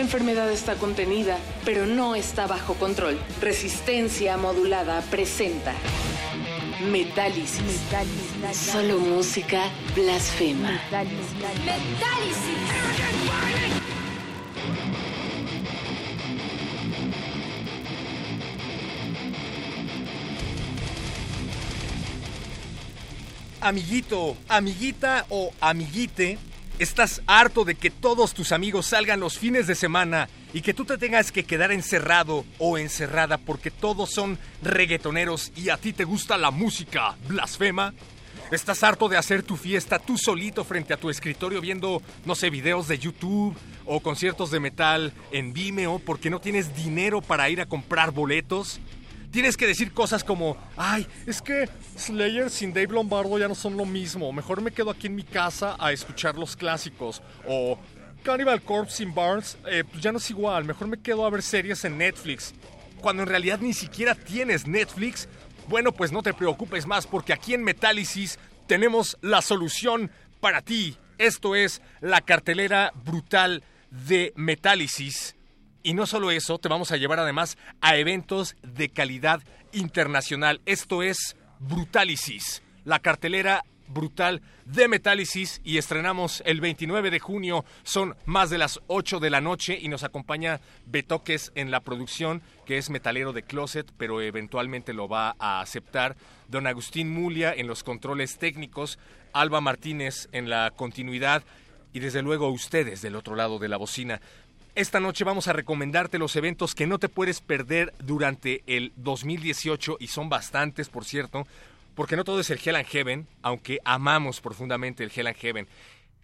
La enfermedad está contenida, pero no está bajo control. Resistencia modulada presenta Metálisis. Solo música blasfema. Amiguito, amiguita o amiguite, ¿estás harto de que todos tus amigos salgan los fines de semana y que tú te tengas que quedar encerrado o encerrada porque todos son reggaetoneros y a ti te gusta la música blasfema? ¿Estás harto de hacer tu fiesta tú solito frente a tu escritorio viendo, no sé, videos de YouTube o conciertos de metal en Vimeo porque no tienes dinero para ir a comprar boletos? Tienes que decir cosas como, ay, es que Slayer sin Dave Lombardo ya no son lo mismo, mejor me quedo aquí en mi casa a escuchar los clásicos. O Cannibal Corpse sin Barnes, eh, pues ya no es igual, mejor me quedo a ver series en Netflix. Cuando en realidad ni siquiera tienes Netflix, bueno, pues no te preocupes más porque aquí en Metálisis tenemos la solución para ti. Esto es la cartelera brutal de Metálisis. Y no solo eso, te vamos a llevar además a eventos de calidad internacional. Esto es Brutálisis, la cartelera brutal de Metálisis y estrenamos el 29 de junio. Son más de las 8 de la noche y nos acompaña Betoques en la producción, que es metalero de Closet, pero eventualmente lo va a aceptar. Don Agustín Mulia en los controles técnicos, Alba Martínez en la continuidad y desde luego ustedes del otro lado de la bocina. Esta noche vamos a recomendarte los eventos que no te puedes perder durante el 2018 y son bastantes, por cierto, porque no todo es el Hell and Heaven, aunque amamos profundamente el Hell and Heaven.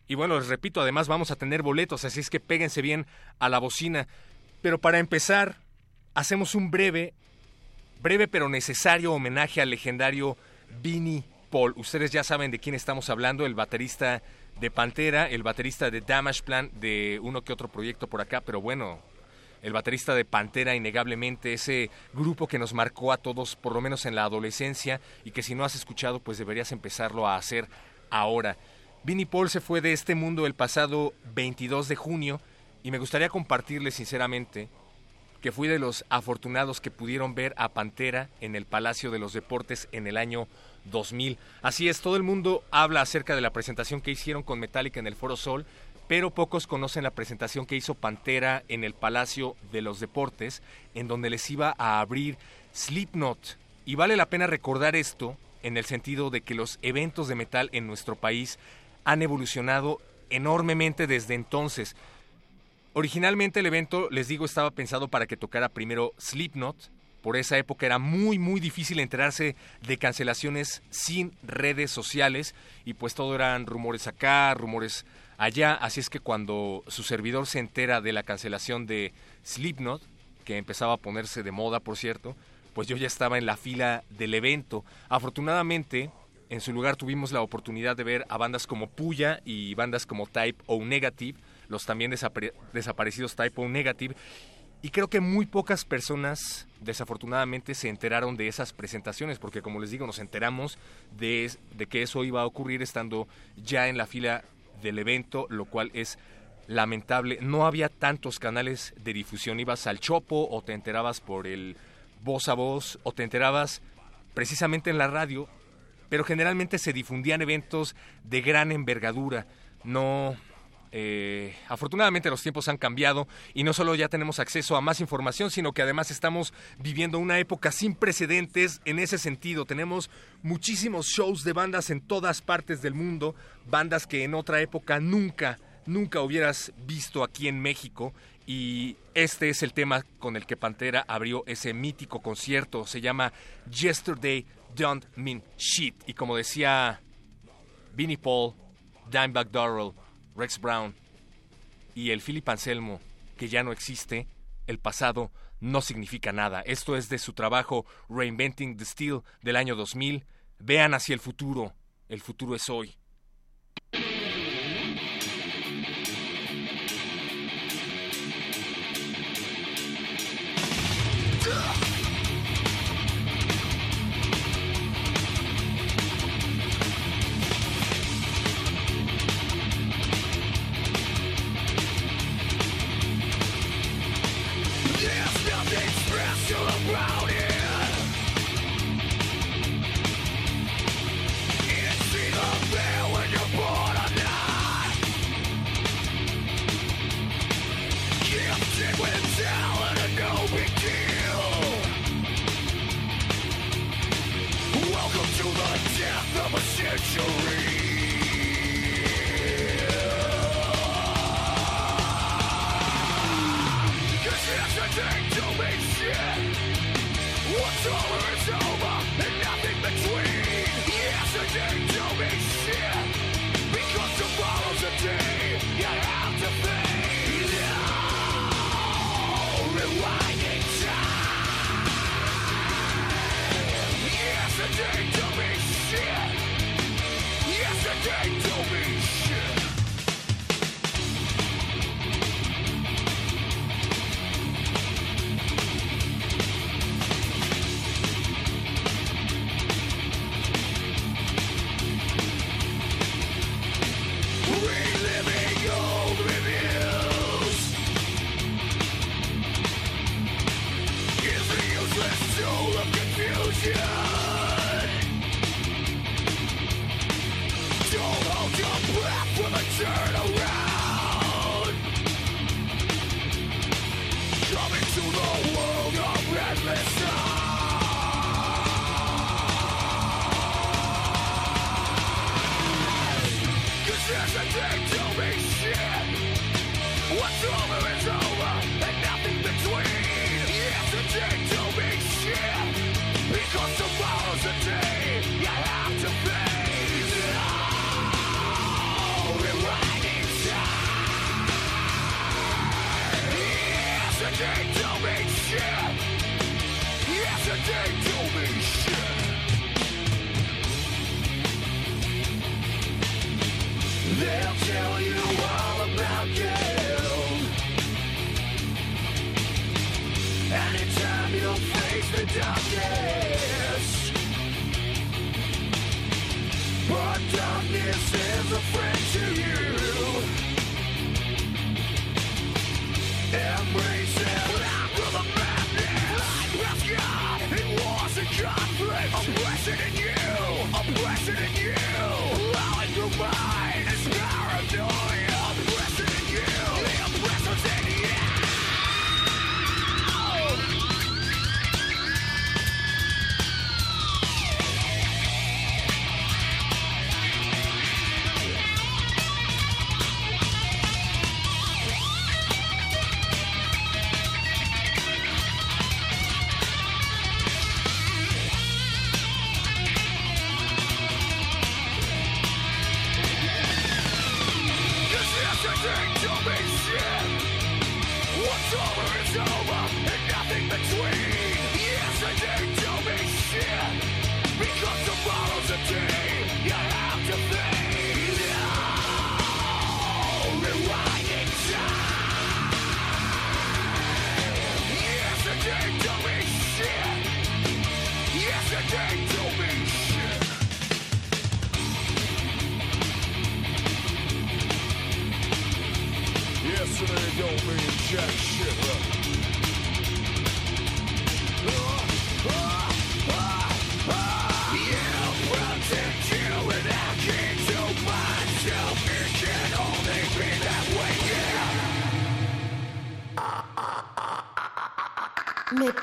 Y bueno, les repito, además vamos a tener boletos, así es que péguense bien a la bocina. Pero para empezar, hacemos un breve, breve pero necesario homenaje al legendario Vinnie Paul. Ustedes ya saben de quién estamos hablando, el baterista de Pantera, el baterista de Damage Plan, de uno que otro proyecto por acá, pero bueno, el baterista de Pantera, innegablemente, ese grupo que nos marcó a todos, por lo menos en la adolescencia, y que si no has escuchado, pues deberías empezarlo a hacer ahora. Vinnie Paul se fue de este mundo el pasado 22 de junio, y me gustaría compartirles sinceramente que fui de los afortunados que pudieron ver a Pantera en el Palacio de los Deportes en el año 2000. Así es, todo el mundo habla acerca de la presentación que hicieron con Metallica en el Foro Sol, pero pocos conocen la presentación que hizo Pantera en el Palacio de los Deportes, en donde les iba a abrir Slipknot. Y vale la pena recordar esto en el sentido de que los eventos de metal en nuestro país han evolucionado enormemente desde entonces. Originalmente el evento, les digo, estaba pensado para que tocara primero Slipknot, por esa época era muy muy difícil enterarse de cancelaciones sin redes sociales y pues todo eran rumores acá, rumores allá, así es que cuando su servidor se entera de la cancelación de Slipknot, que empezaba a ponerse de moda, por cierto, pues yo ya estaba en la fila del evento. Afortunadamente, en su lugar tuvimos la oportunidad de ver a bandas como Puya y bandas como Type O Negative, los también desaparecidos Typo Negative. Y creo que muy pocas personas, desafortunadamente, se enteraron de esas presentaciones, porque como les digo, nos enteramos de, de que eso iba a ocurrir estando ya en la fila del evento, lo cual es lamentable. No había tantos canales de difusión. Ibas al Chopo o te enterabas por el voz a voz o te enterabas precisamente en la radio, pero generalmente se difundían eventos de gran envergadura. No, eh, afortunadamente los tiempos han cambiado y no solo ya tenemos acceso a más información, sino que además estamos viviendo una época sin precedentes en ese sentido. Tenemos muchísimos shows de bandas en todas partes del mundo, bandas que en otra época nunca, nunca hubieras visto aquí en México. Y este es el tema con el que Pantera abrió ese mítico concierto. Se llama Yesterday Don't Mean Shit. Y como decía Vinnie Paul, Dimebag Darrell, Rex Brown y el Philip Anselmo, que ya no existe, el pasado no significa nada. Esto es de su trabajo Reinventing the Steel del año 2000. Vean hacia el futuro. El futuro es hoy.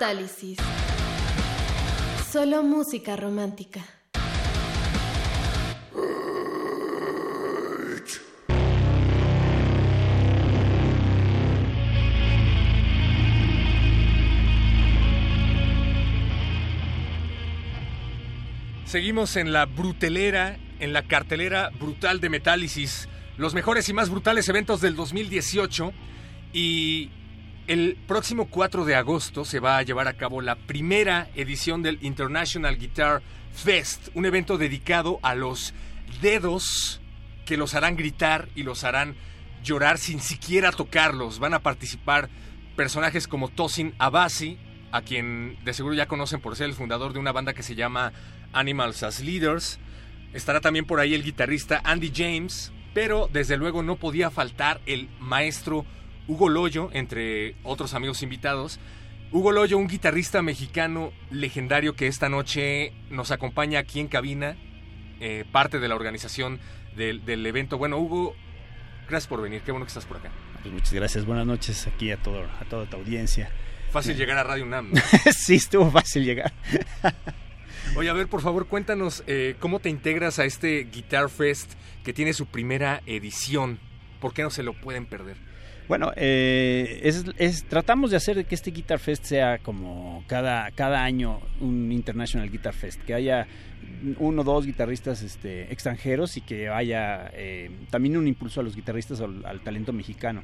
Metálisis. Solo música romántica. Seguimos en la brutelera, en la cartelera brutal de Metálisis, los mejores y más brutales eventos del 2018 y el próximo 4 de agosto se va a llevar a cabo la primera edición del International Guitar Fest, un evento dedicado a los dedos que los harán gritar y los harán llorar sin siquiera tocarlos. Van a participar personajes como Tosin Abasi, a quien de seguro ya conocen por ser el fundador de una banda que se llama Animals as Leaders. Estará también por ahí el guitarrista Andy James, pero desde luego no podía faltar el maestro Hugo Loyo, entre otros amigos invitados. Hugo Loyo, un guitarrista mexicano legendario que esta noche nos acompaña aquí en cabina, eh, parte de la organización del, del, evento. Bueno, Hugo, gracias por venir, qué bueno que estás por acá. Pues muchas gracias, buenas noches aquí a, todo, a toda tu audiencia. Fácil llegar a Radio UNAM. sí, estuvo fácil llegar. Oye, a ver, por favor, cuéntanos eh, cómo te integras a este Guitar Fest que tiene su primera edición. ¿Por qué no se lo pueden perder? Bueno, eh, es, tratamos de hacer que este Guitar Fest sea como cada, cada año un International Guitar Fest, que haya uno o dos guitarristas este, extranjeros y que haya eh, también un impulso a los guitarristas al, al talento mexicano.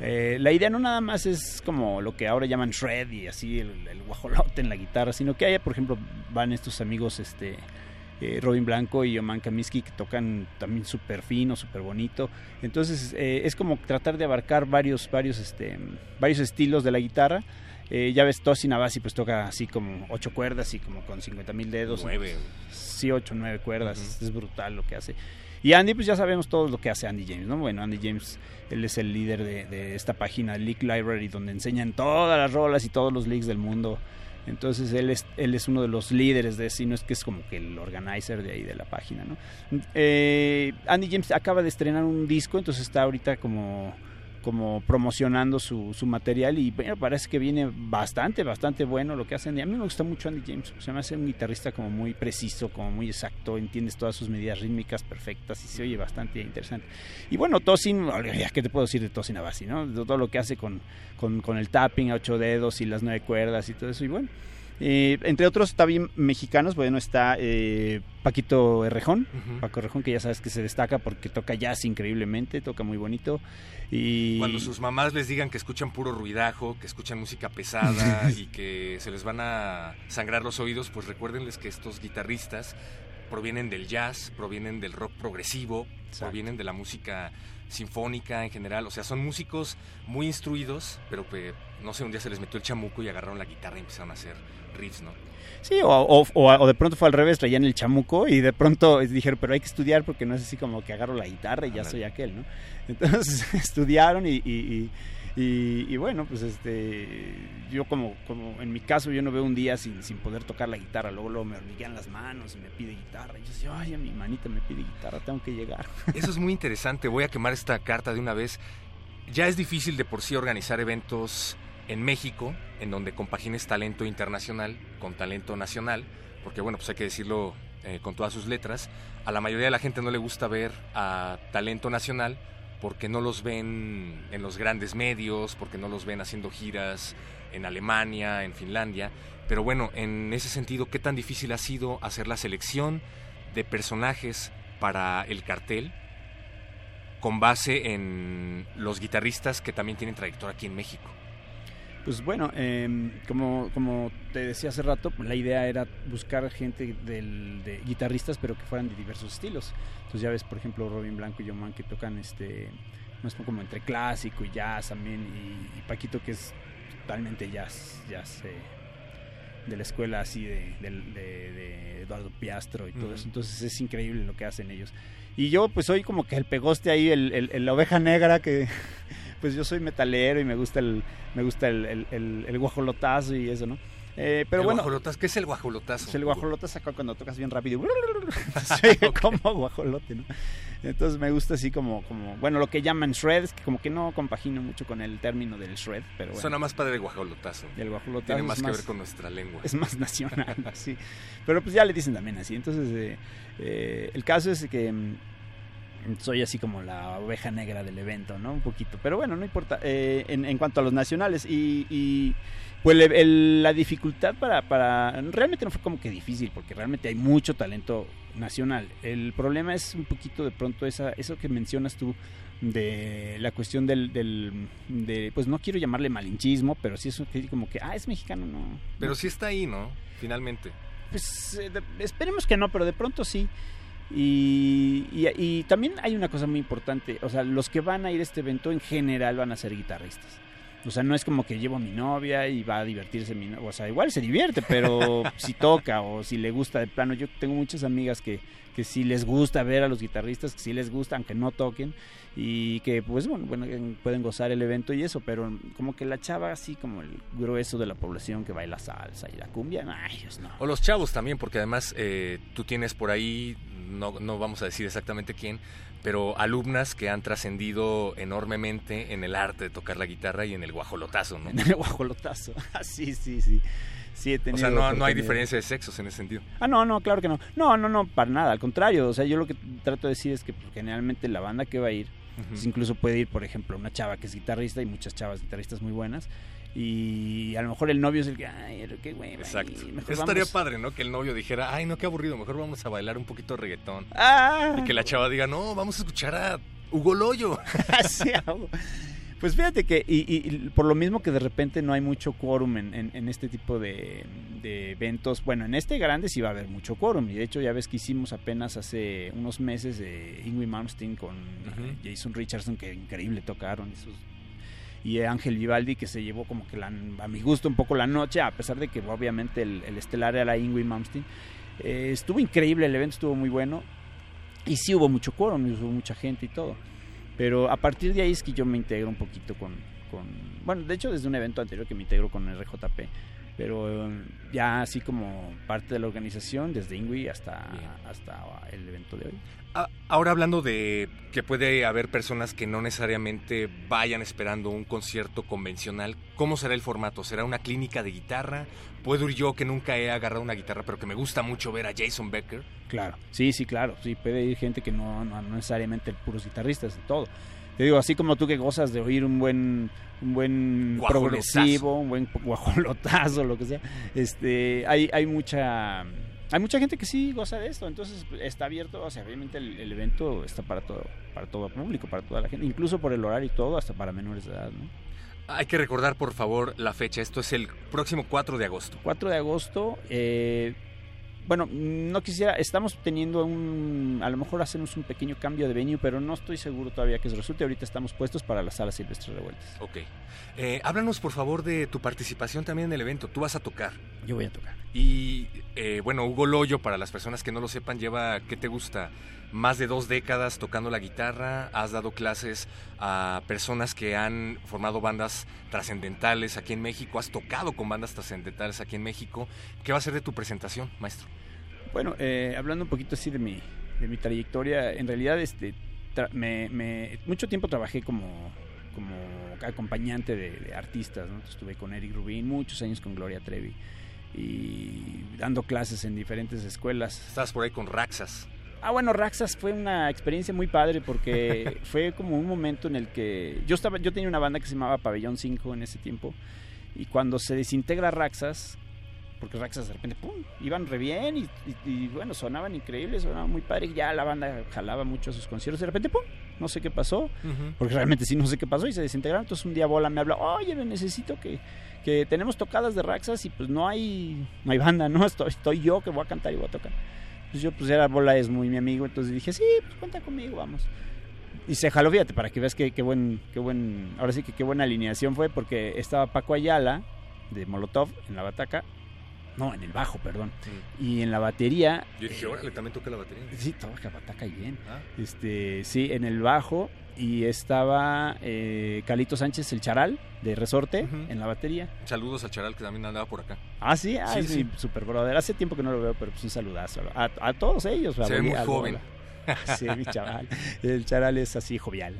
Eh, la idea no nada más es como lo que ahora llaman shred así el, el, guajolote en la guitarra, sino que haya, por ejemplo, van estos amigos, este, eh, Robin Blanco y Oman Kaminsky que tocan también súper fino, súper bonito. Entonces eh, es como tratar de abarcar varios, varios, este, varios estilos de la guitarra. Eh, ya ves, Tosin Abasi pues toca así como ocho cuerdas y como con 50 mil dedos. Nueve. Sí, ocho, nueve cuerdas. Uh -huh. Es brutal lo que hace. Y Andy, pues ya sabemos todo lo que hace Andy James, ¿no? Bueno, Andy James, él es el líder de, de esta página, Leak Library, donde enseñan todas las rolas y todos los leaks del mundo. Entonces él es, él es uno de los líderes de si no es que es como que el organizer de ahí de la página, ¿no? Eh, Andy James acaba de estrenar un disco, entonces está ahorita como como promocionando su, su material y bueno, parece que viene bastante, bastante bueno lo que hacen. Y a mí me gusta mucho Andy James, se me hace un guitarrista como muy preciso, como muy exacto, entiendes todas sus medidas rítmicas perfectas y se oye bastante interesante. Y bueno, Tosin, ¿qué te puedo decir de Tosin Abasi? ¿no? Todo lo que hace con, con, con el tapping a ocho dedos y las nueve cuerdas y todo eso. Y bueno, eh, entre otros también mexicanos, bueno, está eh, Paquito Herrejón, uh -huh. Paco Herrejón, que ya sabes que se destaca porque toca jazz increíblemente, toca muy bonito. Y... Cuando sus mamás les digan que escuchan puro ruidajo, que escuchan música pesada y que se les van a sangrar los oídos, pues recuérdenles que estos guitarristas provienen del jazz, provienen del rock progresivo, Exacto. provienen de la música sinfónica en general, o sea, son músicos muy instruidos, pero que, no sé, un día se les metió el chamuco y agarraron la guitarra y empezaron a hacer riffs, ¿no? Sí, o, o, de pronto fue al revés, traían el chamuco y de pronto dijeron, pero hay que estudiar porque no es así como que agarro la guitarra y ya soy aquel, ¿no? Entonces estudiaron y, y, y, y, bueno, pues este, yo como, como en mi caso yo no veo un día sin, sin poder tocar la guitarra, luego, luego me hormiguean las manos y me pide guitarra, y yo decía, ay, a mi manita me pide guitarra, tengo que llegar. Eso es muy interesante, voy a quemar esta carta de una vez. Ya es difícil de por sí organizar eventos en México, en donde compagines talento internacional con talento nacional, porque bueno, pues hay que decirlo eh, con todas sus letras, a la mayoría de la gente no le gusta ver a talento nacional porque no los ven en los grandes medios, porque no los ven haciendo giras en Alemania, en Finlandia, pero bueno, en ese sentido, ¿qué tan difícil ha sido hacer la selección de personajes para el cartel? con base en los guitarristas que también tienen trayectoria aquí en México. Pues bueno, eh, como, como te decía hace rato, la idea era buscar gente del, de guitarristas, pero que fueran de diversos estilos. Entonces ya ves, por ejemplo, Robin Blanco y Yoman que tocan este, más como entre clásico y jazz también, y, y Paquito que es totalmente jazz, jazz eh, de la escuela así de, de, de, de Eduardo Piastro y todo uh -huh. eso. Entonces es increíble lo que hacen ellos. Y yo pues soy como que el pegoste ahí, el, el, el la oveja negra que pues yo soy metalero y me gusta el, me gusta el, el, el- el guajolotazo y eso, ¿no? Eh, pero ¿El bueno, guajolotazo? ¿Qué es el guajolotazo? pues el guajolotazo acá cuando tocas bien rápido. Oye como guajolote, ¿no? Entonces me gusta así como, como, bueno, lo que llaman shred, es que como que no compagino mucho con el término del shred, pero bueno. Suena más padre el guajolotazo. el guajolotazo Tiene más que ver con nuestra lengua. es más nacional, sí. Pero pues ya le dicen también así. Entonces, eh, eh, el caso es que mm, soy así como la oveja negra del evento, ¿no? Un poquito. Pero bueno, no importa. Eh, en, en cuanto a los nacionales y... y, pues el- el- la dificultad para, para... Realmente no fue como que difícil, porque realmente hay mucho talento nacional. El problema es un poquito de pronto esa, eso que mencionas tú de la cuestión del, del de, pues no quiero llamarle malinchismo, pero sí es como que, ah, es mexicano, no. Pero no sí está ahí, ¿no? Finalmente. pues eh, esperemos que no, pero de pronto sí. Y, y- y también hay una cosa muy importante, o sea, los que van a ir a este evento en general van a ser guitarristas. O sea, no es como que llevo a mi novia y va a divertirse mi novia. O sea, igual se divierte, pero si toca o si le gusta de plano. Yo tengo muchas amigas que, que sí les gusta ver a los guitarristas, que sí les gusta, aunque no toquen. Y que, pues, bueno, bueno, pueden gozar el evento y eso. Pero como que la chava, así como el grueso de la población que baila salsa y la cumbia, ay, Dios no. O los chavos también, porque además eh, tú tienes por ahí, no, no vamos a decir exactamente quién, pero alumnas que han trascendido enormemente en el arte de tocar la guitarra y en el guajolotazo, ¿no? En el guajolotazo. Ah, sí, sí, sí. Sí, he O tenido sea, no, no hay diferencia de sexos en ese sentido. Ah, no, no, claro que no. No, no, no, para nada. Al contrario. O sea, yo lo que trato de decir es que generalmente la banda que va a ir, pues, incluso puede ir, por ejemplo, una chava que es guitarrista y muchas chavas guitarristas muy buenas. Y a lo mejor el novio es el que, ay, qué güey. Exacto. Eso estaría vamos". padre, ¿no? Que el novio dijera, ay, no, qué aburrido, mejor vamos a bailar un poquito de reggaetón. Ah, Y que la chava diga, no, vamos a escuchar a Hugo Loyo. Pues fíjate que, y, y- por lo mismo que de repente no hay mucho quórum en, en- en este tipo de, de eventos, bueno, en este grande sí va a haber mucho quórum, y de hecho ya ves que hicimos apenas hace unos meses de Ingrid Malmsteen con eh, Jason Richardson, que increíble tocaron, esos, y Ángel Vivaldi, que se llevó como que la, a mi gusto un poco la noche, a pesar de que obviamente el, el estelar era Ingrid Malmsteen. Eh, estuvo increíble, el evento estuvo muy bueno, y sí hubo mucho quórum, hubo mucha gente y todo. Pero a partir de ahí es que yo me integro un poquito con, con- bueno, de hecho desde un evento anterior que me integro con RJP, pero ya así como parte de la organización, desde Ingui hasta, Bien. hasta el evento de hoy. Ah, Ahora hablando de que puede haber personas que no necesariamente vayan esperando un concierto convencional, ¿cómo será el formato? ¿Será una clínica de guitarra? ¿Puedo ir yo que nunca he agarrado una guitarra pero que me gusta mucho ver a Jason Becker? Claro, sí, sí, claro, sí, puede ir gente que no, no, no necesariamente puros guitarristas, de todo. Te digo, así como tú que gozas de oír un buen un buen progresivo, un buen guajolotazo, lo que sea, este, hay, hay mucha hay mucha gente que sí goza de esto, entonces está abierto, o sea, obviamente el, el evento está para todo, para todo público, para toda la gente, incluso por el horario y todo, hasta para menores de edad, ¿no? Hay que recordar por favor la fecha, esto es el próximo 4 de agosto. 4 de agosto, eh, bueno, no quisiera, estamos teniendo un, a lo mejor hacemos un pequeño cambio de venue, pero no estoy seguro todavía que eso resulte. Ahorita estamos puestos para las salas silvestres revueltas. Ok. Eh, háblanos por favor de tu participación también en el evento, tú vas a tocar. Yo voy a tocar. Y eh, bueno, Hugo Loyo, para las personas que no lo sepan, lleva, ¿qué te gusta? Más de dos décadas tocando la guitarra, has dado clases a personas que han formado bandas trascendentales aquí en México, has tocado con bandas trascendentales aquí en México. ¿Qué va a ser de tu presentación, maestro? Bueno, eh, hablando un poquito así de mi, de mi trayectoria, en realidad este, tra- me, me- mucho tiempo trabajé como, como acompañante de, de artistas, ¿no? Estuve con Eric Rubin, muchos años con Gloria Trevi y dando clases en diferentes escuelas. Estás por ahí con Raxas. Ah, bueno, Raxas fue una experiencia muy padre porque fue como un momento en el que yo estaba, yo tenía una banda que se llamaba Pabellón 5 en ese tiempo y cuando se desintegra Raxas, porque Raxas de repente, pum, iban re bien y, y- y, bueno, sonaban increíbles, sonaban muy padre, y ya la banda jalaba mucho a sus conciertos, de repente, pum, no sé qué pasó, porque realmente sí no sé qué pasó y se desintegraron, entonces un día Bola me habla, oye, necesito que, que tenemos tocadas de Raxas y pues no hay, no hay banda, ¿no? Estoy, estoy yo que voy a cantar y voy a tocar. Pues yo, pues era Bola, es muy mi amigo, entonces dije, sí, pues cuenta conmigo, vamos. Y se jaló, fíjate, para que veas qué, qué buen, qué buen, ahora sí que qué buena alineación fue, porque estaba Paco Ayala, de Molotov, en la bataca, no, en el bajo, perdón, y en la batería... Yo dije, eh, órale, también toca la batería. Sí, toca bataca y bien. Ah. Este, sí, en el bajo y estaba eh, Calito Sánchez, el charal de Resorte, en la batería. Saludos al Charal que también andaba por acá. Ah, sí, ah, Sí, sí. super brother. Hace tiempo que no lo veo, pero pues un saludazo. A, a todos ellos. Se ve muy joven. Sí, mi chaval. El charal es así jovial.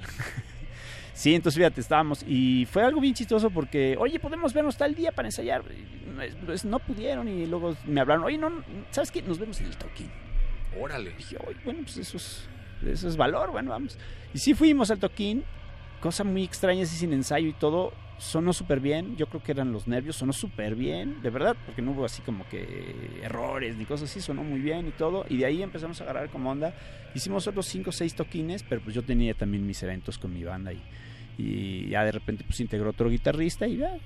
Sí, entonces fíjate, estábamos y fue algo bien chistoso porque, oye, podemos vernos tal día para ensayar. Y, pues, pues, no pudieron y luego me hablaron, oye, no, ¿sabes qué? Nos vemos en el toquín. Órale. dije, oye, bueno, pues eso es, eso es valor, bueno, vamos. Y sí fuimos al toquín, cosa muy extraña, así sin ensayo y todo. Sonó súper bien, yo creo que eran los nervios, sonó súper bien, de verdad, porque no hubo así como que errores ni cosas así, sonó muy bien y todo. Y de ahí empezamos a agarrar como onda. Hicimos otros 5 o 6 toquines, pero pues yo tenía también mis eventos con mi banda y, y ya de repente pues integró otro guitarrista y ya,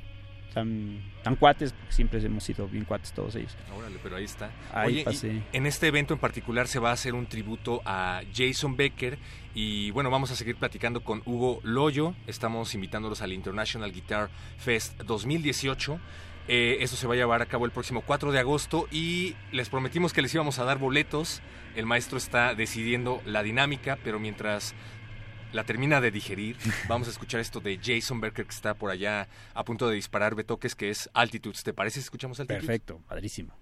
tan, tan cuates, porque siempre hemos sido bien cuates todos ellos. Órale, pero ahí está. Ahí Oye, pasé. en este evento en particular se va a hacer un tributo a Jason Becker y bueno, vamos a seguir platicando con Hugo Loyo. Estamos invitándolos al International Guitar Fest 2018. Eh, esto se va a llevar a cabo el próximo 4 de agosto y les prometimos que les íbamos a dar boletos. El maestro está decidiendo la dinámica, pero mientras la termina de digerir, vamos a escuchar esto de Jason Becker que está por allá a punto de disparar betoques, que es Altitudes. ¿Te parece si escuchamos Altitudes? Perfecto, padrísimo.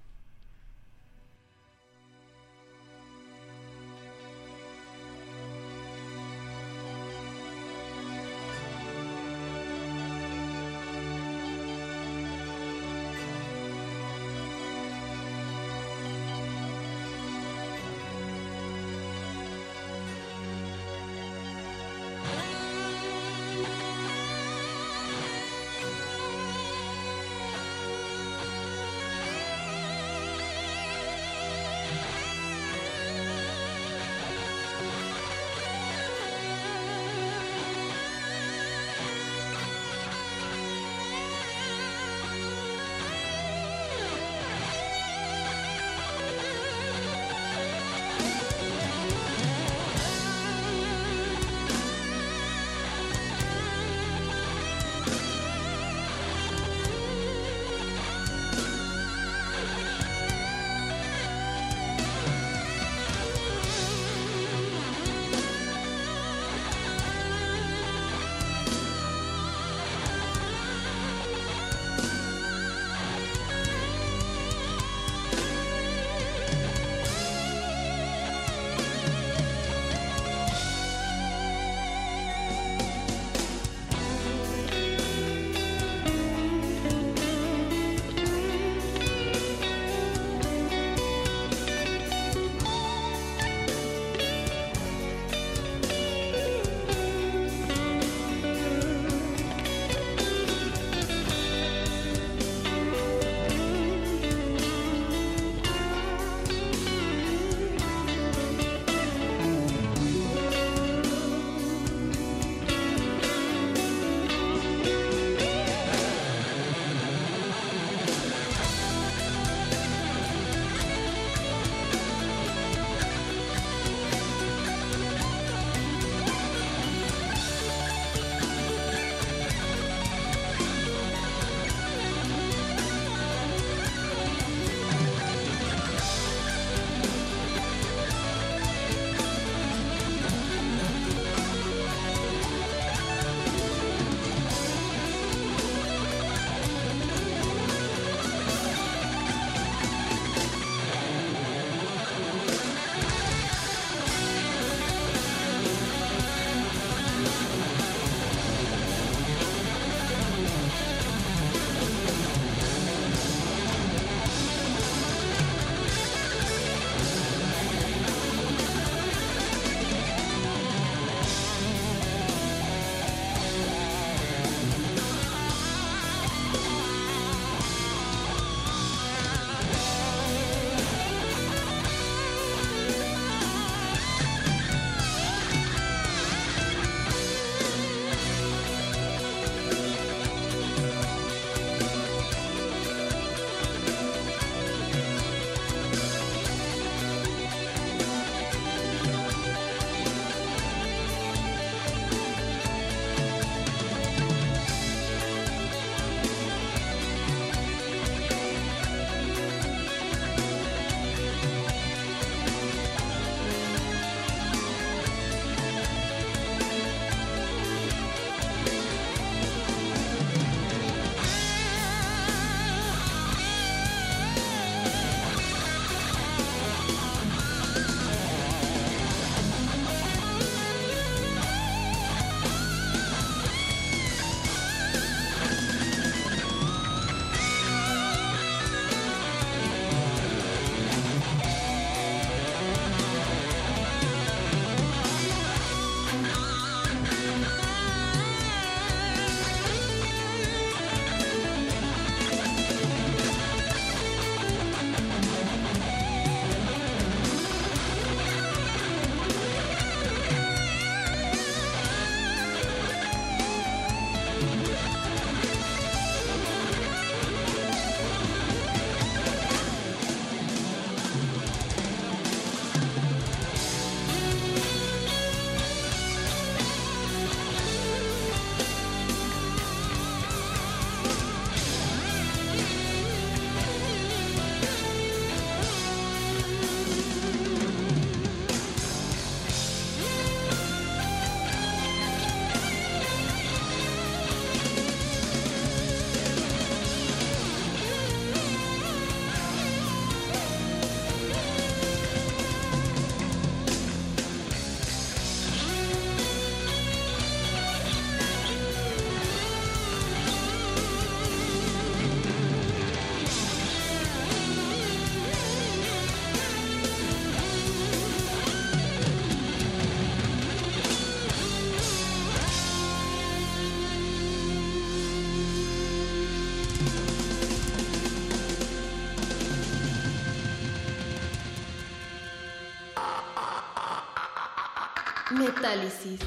Metálisis.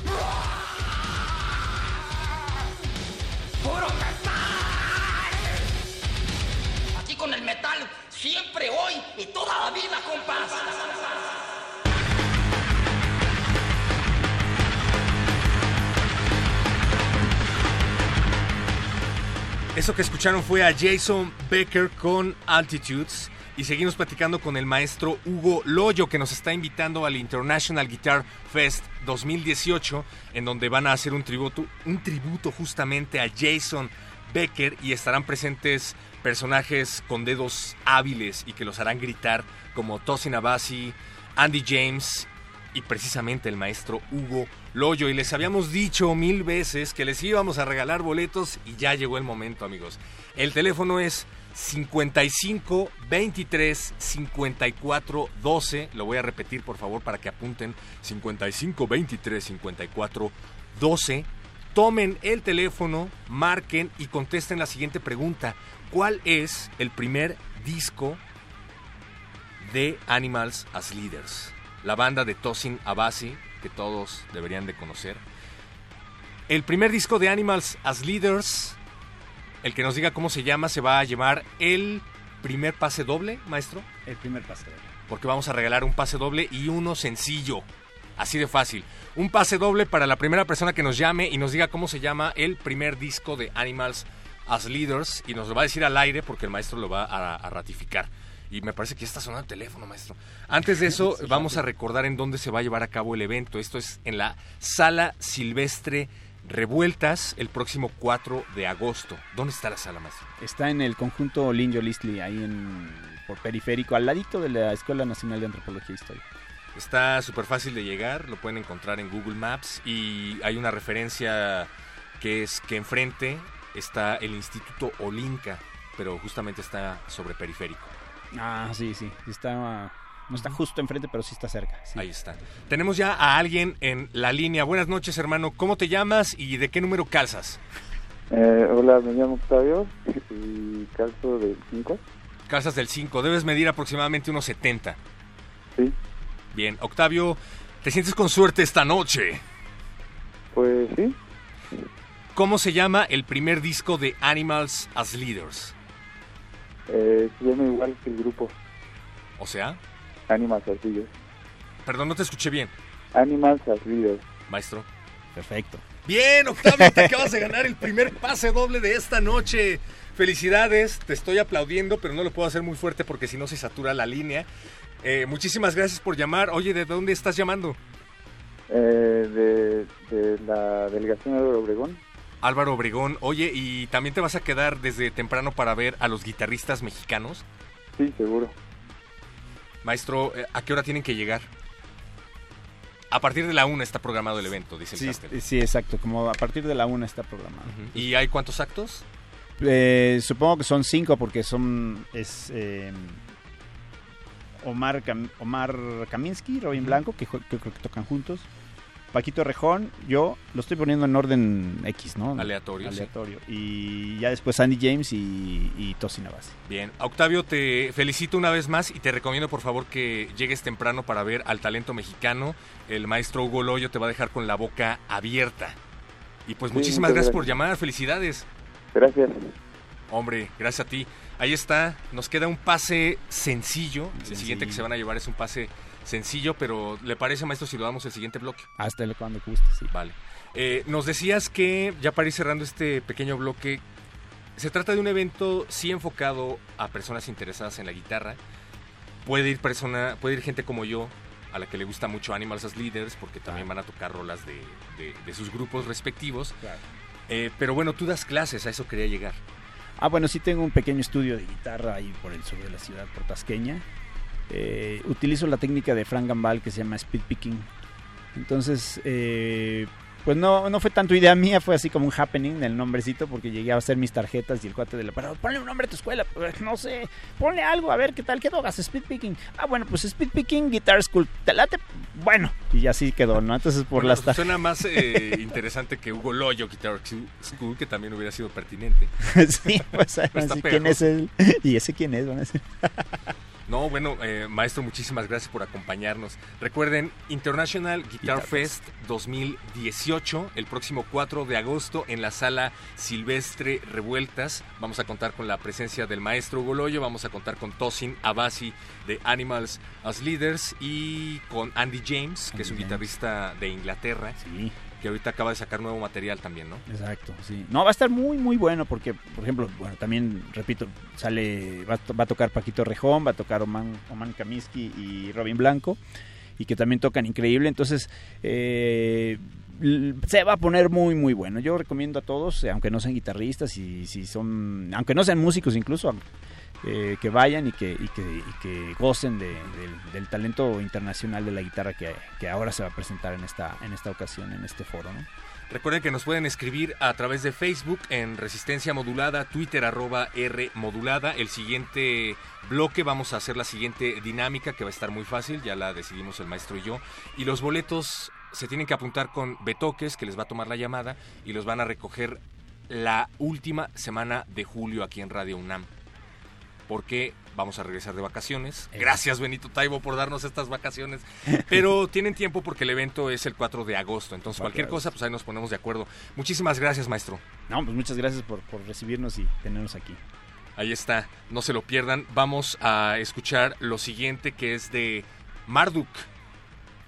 ¡Puro metal! Aquí con el metal, siempre, hoy y toda la vida, compas. Eso que escucharon fue a Jason Becker con Altitudes y seguimos platicando con el maestro Hugo Loyo que nos está invitando al International Guitar Fest 2018 en donde van a hacer un tributo, un tributo justamente a Jason Becker y estarán presentes personajes con dedos hábiles y que los harán gritar como Tosin Abasi, Andy James y precisamente el maestro Hugo Loyo. Y les habíamos dicho mil veces que les íbamos a regalar boletos y ya llegó el momento, amigos. El teléfono es 55 23 54 12. Lo voy a repetir, por favor, para que apunten. 55 23 54 12. Tomen el teléfono, marquen y contesten la siguiente pregunta. ¿Cuál es el primer disco de Animals as Leaders? La banda de Tosin Abasi, que todos deberían de conocer. El primer disco de Animals as Leaders, el que nos diga cómo se llama, se va a llamar el primer pase doble, maestro. El primer pase doble. Porque vamos a regalar un pase doble y uno sencillo. Así de fácil. Un pase doble para la primera persona que nos llame y nos diga cómo se llama el primer disco de Animals as Leaders. Y nos lo va a decir al aire porque el maestro lo va a, a ratificar. Y me parece que ya está sonando el teléfono, maestro. Antes de eso, vamos a recordar en dónde se va a llevar a cabo el evento. Esto es en la Sala Silvestre Revueltas el próximo 4 de agosto. ¿Dónde está la sala, maestro? Está en el conjunto Linjo Listley, ahí en, por periférico, al ladito de la Escuela Nacional de Antropología e Historia. Está súper fácil de llegar, lo pueden encontrar en Google Maps y hay una referencia que es que enfrente está el Instituto Olinka, pero justamente está sobre periférico. Ah, sí, sí. Está, no está justo enfrente, pero sí está cerca. sí. Ahí está. Tenemos ya a alguien en la línea. Buenas noches, hermano. ¿Cómo te llamas y de qué número calzas? Eh, hola, me llamo Octavio y calzo del 5. Calzas del 5. Debes medir aproximadamente unos 70. Sí, Bien. Octavio, ¿te sientes con suerte esta noche? pues sí. ¿Cómo se llama el primer disco de Animals as Leaders? Eh, se llama igual que el grupo O sea, Animals as Leaders. perdón, no te escuché bien, Animals as Leaders. maestro. Perfecto. Bien, Octavio, te acabas de ganar el primer pase doble de esta noche. Felicidades, te estoy aplaudiendo, pero no lo puedo hacer muy fuerte porque si no se satura la línea. Eh, muchísimas gracias por llamar. Oye, ¿de dónde estás llamando? Eh, de, de la delegación de Obregón. Álvaro Obregón. Oye, ¿y también te vas a quedar desde temprano para ver a los guitarristas mexicanos? Sí, seguro. Maestro, eh, ¿a qué hora tienen que llegar? A partir de la una está programado el evento, dice el Sí, cartel. sí, exacto. Como a partir de la una está programado. ¿Y hay cuántos actos? Eh, supongo que son cinco porque son es eh, Omar Cam- Omar Kaminsky, Robin Blanco, que, que creo que tocan juntos. Paquito Rejón, yo lo estoy poniendo en orden X, ¿no? Aleatorio, sí. Aleatorio. Y ya después Andy James y, y Tosin Abasi. Bien, Octavio, te felicito una vez más y te recomiendo por favor que llegues temprano para ver al talento mexicano. El maestro Hugo Loyo te va a dejar con la boca abierta. Y pues Sí, muchísimas gracias por llamar, felicidades. Gracias. Hombre, gracias a ti. Ahí está, nos queda un pase sencillo. El Sencillo. siguiente que se van a llevar es un pase sencillo, pero ¿le parece, maestro, si lo damos el siguiente bloque? Hasta el cuando guste, sí. Vale. Eh, nos decías que, ya para ir cerrando este pequeño bloque, se trata de un evento sí enfocado a personas interesadas en la guitarra. Puede ir persona, puede ir gente como yo, a la que le gusta mucho Animals as Leaders, porque también van a tocar rolas de, de- de sus grupos respectivos. Eh, pero bueno, tú das clases, a eso quería llegar. Ah, bueno, sí tengo un pequeño estudio de guitarra ahí por el sur de la ciudad, por Tasqueña. Eh, utilizo la técnica de Frank Gambal que se llama speed picking. Entonces, eh, pues no, no fue tanto idea mía, fue así como un happening el nombrecito, porque llegué a hacer mis tarjetas y el cuate de la parada, ponle un nombre a tu escuela, pues, no sé, ponle algo, a ver qué tal quedó, hagas speed picking. Ah, bueno, pues speed picking, guitar school, te late, bueno, y así quedó, ¿no? Entonces por Bueno, las tar- suena más eh, interesante que Hugo Loyo Guitar School, que también hubiera sido pertinente. sí, pues Pero está así, ¿quién es él? ¿Y ese quién es? Van a decir. No, bueno, eh, maestro, muchísimas gracias por acompañarnos. Recuerden, International Guitar, Fest 2018, el próximo 4 de agosto en la sala Silvestre Revueltas. Vamos a contar con la presencia del maestro Hugo Loyo, vamos a contar con Tosin Abasi de Animals as Leaders y con Andy James, que es un guitarrista de Inglaterra. Que ahorita acaba de sacar nuevo material también, ¿no? Exacto, sí. No, va a estar muy, muy bueno porque, por ejemplo, bueno, también, repito, sale, va, va a tocar Paquito Rejón, va a tocar Oman, Oman Kaminsky y Robin Blanco, y que también tocan increíble. Entonces, eh, se va a poner muy, muy bueno. Yo recomiendo a todos, aunque no sean guitarristas y si son, aunque no sean músicos incluso, eh, que vayan y que, que, que gocen de- del- talento internacional de la guitarra que, que ahora se va a presentar en esta, en esta ocasión, en este foro. Recuerden que nos pueden escribir a través de Facebook en Resistencia Modulada, Twitter arroba R Modulada. El siguiente bloque vamos a hacer la siguiente dinámica que va a estar muy fácil, ya la decidimos el maestro y yo. Y los boletos se tienen que apuntar con Betoques, que les va a tomar la llamada, y los van a recoger la última semana de julio aquí en Radio UNAM. Porque vamos a regresar de vacaciones. Gracias Benito Taibo por darnos estas vacaciones. Pero tienen tiempo porque el evento es el 4 de agosto. Entonces 4 de cualquier cosa, pues ahí nos ponemos de acuerdo. Muchísimas gracias, maestro. No, pues muchas gracias por, por recibirnos y tenernos aquí. Ahí está, no se lo pierdan. Vamos a escuchar lo siguiente que es de Marduk.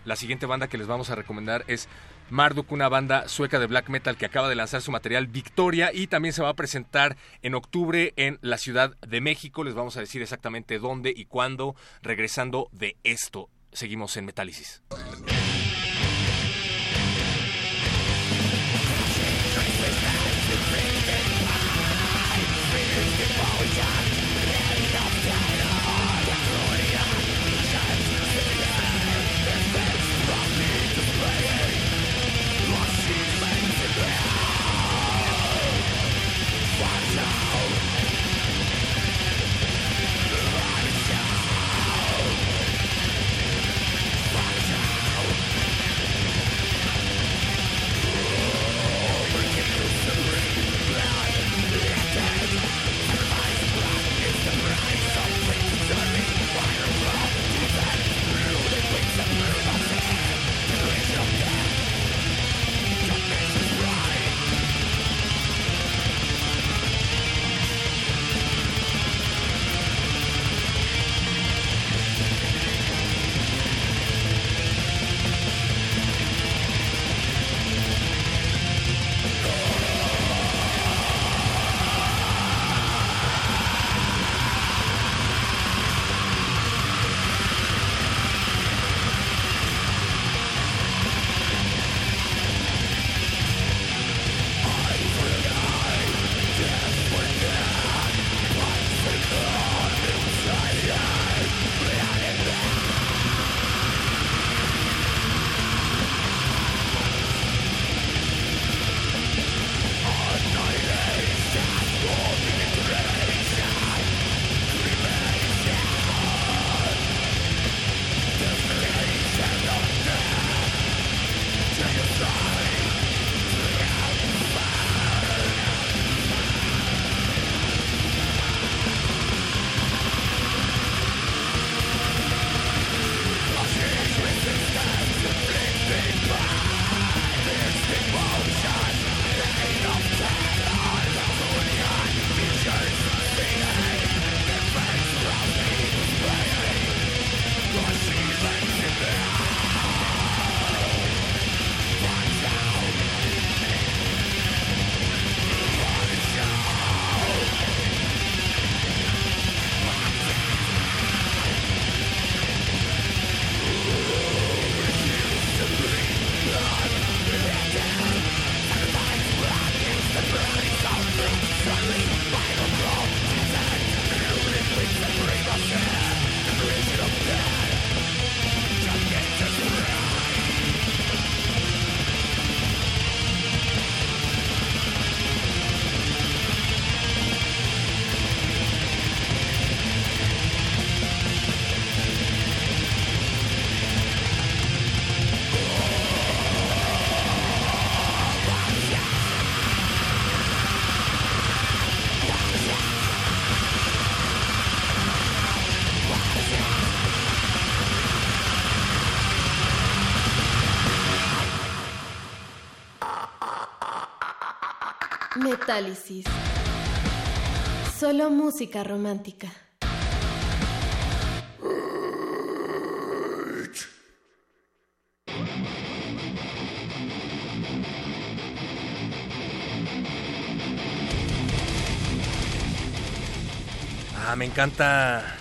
La siguiente banda que les vamos a recomendar es Marduk, una banda sueca de black metal que acaba de lanzar su material Victoria y también se va a presentar en octubre en la Ciudad de México. Les vamos a decir exactamente dónde y cuándo, regresando de esto. Seguimos en Metálisis. Solo música romántica. Ah, me encanta.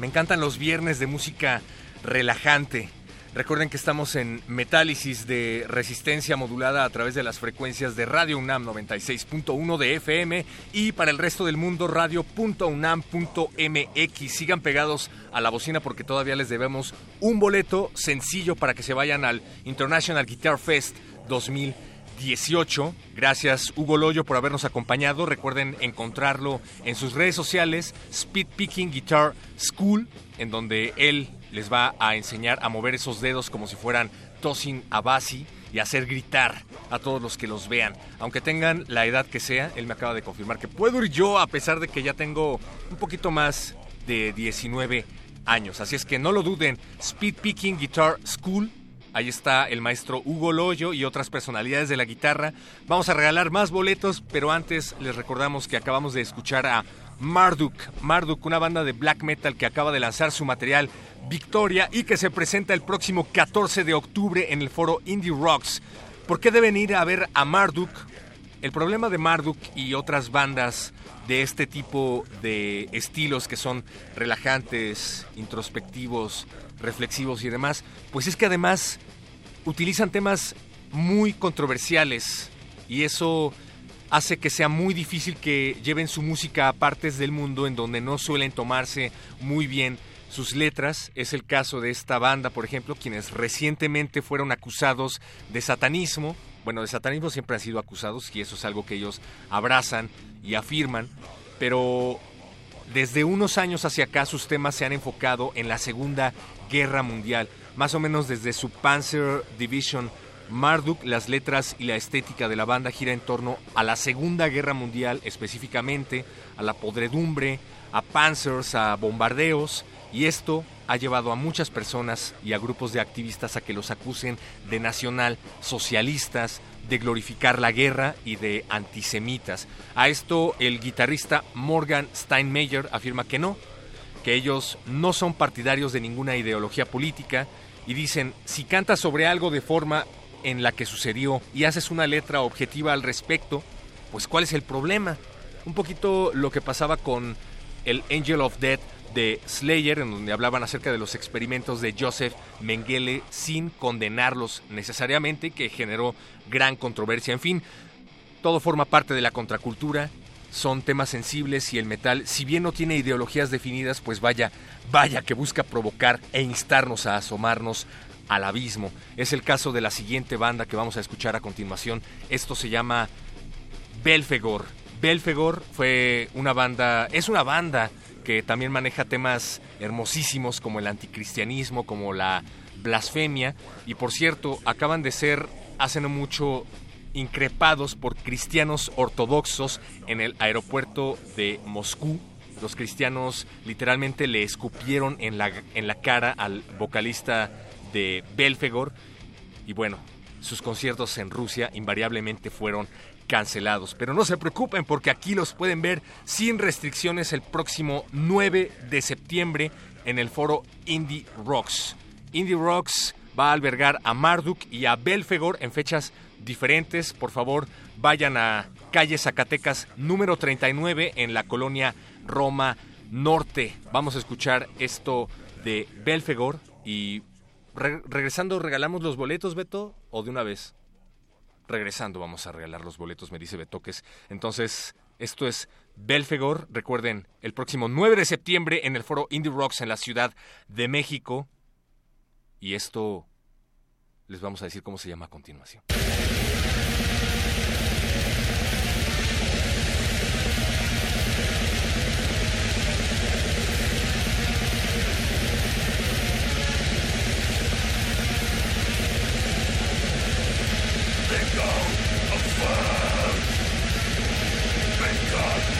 Me encantan los viernes de música relajante. Recuerden que estamos en Metálisis de resistencia modulada a través de las frecuencias de Radio UNAM 96.1 de FM y para el resto del mundo radio.unam.mx. Sigan pegados a la bocina porque todavía les debemos un boleto sencillo para que se vayan al International Guitar Fest 2018. Gracias Hugo Loyo por habernos acompañado. Recuerden encontrarlo en sus redes sociales, Speed Picking Guitar School, en donde él les va a enseñar a mover esos dedos como si fueran Tosin Abasi y hacer gritar a todos los que los vean. Aunque tengan la edad que sea, él me acaba de confirmar que puedo ir yo a pesar de que ya tengo un poquito más de 19 años. Así es que no lo duden, Speed Picking Guitar School. Ahí está el maestro Hugo Loyo y otras personalidades de la guitarra. Vamos a regalar más boletos, pero antes les recordamos que acabamos de escuchar a Marduk. Marduk, una banda de black metal que acaba de lanzar su material Victoria y que se presenta el próximo 14 de octubre en el foro Indie Rocks. ¿Por qué deben ir a ver a Marduk? El problema de Marduk y otras bandas de este tipo de estilos que son relajantes, introspectivos, reflexivos y demás, pues es que además utilizan temas muy controversiales y eso hace que sea muy difícil que lleven su música a partes del mundo en donde no suelen tomarse muy bien sus letras. Es el caso de esta banda, por ejemplo, quienes recientemente fueron acusados de satanismo. Bueno, de satanismo siempre han sido acusados y eso es algo que ellos abrazan y afirman, pero desde unos años hacia acá sus temas se han enfocado en la Segunda Guerra Mundial, más o menos desde su Panzer Division Marduk, las letras y la estética de la banda gira en torno a la Segunda Guerra Mundial específicamente, a la podredumbre, a panzers, a bombardeos, y esto ha llevado a muchas personas y a grupos de activistas a que los acusen de nacional socialistas, de glorificar la guerra y de antisemitas. A esto el guitarrista Morgan Steinmeier afirma que no, que ellos no son partidarios de ninguna ideología política y dicen, si cantas sobre algo de forma en la que sucedió y haces una letra objetiva al respecto, pues ¿cuál es el problema? Un poquito lo que pasaba con el Angel of Death de Slayer, en donde hablaban acerca de los experimentos de Joseph Mengele sin condenarlos necesariamente, que generó gran controversia. En fin, todo forma parte de la contracultura, son temas sensibles y el metal, si bien no tiene ideologías definidas, pues vaya, vaya que busca provocar e instarnos a asomarnos al abismo. Es el caso de la siguiente banda que vamos a escuchar a continuación. Esto se llama Belfegor. Belfegor fue una banda, es una banda que también maneja temas hermosísimos como el anticristianismo, como la blasfemia. Y por cierto, acaban de ser hace no mucho increpados por cristianos ortodoxos en el aeropuerto de Moscú. Los cristianos literalmente le escupieron en la, en la cara al vocalista de Belfegor. Y bueno, sus conciertos en Rusia invariablemente fueron cancelados. Pero no se preocupen porque aquí los pueden ver sin restricciones el próximo 9 de septiembre en el foro Indie Rocks. Indie Rocks va a albergar a Marduk y a Belfegor en fechas diferentes. Por favor, vayan a calle Zacatecas número 39 en la colonia Roma Norte. Vamos a escuchar esto de Belfegor y regresando regalamos los boletos, Beto, o de una vez regresando vamos a regalar los boletos, me dice Betoques. Entonces, esto es Belfegor. Recuerden, el próximo 9 de septiembre en el foro Indie Rocks en la Ciudad de México. Y esto les vamos a decir cómo se llama a continuación. Let go of fire. Because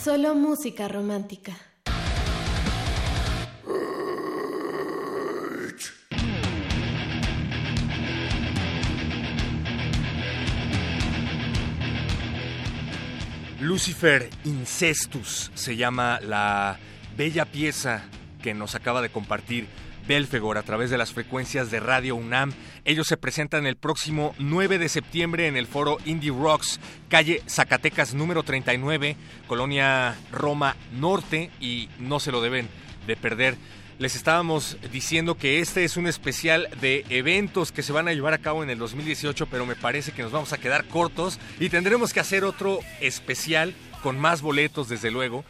Solo música romántica. Lucifer Incestus se llama la bella pieza que nos acaba de compartir Belfegor a través de las frecuencias de Radio UNAM. Ellos se presentan el próximo 9 de septiembre en el foro Indie Rocks, calle Zacatecas número 39, Colonia Roma Norte y no se lo deben de perder. Les estábamos diciendo que este es un especial de eventos que se van a llevar a cabo en el 2018, pero me parece que nos vamos a quedar cortos y tendremos que hacer otro especial con más boletos, desde luego.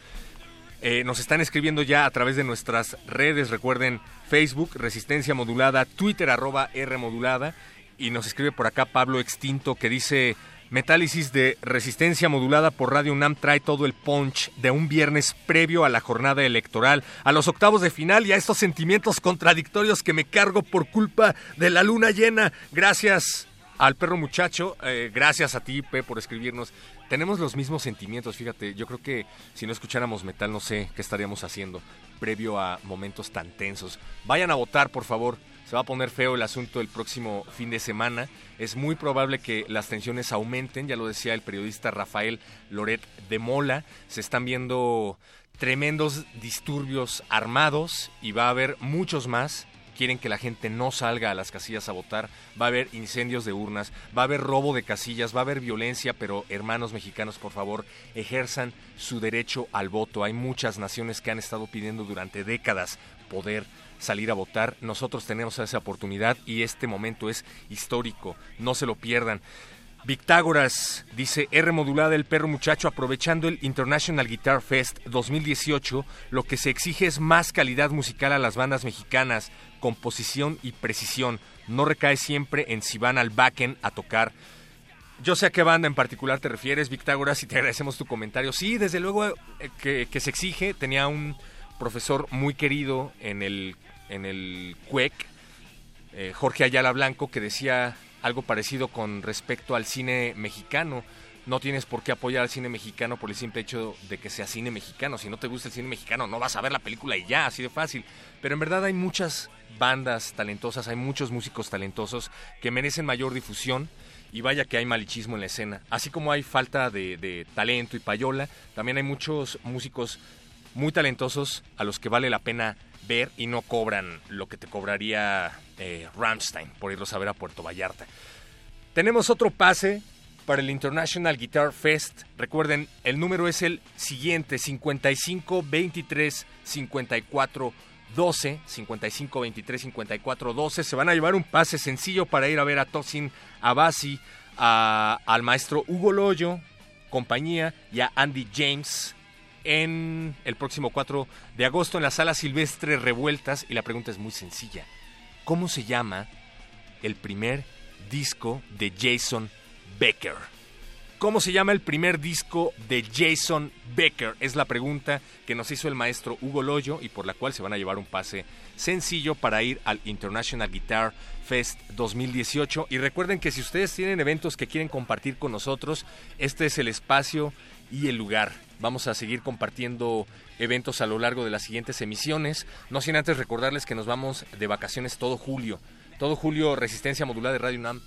Eh, nos están escribiendo ya a través de nuestras redes, recuerden Facebook, Resistencia Modulada, Twitter, arroba R Modulada, y nos escribe por acá Pablo Extinto que dice, Metálisis de Resistencia Modulada por Radio UNAM trae todo el punch de un viernes previo a la jornada electoral, a los octavos de final y a estos sentimientos contradictorios que me cargo por culpa de la luna llena. Gracias al perro muchacho, eh, gracias a ti, Pe, por escribirnos. Tenemos los mismos sentimientos, fíjate, yo creo que si no escucháramos metal no sé qué estaríamos haciendo previo a momentos tan tensos. Vayan a votar, por favor. Se va a poner feo el asunto el próximo fin de semana. Es muy probable que las tensiones aumenten, ya lo decía el periodista Rafael Loret de Mola. Se están viendo tremendos disturbios armados y va a haber muchos más quieren que la gente no salga a las casillas a votar, va a haber incendios de urnas, va a haber robo de casillas, va a haber violencia, pero hermanos mexicanos, por favor, ejerzan su derecho al voto. Hay muchas naciones que han estado pidiendo durante décadas poder salir a votar. Nosotros tenemos esa oportunidad y este momento es histórico. No se lo pierdan. Victágoras dice R modulada el perro muchacho aprovechando el International Guitar Fest 2018 lo que se exige es más calidad musical a las bandas mexicanas composición y precisión. No recae siempre en si van al backend a tocar yo sé a qué banda en particular te refieres Victágoras y te agradecemos tu comentario. Sí desde luego eh, que, se exige. Tenía un profesor muy querido en el en el CUEC eh, Jorge Ayala Blanco que decía algo parecido con respecto al cine mexicano. No tienes por qué apoyar al cine mexicano por el simple hecho de que sea cine mexicano. Si no te gusta el cine mexicano, no vas a ver la película y ya, así de fácil. Pero en verdad hay muchas bandas talentosas, hay muchos músicos talentosos que merecen mayor difusión y vaya que hay malichismo en la escena. Así como hay falta de, de, talento y payola, también hay muchos músicos muy talentosos a los que vale la pena ver y no cobran lo que te cobraría eh, Rammstein por irlos a ver a Puerto Vallarta. Tenemos otro pase para el International Guitar Fest. Recuerden, el número es el siguiente, 55 23 54 12, 55 23 54 12. Se van a llevar un pase sencillo para ir a ver a Tosin Abasi, al maestro Hugo Loyo, compañía, y a Andy James en el próximo 4 de agosto en la sala Silvestre Revueltas. Y la pregunta es muy sencilla. ¿Cómo se llama el primer disco de Jason Becker? ¿Cómo se llama el primer disco de Jason Becker? Es la pregunta que nos hizo el maestro Hugo Loyo y por la cual se van a llevar un pase sencillo para ir al International Guitar Fest 2018. Y recuerden que si ustedes tienen eventos que quieren compartir con nosotros, este es el espacio y el lugar. Vamos a seguir compartiendo eventos a lo largo de las siguientes emisiones. No sin antes recordarles que nos vamos de vacaciones todo julio. Todo julio Resistencia Modular de Radio UNAM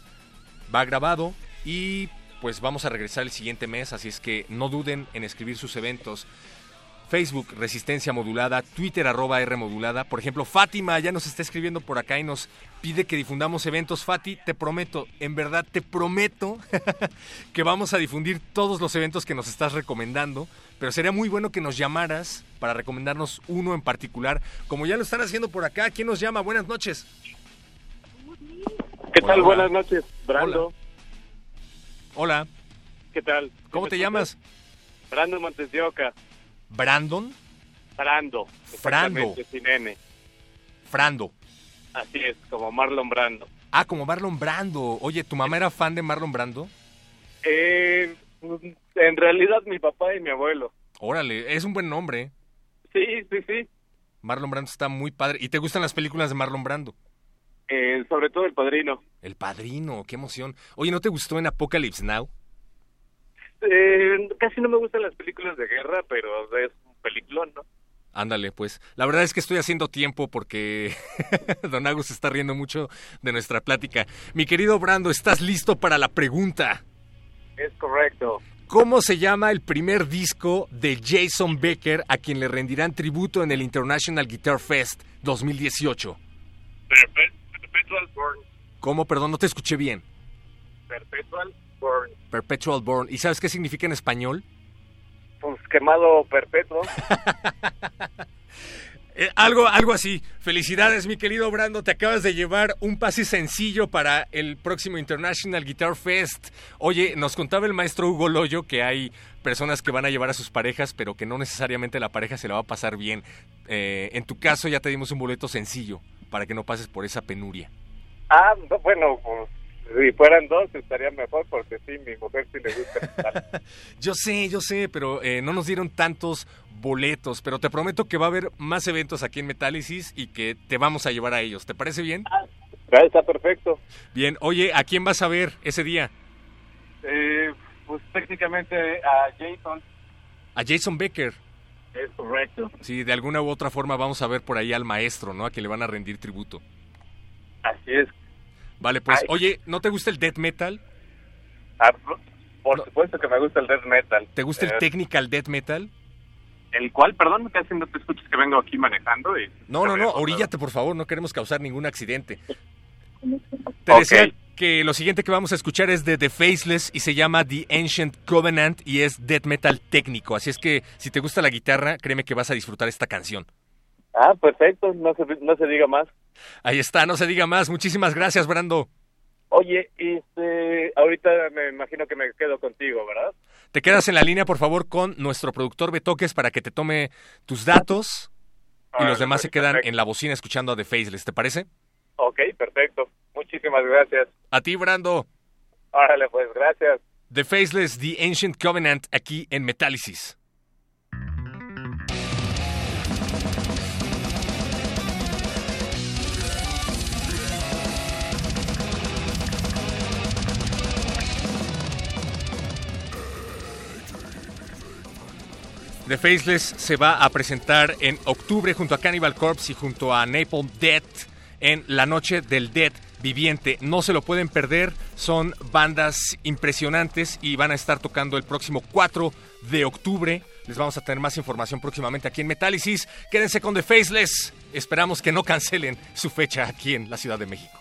va grabado y pues vamos a regresar el siguiente mes, así es que no duden en escribir sus eventos. Facebook Resistencia Modulada, Twitter arroba R Modulada. Por ejemplo, Fátima ya nos está escribiendo por acá y nos pide que difundamos eventos. Fati, te prometo, en verdad te prometo que vamos a difundir todos los eventos que nos estás recomendando. Pero sería muy bueno que nos llamaras para recomendarnos uno en particular, como ya lo están haciendo por acá. ¿Quién nos llama? Buenas noches. ¿Qué tal? Buenas noches, Brando. Hola. ¿Qué tal? ¿Cómo te llamas? Brando Montes de Oca. ¿Brandon? Brando. Frando. Sin N. Frando. Así es, como Marlon Brando. Ah, como Marlon Brando. Oye, ¿tu mamá era fan de Marlon Brando? Eh, en realidad mi papá y mi abuelo. Órale, es un buen nombre. Sí, sí, sí. Marlon Brando está muy padre. ¿Y te gustan las películas de Marlon Brando? Eh, sobre todo El Padrino. El Padrino, qué emoción. Oye, ¿no te gustó en Apocalypse Now? Eh, casi no me gustan las películas de guerra, pero es un peliculón, ¿no? Ándale, pues. La verdad es que estoy haciendo tiempo porque Don Agus está riendo mucho de nuestra plática. Mi querido Brando, ¿estás listo para la pregunta? Es correcto. ¿Cómo se llama el primer disco de Jason Becker a quien le rendirán tributo en el International Guitar Fest 2018? Perpetual Born. ¿Cómo? Perdón, no te escuché bien. Perpetual Perpetual Born. ¿Y sabes qué significa en español? Pues quemado perpetuo. Eh, algo, algo así. Felicidades, mi querido Brando. Te acabas de llevar un pase sencillo para el próximo International Guitar Fest. Oye, nos contaba el maestro Hugo Loyo que hay personas que van a llevar a sus parejas, pero que no necesariamente la pareja se la va a pasar bien. Eh, en tu caso, ya te dimos un boleto sencillo para que no pases por esa penuria. Ah, no, bueno, pues si fueran dos estaría mejor porque sí, mi mujer sí le gusta. yo sé, yo sé, pero eh, no nos dieron tantos boletos, pero te prometo que va a haber más eventos aquí en Metálisis y que te vamos a llevar a ellos. ¿Te parece bien? Ah, está perfecto. Bien, oye, ¿a quién vas a ver ese día? Eh, pues técnicamente a Jason. A Jason Becker. Es correcto. Sí, de alguna u otra forma vamos a ver por ahí al maestro, ¿no? A que le van a rendir tributo. Así es. Vale, pues, oye, ¿no te gusta el death metal? Ah, por supuesto que me gusta el death metal. ¿Te gusta el Eh, technical death metal? ¿El cual? Perdón, casi no te escuchas que vengo aquí manejando y... No, no, no, oríllate, por favor, no queremos causar ningún accidente. Te Ok. decía que lo siguiente que vamos a escuchar es de The Faceless y se llama The Ancient Covenant y es death metal técnico. Así es que si te gusta la guitarra, créeme que vas a disfrutar esta canción. Ah, perfecto, no se, no se diga más. Ahí está, no se diga más. Muchísimas gracias, Brando. Oye, este, ahorita me imagino que me quedo contigo, ¿verdad? Te quedas en la línea, por favor, con nuestro productor Betoques para que te tome tus datos y los demás se pues, quedan perfecto. en la bocina escuchando a The Faceless. ¿Te parece? Ok, perfecto. Muchísimas gracias. A ti, Brando. Órale, pues, gracias. The Faceless, The Ancient Covenant, aquí en Metálisis. The Faceless se va a presentar en octubre junto a Cannibal Corpse y junto a Napalm Death en la noche del Dead viviente. No se lo pueden perder, son bandas impresionantes y van a estar tocando el próximo 4 de octubre. Les vamos a tener más información próximamente aquí en Metálisis. Quédense con The Faceless. Esperamos que no cancelen su fecha aquí en la Ciudad de México.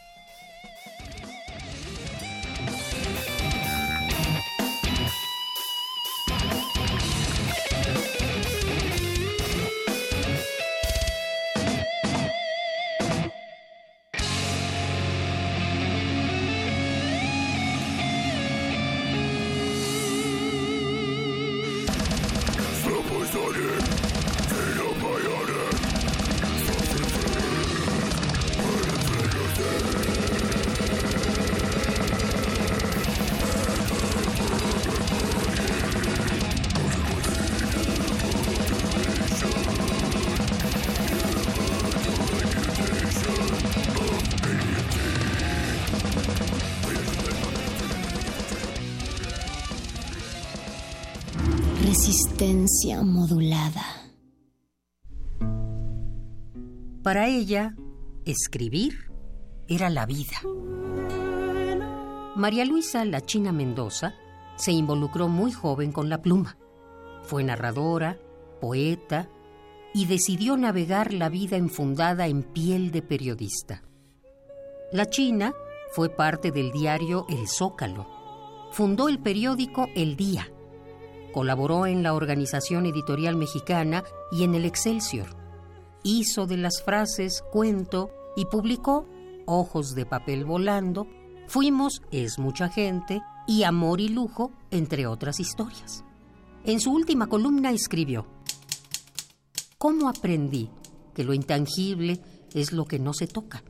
Modulada. Para ella, escribir era la vida. María Luisa La China Mendoza se involucró muy joven con la pluma. Fue narradora, poeta y decidió navegar la vida enfundada en piel de periodista. La China fue parte del diario El Zócalo. Fundó el periódico El Día. Colaboró en la Organización Editorial Mexicana y en el Excelsior. Hizo de las frases cuento y publicó Ojos de papel volando, Fuimos es mucha gente y Amor y lujo, entre otras historias. En su última columna escribió, ¿Cómo aprendí que lo intangible es lo que no se toca?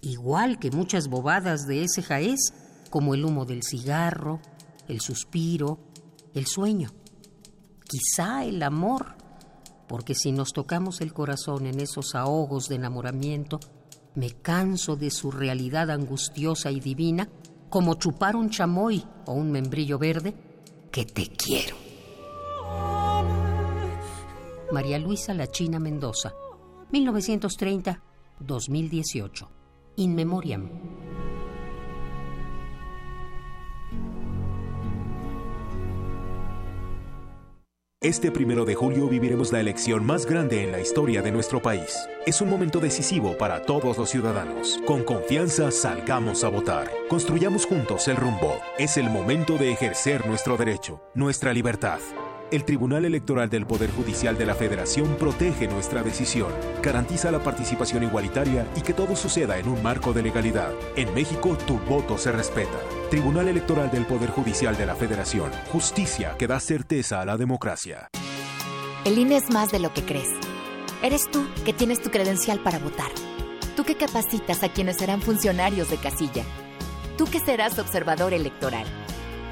Igual que muchas bobadas de ese jaez, como el humo del cigarro, el suspiro, el sueño, quizá el amor, porque si nos tocamos el corazón en esos ahogos de enamoramiento, me canso de su realidad angustiosa y divina, como chupar un chamoy o un membrillo verde, que te quiero. María Luisa La China Mendoza, 1930-2018. In Memoriam. Este primero de julio viviremos la elección más grande en la historia de nuestro país. Es un momento decisivo para todos los ciudadanos. Con confianza salgamos a votar. Construyamos juntos el rumbo. Es el momento de ejercer nuestro derecho, nuestra libertad. El Tribunal Electoral del Poder Judicial de la Federación protege nuestra decisión, garantiza la participación igualitaria y que todo suceda en un marco de legalidad. En México, tu voto se respeta. Tribunal Electoral del Poder Judicial de la Federación. Justicia que da certeza a la democracia. El INE es más de lo que crees. Eres tú que tienes tu credencial para votar. Tú que capacitas a quienes serán funcionarios de casilla. Tú que serás observador electoral.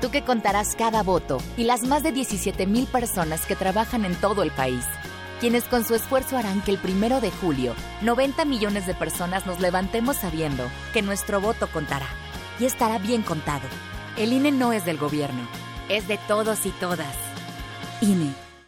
Tú que contarás cada voto y las más de 17 mil personas que trabajan en todo el país. Quienes con su esfuerzo harán que el primero de julio 90 millones de personas nos levantemos sabiendo que nuestro voto contará. Y estará bien contado. El INE no es del gobierno, es de todos y todas. INE.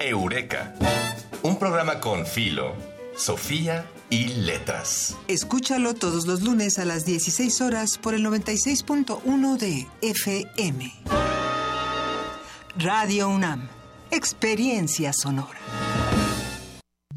Eureka. Un programa con Filo, Sofía y Letras. Escúchalo todos los lunes a las 16 horas por el 96.1 de FM. Radio UNAM. Experiencia sonora.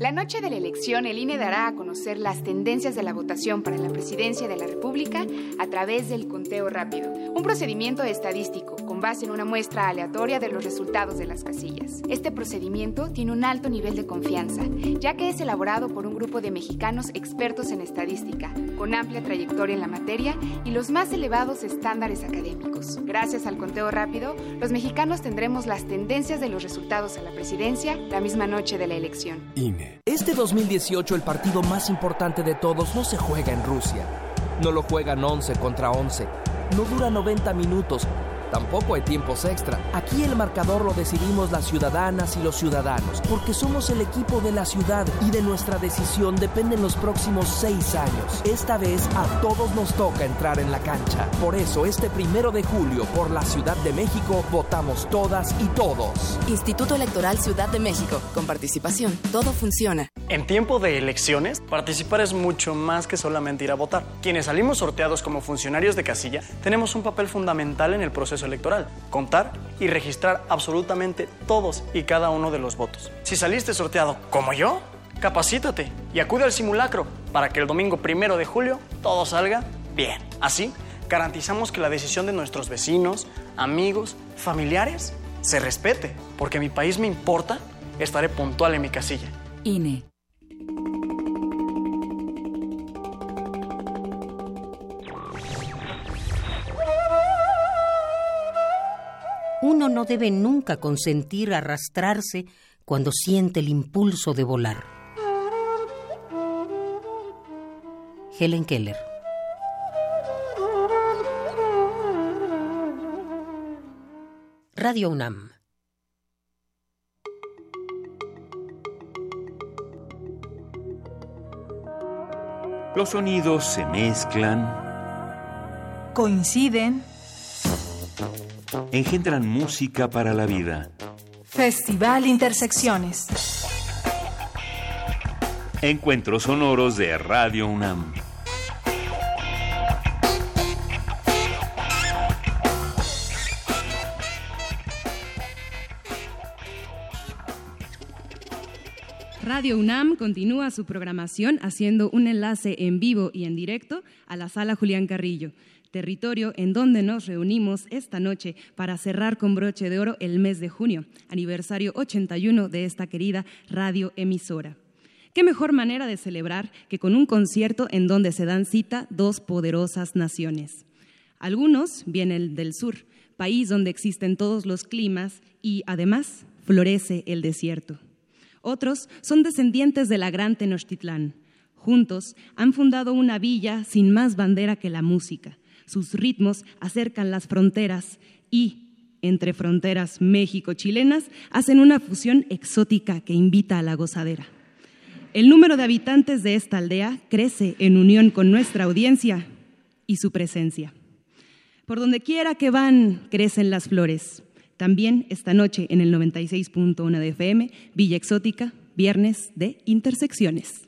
La noche de la elección, el INE dará a conocer las tendencias de la votación para la presidencia de la República a través del conteo rápido, un procedimiento estadístico con base en una muestra aleatoria de los resultados de las casillas. Este procedimiento tiene un alto nivel de confianza, ya que es elaborado por un grupo de mexicanos expertos en estadística, con amplia trayectoria en la materia y los más elevados estándares académicos. Gracias al conteo rápido, los mexicanos tendremos las tendencias de los resultados a la presidencia la misma noche de la elección. INE. Este 2018 el partido más importante de todos no se juega en Rusia. No lo juegan 11 contra 11. No dura 90 minutos. Tampoco hay tiempos extra. Aquí el marcador lo decidimos las ciudadanas y los ciudadanos, porque somos el equipo de la ciudad y de nuestra decisión dependen los próximos seis años. Esta vez a todos nos toca entrar en la cancha. Por eso, este primero de julio, por la Ciudad de México, votamos todas y todos. Instituto Electoral Ciudad de México. Con participación, todo funciona. En tiempo de elecciones, participar es mucho más que solamente ir a votar. Quienes salimos sorteados como funcionarios de casilla, tenemos un papel fundamental en el proceso electoral, contar y registrar absolutamente todos y cada uno de los votos. Si saliste sorteado como yo, capacítate y acude al simulacro para que el domingo primero de julio todo salga bien. Así, garantizamos que la decisión de nuestros vecinos, amigos, familiares se respete, porque mi país me importa, estaré puntual en mi casilla. INE. Uno no debe nunca consentir arrastrarse cuando siente el impulso de volar. Helen Keller. Radio UNAM. Los sonidos se mezclan, Coinciden engendran música para la vida. Festival Intersecciones. Encuentros sonoros de Radio UNAM. Radio UNAM continúa su programación haciendo un enlace en vivo y en directo a la sala Julián Carrillo territorio en donde nos reunimos esta noche para cerrar con broche de oro el mes de junio, aniversario 81 de esta querida radio emisora. ¿Qué mejor manera de celebrar que con un concierto en donde se dan cita dos poderosas naciones? Algunos vienen del sur, país donde existen todos los climas y además florece el desierto. Otros son descendientes de la gran Tenochtitlán. Juntos han fundado una villa sin más bandera que la música. Sus ritmos acercan las fronteras y, entre fronteras México-chilenas, hacen una fusión exótica que invita a la gozadera. El número de habitantes de esta aldea crece en unión con nuestra audiencia y su presencia. Por donde quiera que van, crecen las flores. También esta noche en el 96.1 de FM, Villa Exótica, viernes de Intersecciones.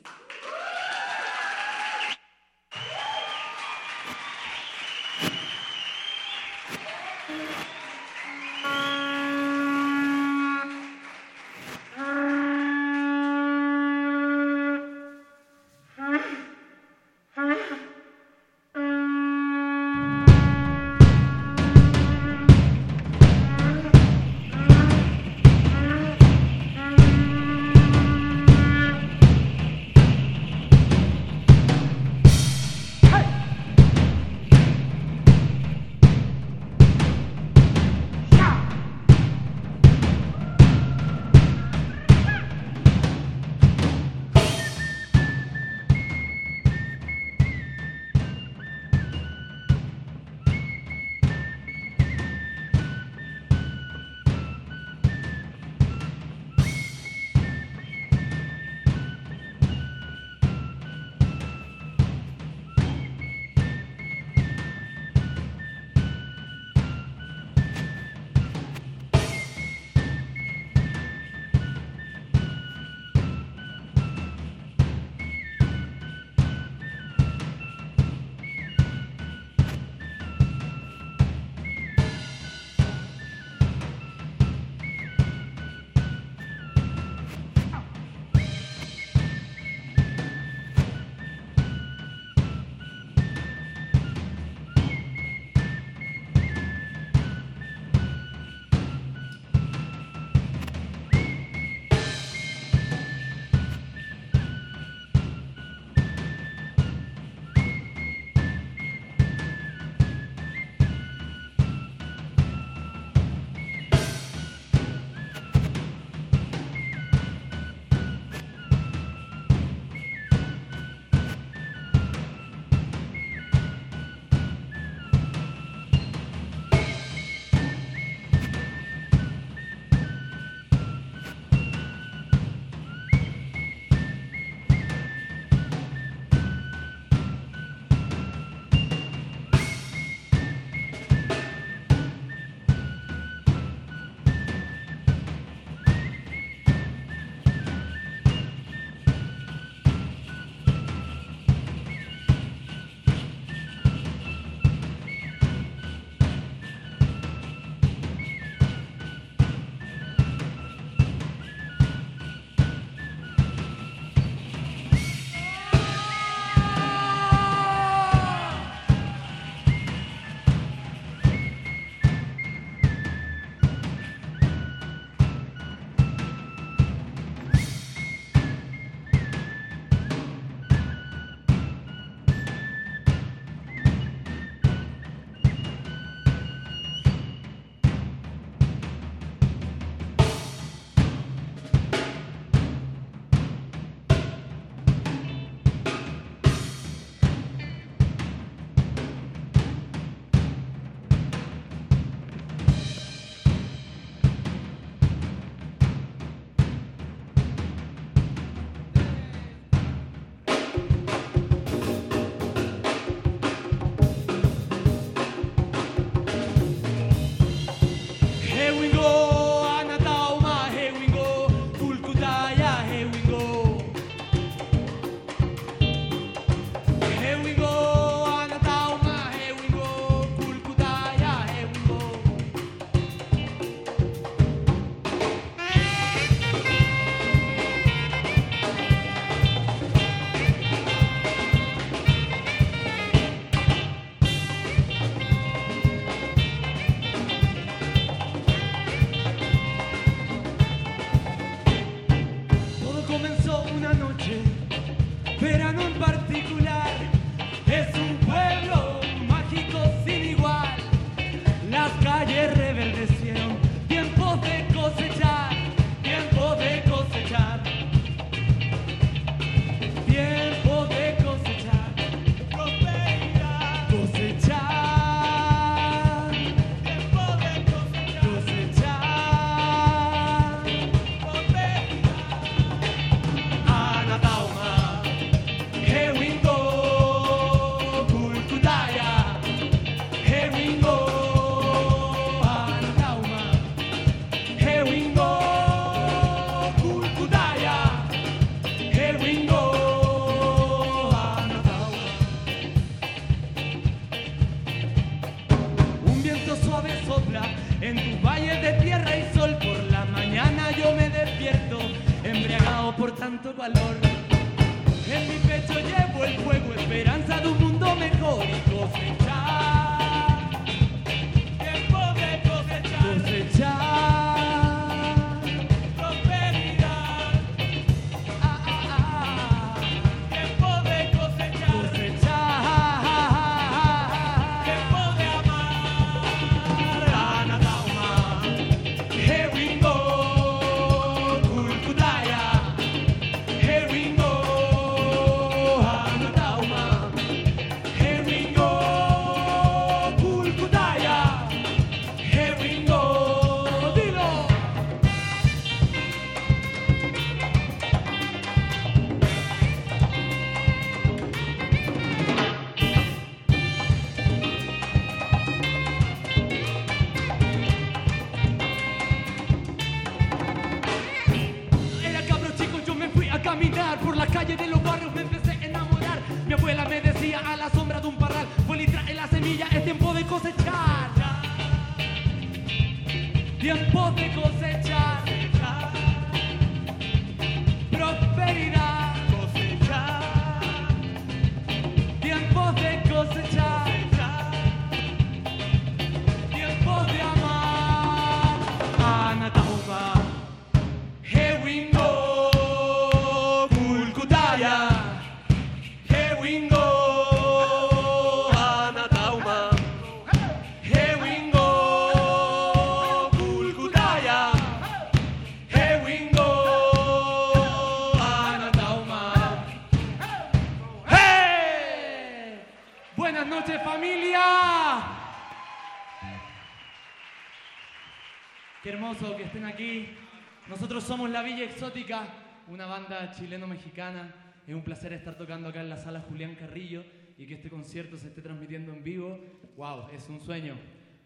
somos La Villa Exótica, una banda chileno-mexicana. Es un placer estar tocando acá en la sala Julián Carrillo y que este concierto se esté transmitiendo en vivo. ¡Wow! Es un sueño.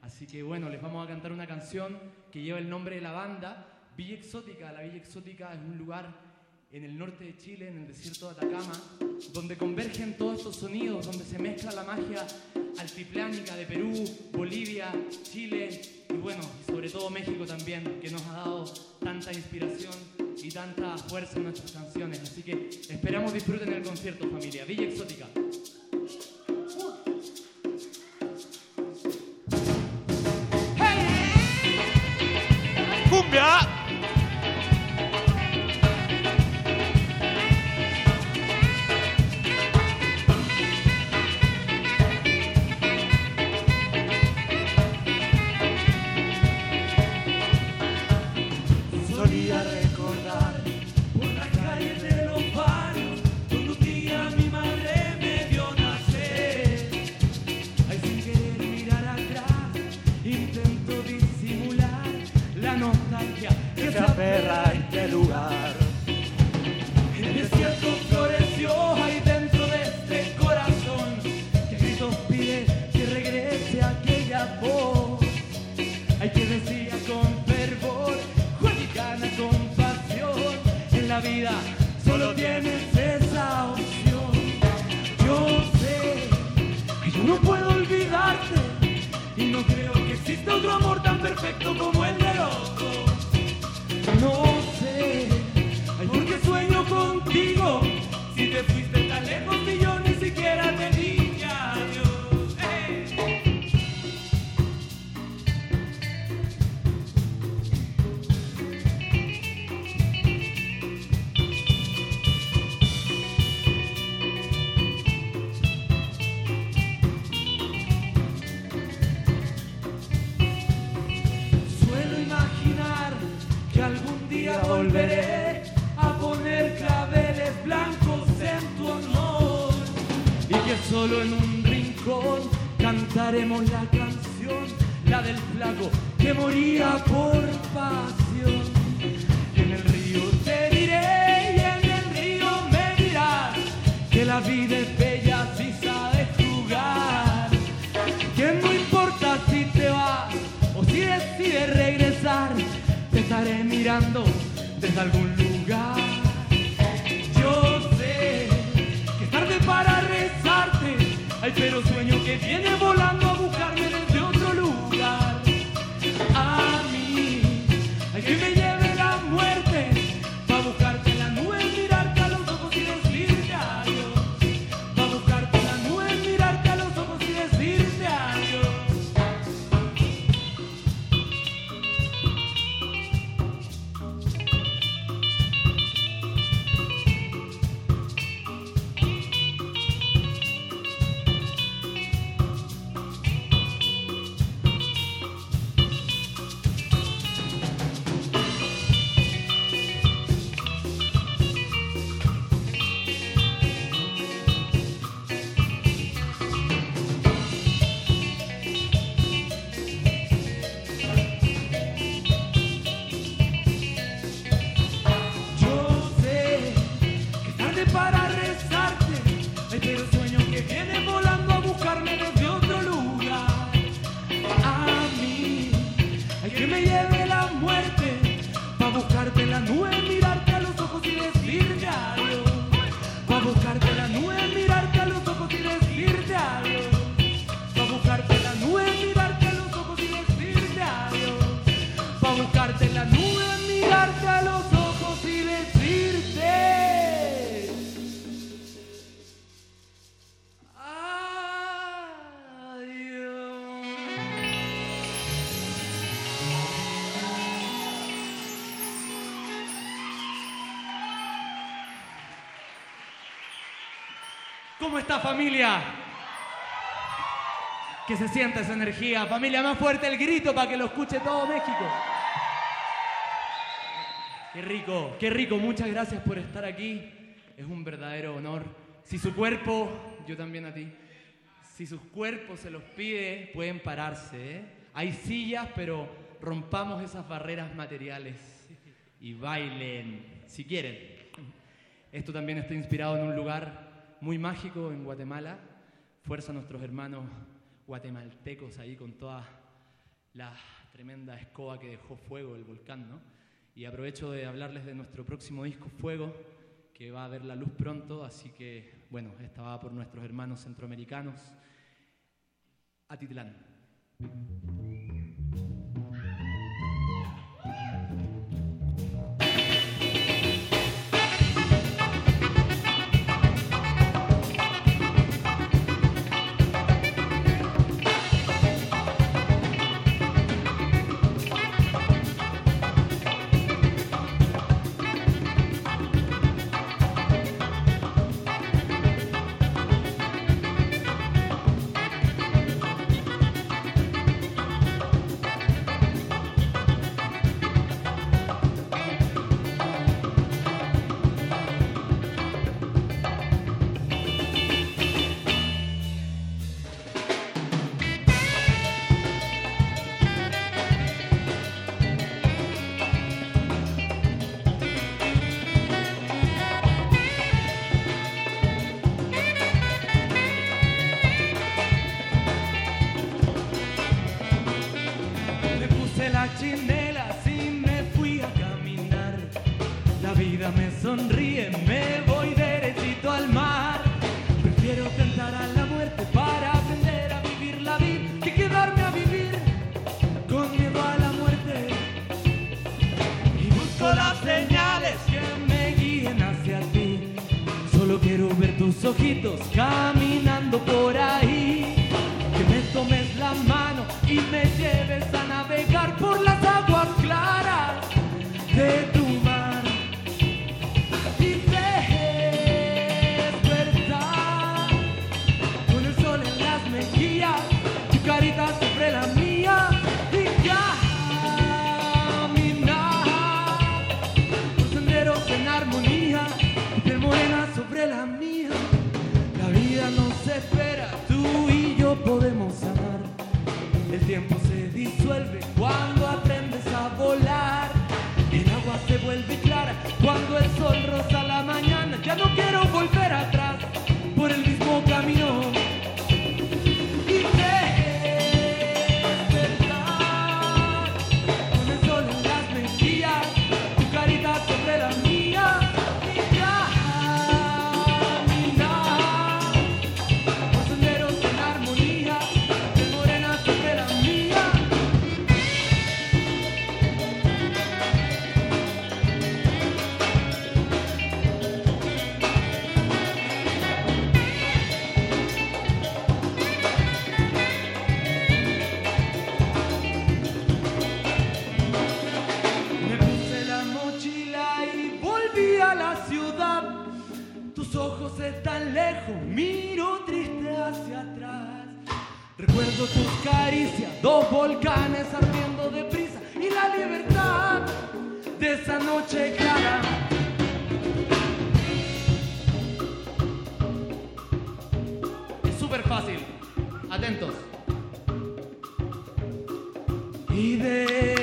Así que bueno, les vamos a cantar una canción que lleva el nombre de la banda, Villa Exótica. La Villa Exótica es un lugar en el norte de Chile, en el desierto de Atacama, donde convergen todos estos sonidos, donde se mezcla la magia altiplánica de Perú, Bolivia, Chile y bueno, sobre todo México también, que nos ha dado tanta inspiración y tanta fuerza en nuestras canciones. Así que esperamos disfruten el concierto, familia. Villa Exótica. ¡Hey! perfecto como él. Yo sé que es tarde para rezarte, ay, pero sueño que viene volando. ¿Cómo está familia? Que se sienta esa energía. Familia, más fuerte el grito para que lo escuche todo México. Qué rico, qué rico. Muchas gracias por estar aquí. Es un verdadero honor. Si su cuerpo, yo también a ti, si sus cuerpos se los pide, pueden pararse. ¿eh? Hay sillas, pero rompamos esas barreras materiales y bailen, si quieren. Esto también está inspirado en un lugar muy mágico en Guatemala. Fuerza a nuestros hermanos guatemaltecos ahí con toda la tremenda escoba que dejó fuego el volcán, ¿no? Y aprovecho de hablarles de nuestro próximo disco Fuego, que va a ver la luz pronto, así que, bueno, esta va por nuestros hermanos centroamericanos. Atitlán. Ojos están lejos, miro triste hacia atrás. Recuerdo tus caricias, dos volcanes ardiendo deprisa y la libertad de esa noche clara. Es súper fácil. Atentos. Y despertar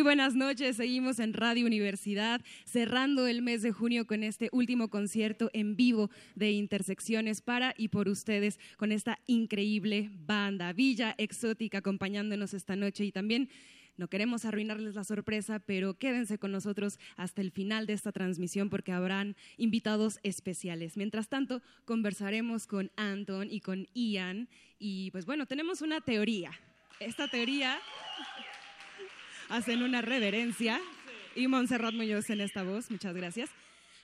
Muy buenas noches, seguimos en Radio Universidad, cerrando el mes de junio con este último concierto en vivo de Intersecciones para y por ustedes, con esta increíble banda Villa Exótica acompañándonos esta noche y también no queremos arruinarles la sorpresa, pero quédense con nosotros hasta el final de esta transmisión porque habrán invitados especiales. Mientras tanto, conversaremos con Anton y con Ian y pues bueno, tenemos una teoría. Esta teoría hacen una reverencia y Montserrat Muñoz en esta voz, muchas gracias.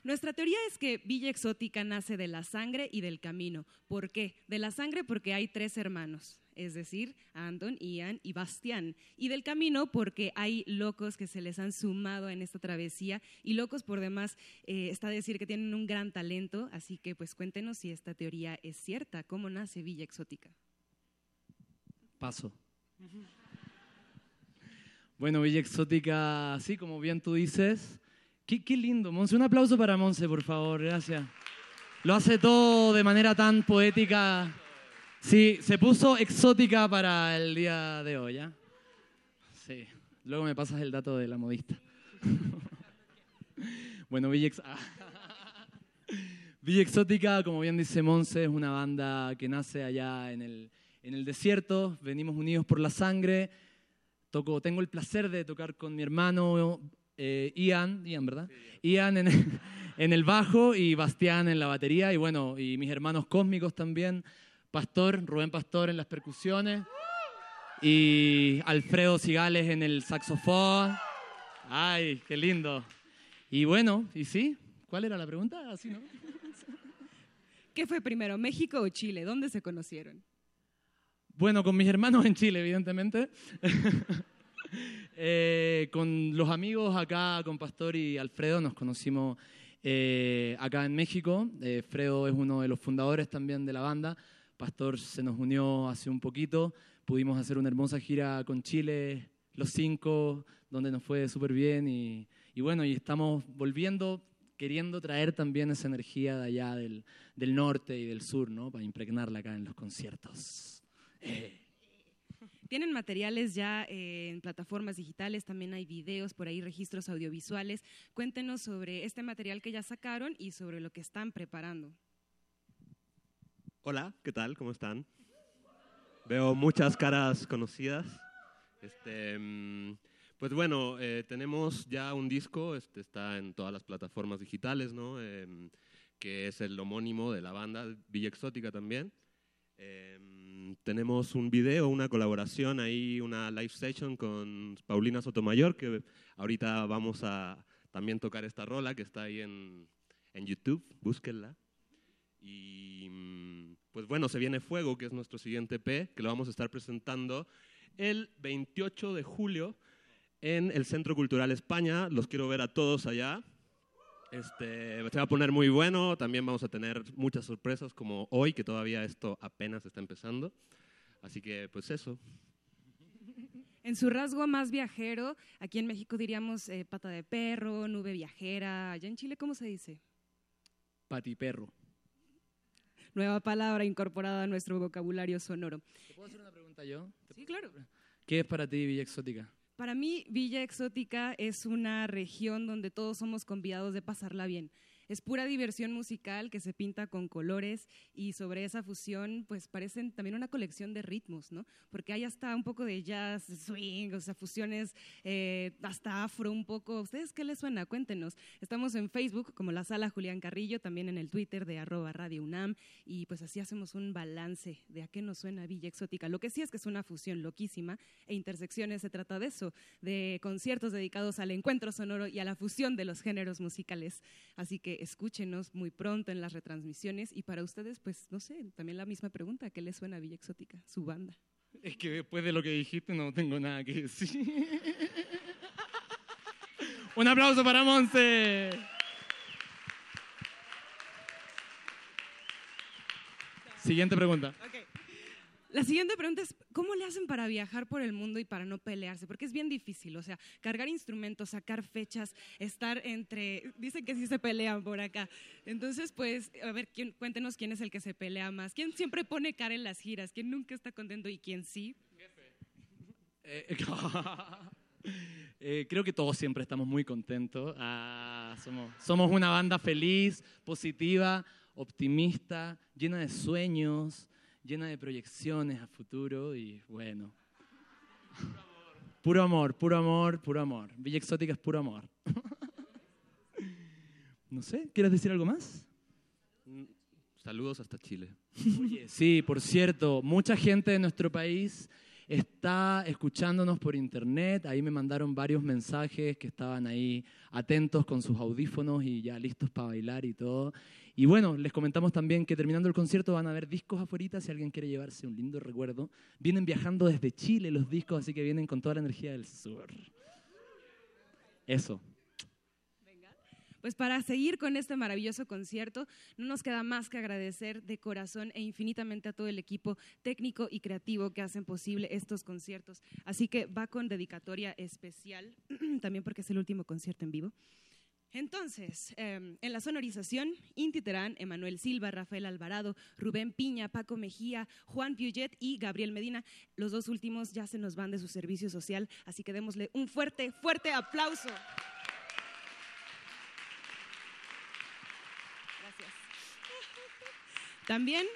Nuestra teoría es que Villa Exótica nace de la sangre y del camino. ¿Por qué? De la sangre porque hay tres hermanos, es decir, Anton, Ian y Bastián. Y del camino porque hay locos que se les han sumado en esta travesía y locos por demás eh, está a decir que tienen un gran talento. Así que pues cuéntenos si esta teoría es cierta. ¿Cómo nace Villa Exótica? Paso. Bueno, Villa Exótica, sí, como bien tú dices. Qué, lindo, Monse. Un aplauso para Monse, por favor, gracias. Lo hace todo de manera tan poética. Sí, se puso exótica para el día de hoy, ¿ya? Sí, luego me pasas el dato de la modista. bueno, Villa, Villa Exótica, como bien dice Monse, es una banda que nace allá en el, en el desierto. Venimos unidos por la sangre. Toco, tengo el placer de tocar con mi hermano eh, Ian, Ian, ¿verdad? Ian en el, en el bajo y Bastián en la batería. Y bueno, y mis hermanos cósmicos también. Pastor, Rubén Pastor en las percusiones. Y Alfredo Cigales en el saxofón. Ay, qué lindo. Y bueno, ¿y sí? ¿Cuál era la pregunta? Así, ¿no? ¿Qué fue primero, México o Chile? ¿Dónde se conocieron? Bueno, con mis hermanos en Chile, evidentemente. Eh, con los amigos acá, con Pastor y Alfredo, nos conocimos eh, acá en México. Eh, Fredo es uno de los fundadores también de la banda. Pastor se nos unió hace un poquito. Pudimos hacer una hermosa gira con Chile, los cinco, donde nos fue súper bien. Y, y bueno, y estamos volviendo, queriendo traer también esa energía de allá del, del norte y del sur, ¿no? Para impregnarla acá en los conciertos. Eh. Tienen materiales ya eh, en plataformas digitales, también hay videos, por ahí registros audiovisuales. Cuéntenos sobre este material que ya sacaron y sobre lo que están preparando. Hola, ¿qué tal? ¿Cómo están? Veo muchas caras conocidas. Este, mm, pues bueno, eh, tenemos ya un disco, este, está en todas las plataformas digitales, ¿no? Em, que es el homónimo de la banda, Villa Exótica también. Em, tenemos un video, una colaboración ahí, una live session con Paulina Sotomayor, que ahorita vamos a también tocar esta rola que está ahí en, en YouTube, búsquenla. Y mm, pues bueno, se viene Fuego, que es nuestro siguiente EP, que lo vamos a estar presentando el 28 de julio en el Centro Cultural España. Los quiero ver a todos allá. Este, se va a poner muy bueno. También vamos a tener muchas sorpresas como hoy, que todavía esto apenas está empezando. Así que, pues eso. En su rasgo más viajero, aquí en México diríamos eh, pata de perro, nube viajera. Allá en Chile, ¿cómo se dice? Patiperro. Nueva palabra incorporada a nuestro vocabulario sonoro. ¿Te puedo hacer una pregunta yo? Sí, claro. ¿Qué es para ti Villa Exótica? Para mí, Villa Exótica es una región donde todos somos convidados de pasarla bien. Es pura diversión musical que se pinta con colores y sobre esa fusión, pues parecen también una colección de ritmos, ¿no? Porque hay hasta un poco de jazz, swing, o sea, fusiones eh, hasta afro un poco. ¿Ustedes qué les suena? Cuéntenos. Estamos en Facebook como la Sala Julián Carrillo, también en el Twitter de arroba Radio UNAM y pues así hacemos un balance de a qué nos suena Villa Exótica. Lo que sí es que es una fusión loquísima e Intersecciones se trata de eso, de conciertos dedicados al encuentro sonoro y a la fusión de los géneros musicales. Así que escúchenos muy pronto en las retransmisiones y para ustedes, pues no sé, también la misma pregunta, ¿qué les suena a Villa Exótica, su banda? Es que después de lo que dijiste no tengo nada que decir. Un aplauso para Monse. Siguiente pregunta. La siguiente pregunta es, ¿cómo le hacen para viajar por el mundo y para no pelearse? Porque es bien difícil, o sea, cargar instrumentos, sacar fechas, estar entre... Dicen que sí se pelean por acá. Entonces, pues, a ver, ¿quién- cuéntenos quién es el que se pelea más. ¿Quién siempre pone cara en las giras? ¿Quién nunca está contento y quién sí? Eh, eh, creo que todos siempre estamos muy contentos. Ah, somos, somos una banda feliz, positiva, optimista, llena de sueños, llena de proyecciones a futuro y bueno. Puro amor, puro amor, puro amor. Villa Exótica es puro amor. No sé, ¿quieres decir algo más? Saludos hasta Chile. Oye, sí, por cierto, mucha gente de nuestro país está escuchándonos por internet. Ahí me mandaron varios mensajes que estaban ahí atentos con sus audífonos y ya listos para bailar y todo. Y bueno, les comentamos también que terminando el concierto van a haber discos afuera si alguien quiere llevarse un lindo recuerdo. Vienen viajando desde Chile los discos, así que vienen con toda la energía del sur. Eso. Pues para seguir con este maravilloso concierto, no nos queda más que agradecer de corazón e infinitamente a todo el equipo técnico y creativo que hacen posible estos conciertos. Así que va con dedicatoria especial, también porque es el último concierto en vivo. Entonces, eh, en la sonorización, Inti Terán, Emanuel Silva, Rafael Alvarado, Rubén Piña, Paco Mejía, Juan Piuget y Gabriel Medina. Los dos últimos ya se nos van de su servicio social, así que démosle un fuerte, fuerte aplauso. Gracias. También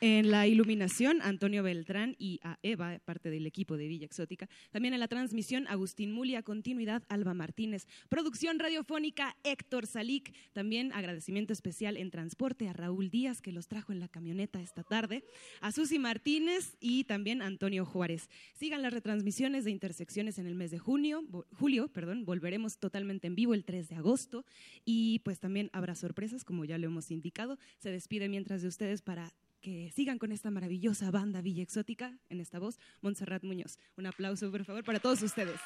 en la iluminación, Antonio Beltrán y a Eva, parte del equipo de Villa Exótica. También en la transmisión, Agustín Mulia, continuidad, Alba Martínez. Producción radiofónica, Héctor Salic. También agradecimiento especial en transporte a Raúl Díaz, que los trajo en la camioneta esta tarde. A Susi Martínez y también Antonio Juárez. Sigan las retransmisiones de Intersecciones en el mes de junio, julio. Perdón, volveremos totalmente en vivo el 3 de agosto. Y pues también habrá sorpresas, como ya lo hemos indicado. Se despide mientras de ustedes para que sigan con esta maravillosa banda Villa Exótica, en esta voz, Montserrat Muñoz. Un aplauso, por favor, para todos ustedes.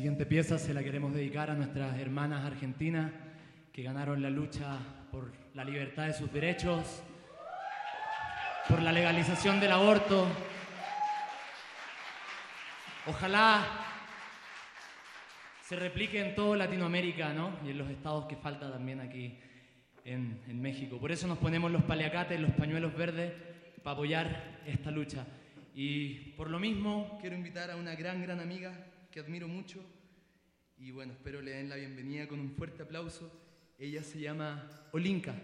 siguiente pieza se la queremos dedicar a nuestras hermanas argentinas que ganaron la lucha por la libertad de sus derechos, por la legalización del aborto. Ojalá se replique en toda Latinoamérica, ¿no? Y en los estados que falta también aquí en, en México. Por eso nos ponemos los paliacates, los pañuelos verdes, para apoyar esta lucha. Y por lo mismo quiero invitar a una gran, gran amiga que admiro mucho. Y bueno, espero le den la bienvenida con un fuerte aplauso. Ella se llama Olinka.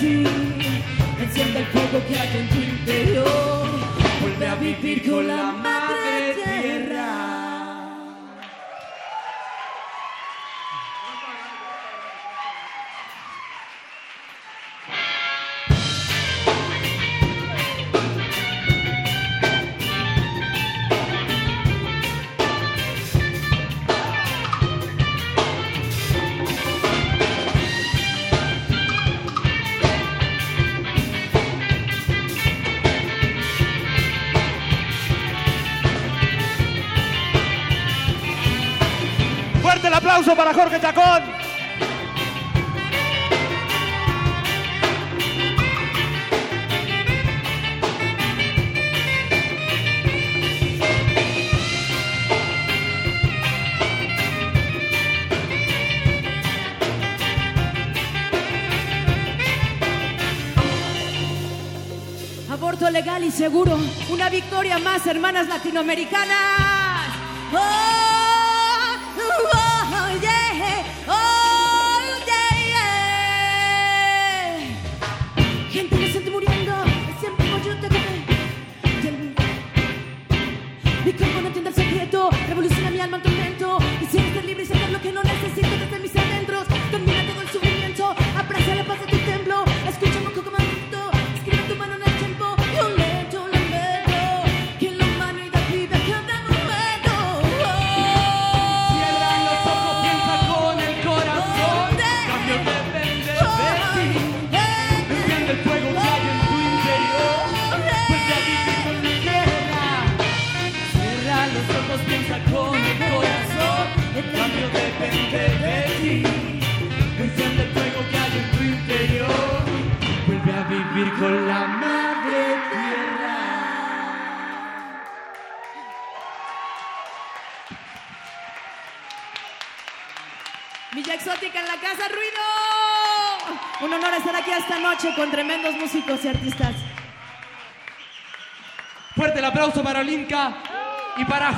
ti, enciende el fuego que hay en tu interior, vuelve a vivir con la mano. para Jorge Chacón. Aborto legal y seguro. Una victoria más, hermanas latinoamericanas.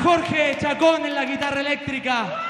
Jorge Chacón en la guitarra eléctrica.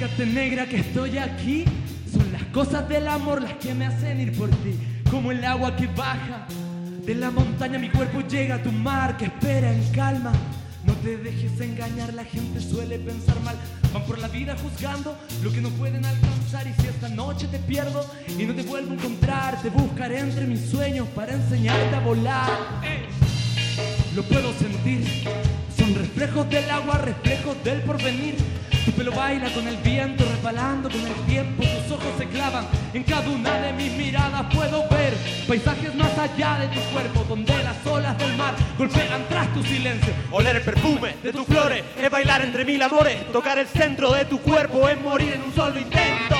Acércate negra que estoy aquí. Son las cosas del amor las que me hacen ir por ti. Como el agua que baja de la montaña, mi cuerpo llega a tu mar que espera en calma. No te dejes engañar, la gente suele pensar mal. Van por la vida juzgando lo que no pueden alcanzar. Y si esta noche te pierdo y no te vuelvo a encontrar, te buscaré entre mis sueños para enseñarte a volar. Lo puedo sentir, son reflejos del agua, reflejos del porvenir. Tu pelo baila con el viento, resbalando con el tiempo. Tus ojos se clavan en cada una de mis miradas. Puedo ver paisajes más allá de tu cuerpo, donde las olas del mar golpean tras tu silencio. Oler el perfume de tus flores es bailar entre mil amores. Tocar el centro de tu cuerpo es morir en un solo intento.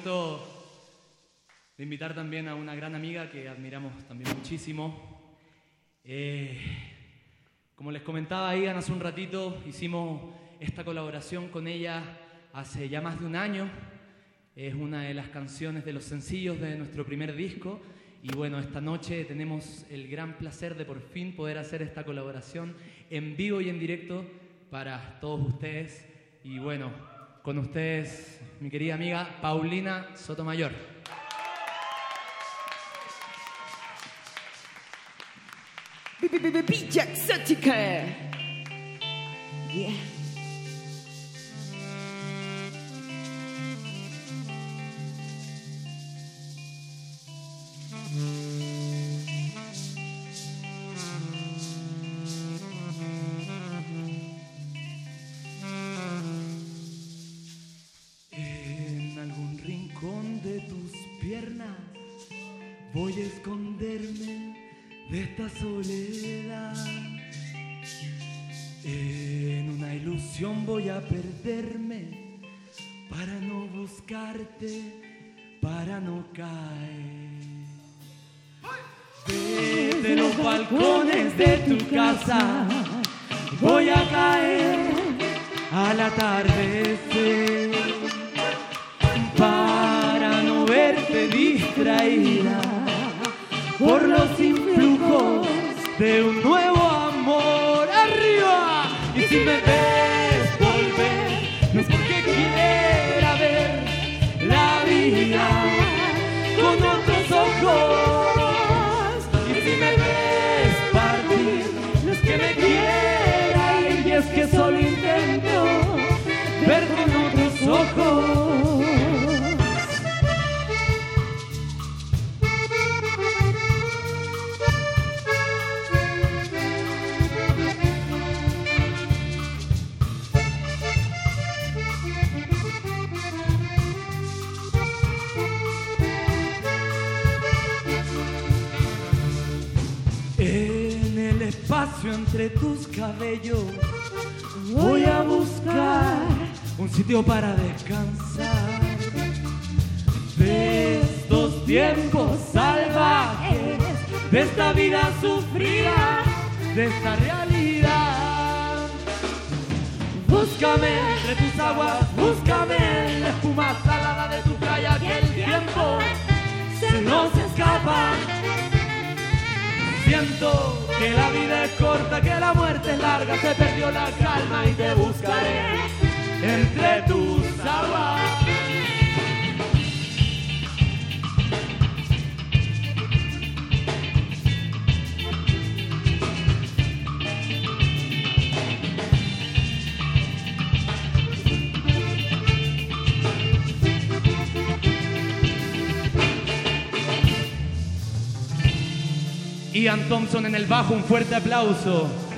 Momento de invitar también a una gran amiga que admiramos también muchísimo. Eh, como les comentaba Ian hace un ratito, hicimos esta colaboración con ella hace ya más de un año. Es una de las canciones de los sencillos de nuestro primer disco. Y bueno, esta noche tenemos el gran placer de por fin poder hacer esta colaboración en vivo y en directo para todos ustedes. Y bueno, con ustedes, mi querida amiga Paulina Sotomayor. Esconderme de esta soledad. En una ilusión voy a perderme para no buscarte, para no caer. Desde los balcones de tu casa voy a caer al atardecer para no verte distraída por los influjos de un nuevo amor. Arriba y si me ves entre tus cabellos voy a buscar un sitio para descansar. De estos tiempos salvajes, de esta vida sufrida, de esta realidad. Búscame entre tus aguas, búscame en la espuma salada de tu playa que el tiempo se nos escapa. Siento que la vida es corta, que la muerte es larga, se perdió la calma y te buscaré entre tus aguas. Ian Thompson en el bajo, un fuerte aplauso.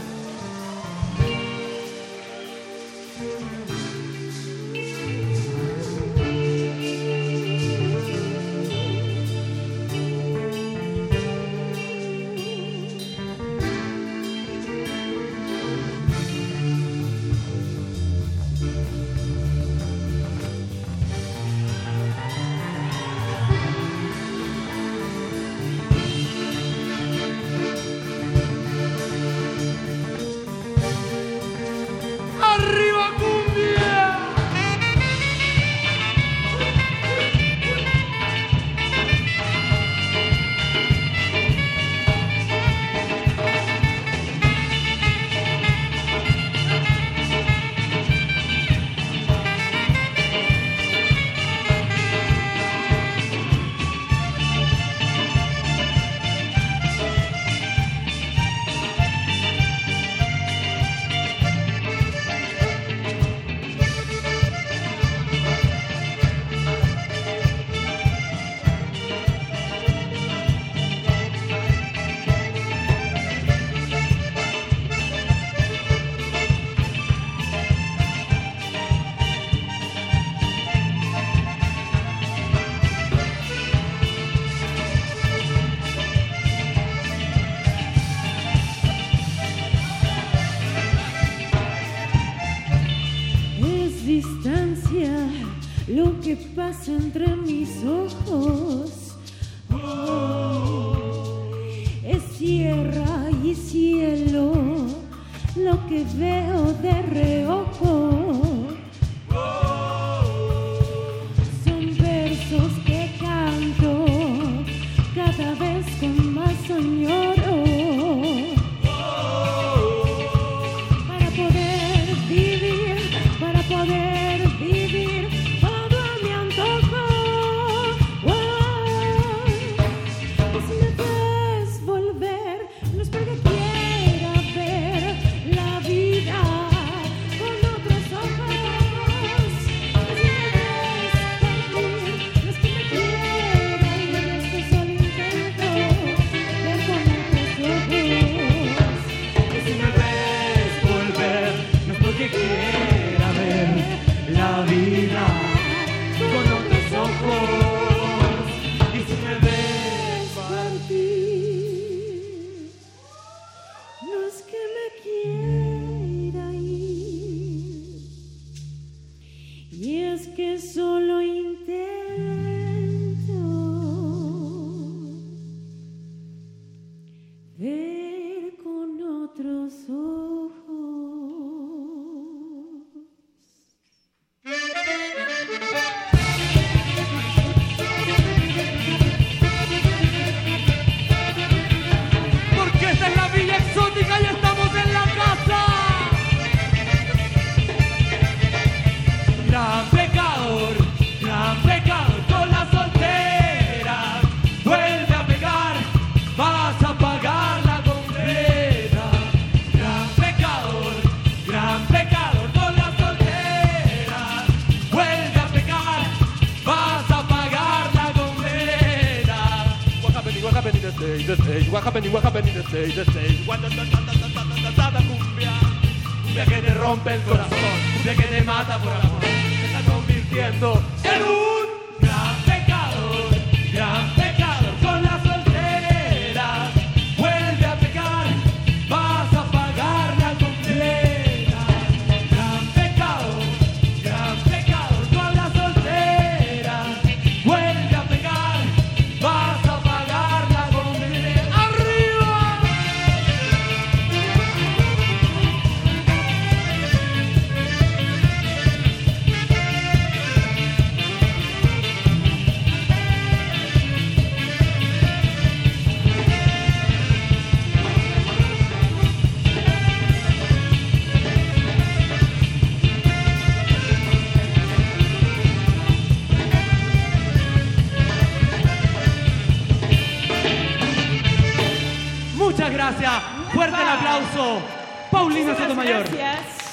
Muchísimas Sotomayor. Gracias.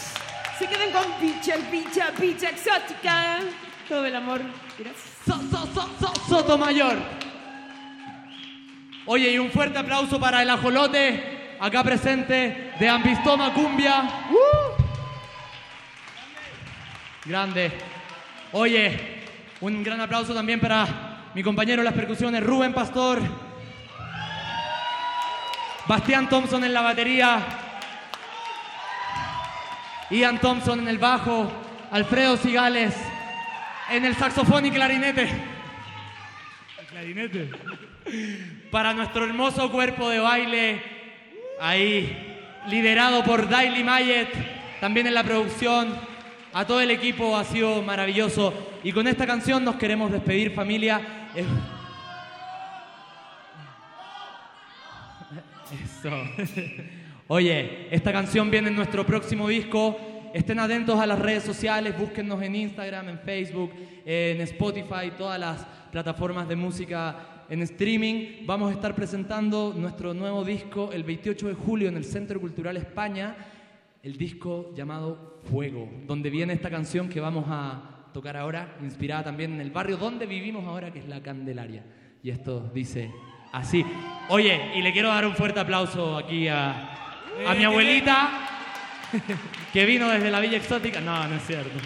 Se queden con picha, picha, picha exótica. Todo el amor. Gracias. Sotomayor. Oye, y un fuerte aplauso para el ajolote, acá presente, de Ambistoma Cumbia. Grande. Oye, un gran aplauso también para mi compañero en las percusiones, Rubén Pastor. Bastián Thompson en la batería. Ian Thompson en el bajo. Alfredo Cigales en el saxofón y clarinete. Clarinete. Para nuestro hermoso cuerpo de baile, ahí, liderado por Daily Mayet, también en la producción. A todo el equipo ha sido maravilloso. Y con esta canción nos queremos despedir, familia. Eh, Eso. Oye, esta canción viene en nuestro próximo disco. Estén atentos a las redes sociales, búsquennos en Instagram, en Facebook, en Spotify, todas las plataformas de música en streaming. Vamos a estar presentando nuestro nuevo disco el 28 de julio en el Centro Cultural España, el disco llamado Fuego, donde viene esta canción que vamos a tocar ahora, inspirada también en el barrio donde vivimos ahora, que es la Candelaria. Y esto dice así. Oye, y le quiero dar un fuerte aplauso aquí a, a mi abuelita, que vino desde la Villa Exótica. No, no es cierto.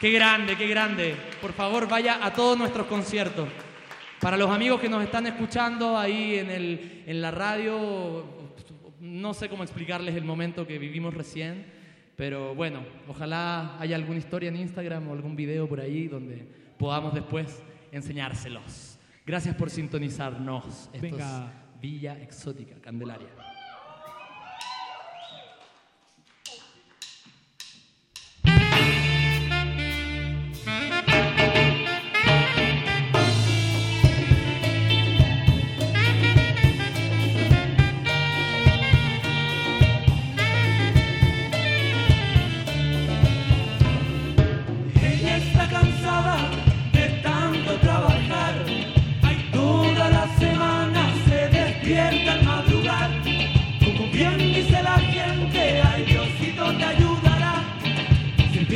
Qué grande, qué grande. Por favor, vaya a todos nuestros conciertos. Para los amigos que nos están escuchando ahí en, el, en la radio, no sé cómo explicarles el momento que vivimos recién. Pero bueno, ojalá haya alguna historia en Instagram o algún video por ahí donde podamos después enseñárselos. Gracias por sintonizarnos. Esto Venga. es Villa Exótica, Candelaria.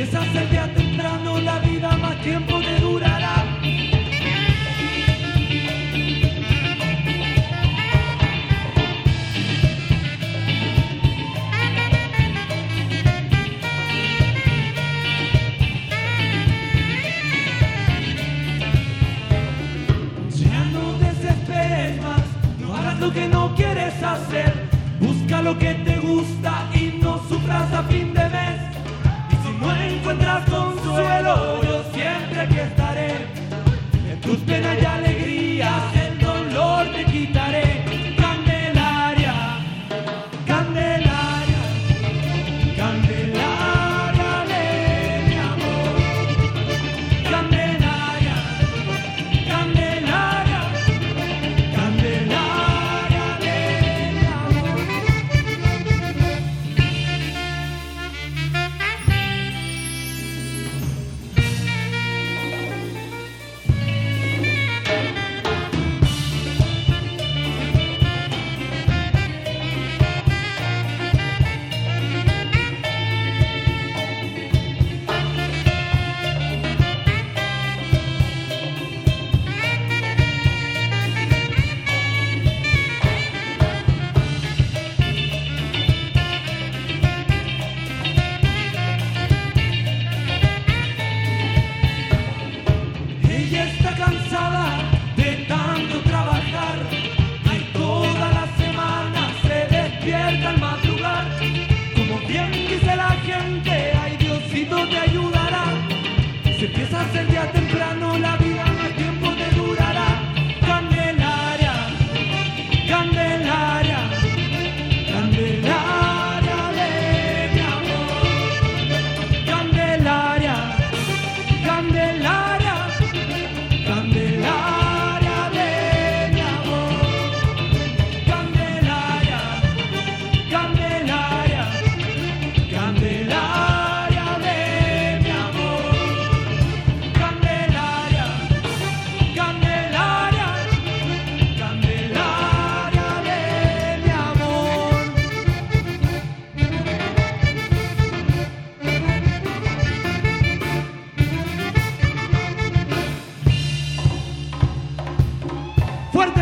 Empiezas el día temprano, la vida más tiempo te durará. Ya no desesperes más, no hagas lo que no quieres hacer. Busca lo que te gusta y no sufras a fin de mes. Encuentras consuelo, yo siempre aquí estaré. En tus penas y alegrías,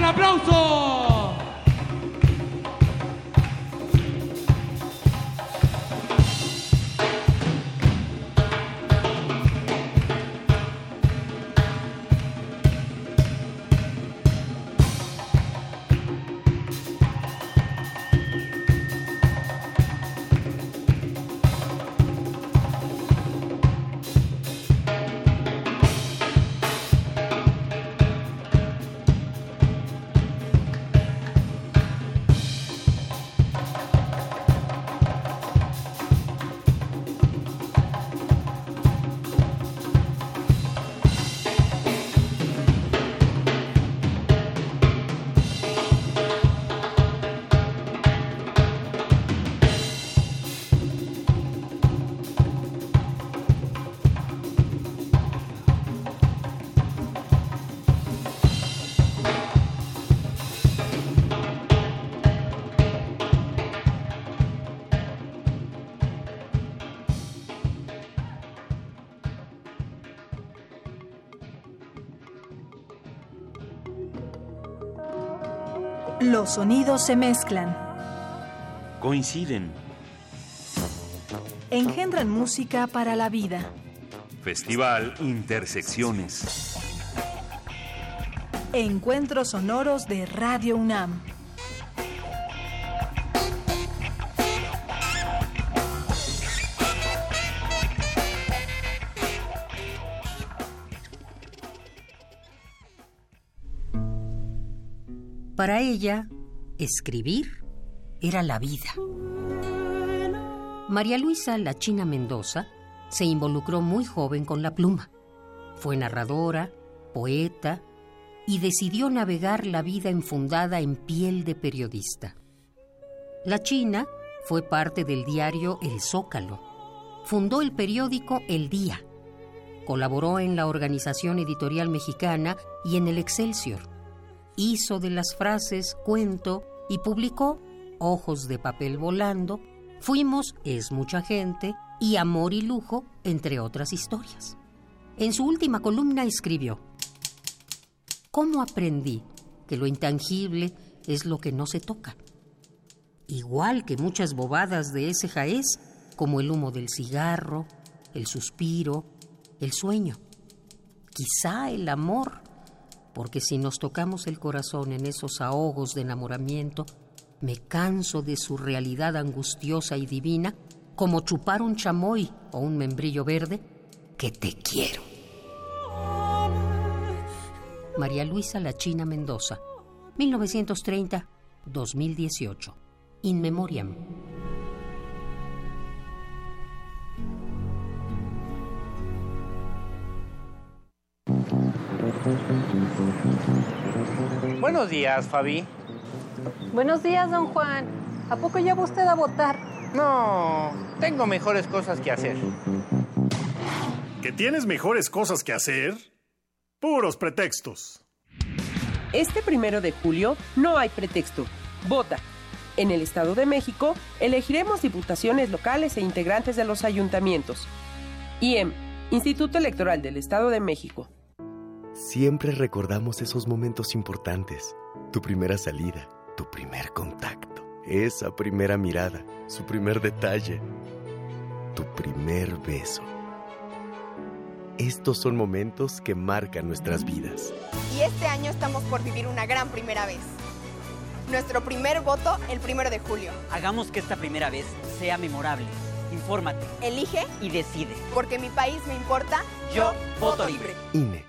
aplauso! los sonidos se mezclan. Coinciden. Engendran música para la vida. Festival Intersecciones. Encuentros sonoros de Radio UNAM. Para ella, escribir era la vida. María Luisa La China Mendoza se involucró muy joven con la pluma. Fue narradora, poeta y decidió navegar la vida enfundada en piel de periodista. La China fue parte del diario El Zócalo. Fundó el periódico El Día. Colaboró en la Organización Editorial Mexicana y en el Excelsior. Hizo de las frases cuento y publicó Ojos de papel volando, Fuimos es mucha gente y Amor y lujo, entre otras historias. En su última columna escribió, ¿Cómo aprendí que lo intangible es lo que no se toca? Igual que muchas bobadas de ese jaez, como el humo del cigarro, el suspiro, el sueño. Quizá el amor, porque si nos tocamos el corazón en esos ahogos de enamoramiento, me canso de su realidad angustiosa y divina, como chupar un chamoy o un membrillo verde, que te quiero. María Luisa La China Mendoza, 1930-2018. In Memoriam. Buenos días, Fabi. Buenos días, don Juan. ¿A poco ya va usted a votar? No, tengo mejores cosas que hacer. ¿Que tienes mejores cosas que hacer? Puros pretextos. Este primero de julio no hay pretexto. Vota. En el Estado de México elegiremos diputaciones locales e integrantes de los ayuntamientos. IEM, Instituto Electoral del Estado de México. Siempre recordamos esos momentos importantes. Tu primera salida, tu primer contacto, esa primera mirada, su primer detalle, tu primer beso. Estos son momentos que marcan nuestras vidas. Y este año estamos por vivir una gran primera vez. Nuestro primer voto el primero de julio. Hagamos que esta primera vez sea memorable. Infórmate. Elige y decide. Porque mi país me importa. Yo voto libre. INE.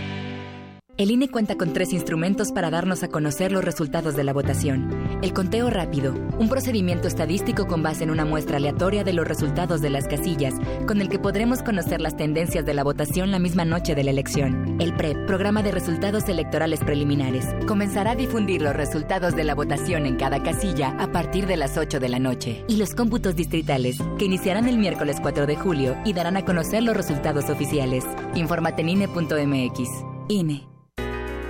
El INE cuenta con tres instrumentos para darnos a conocer los resultados de la votación. El conteo rápido, un procedimiento estadístico con base en una muestra aleatoria de los resultados de las casillas, con el que podremos conocer las tendencias de la votación la misma noche de la elección. El PREP, programa de resultados electorales preliminares, comenzará a difundir los resultados de la votación en cada casilla a partir de las 8 de la noche. Y los cómputos distritales, que iniciarán el miércoles 4 de julio y darán a conocer los resultados oficiales. Infórmate en INE.mx. INE.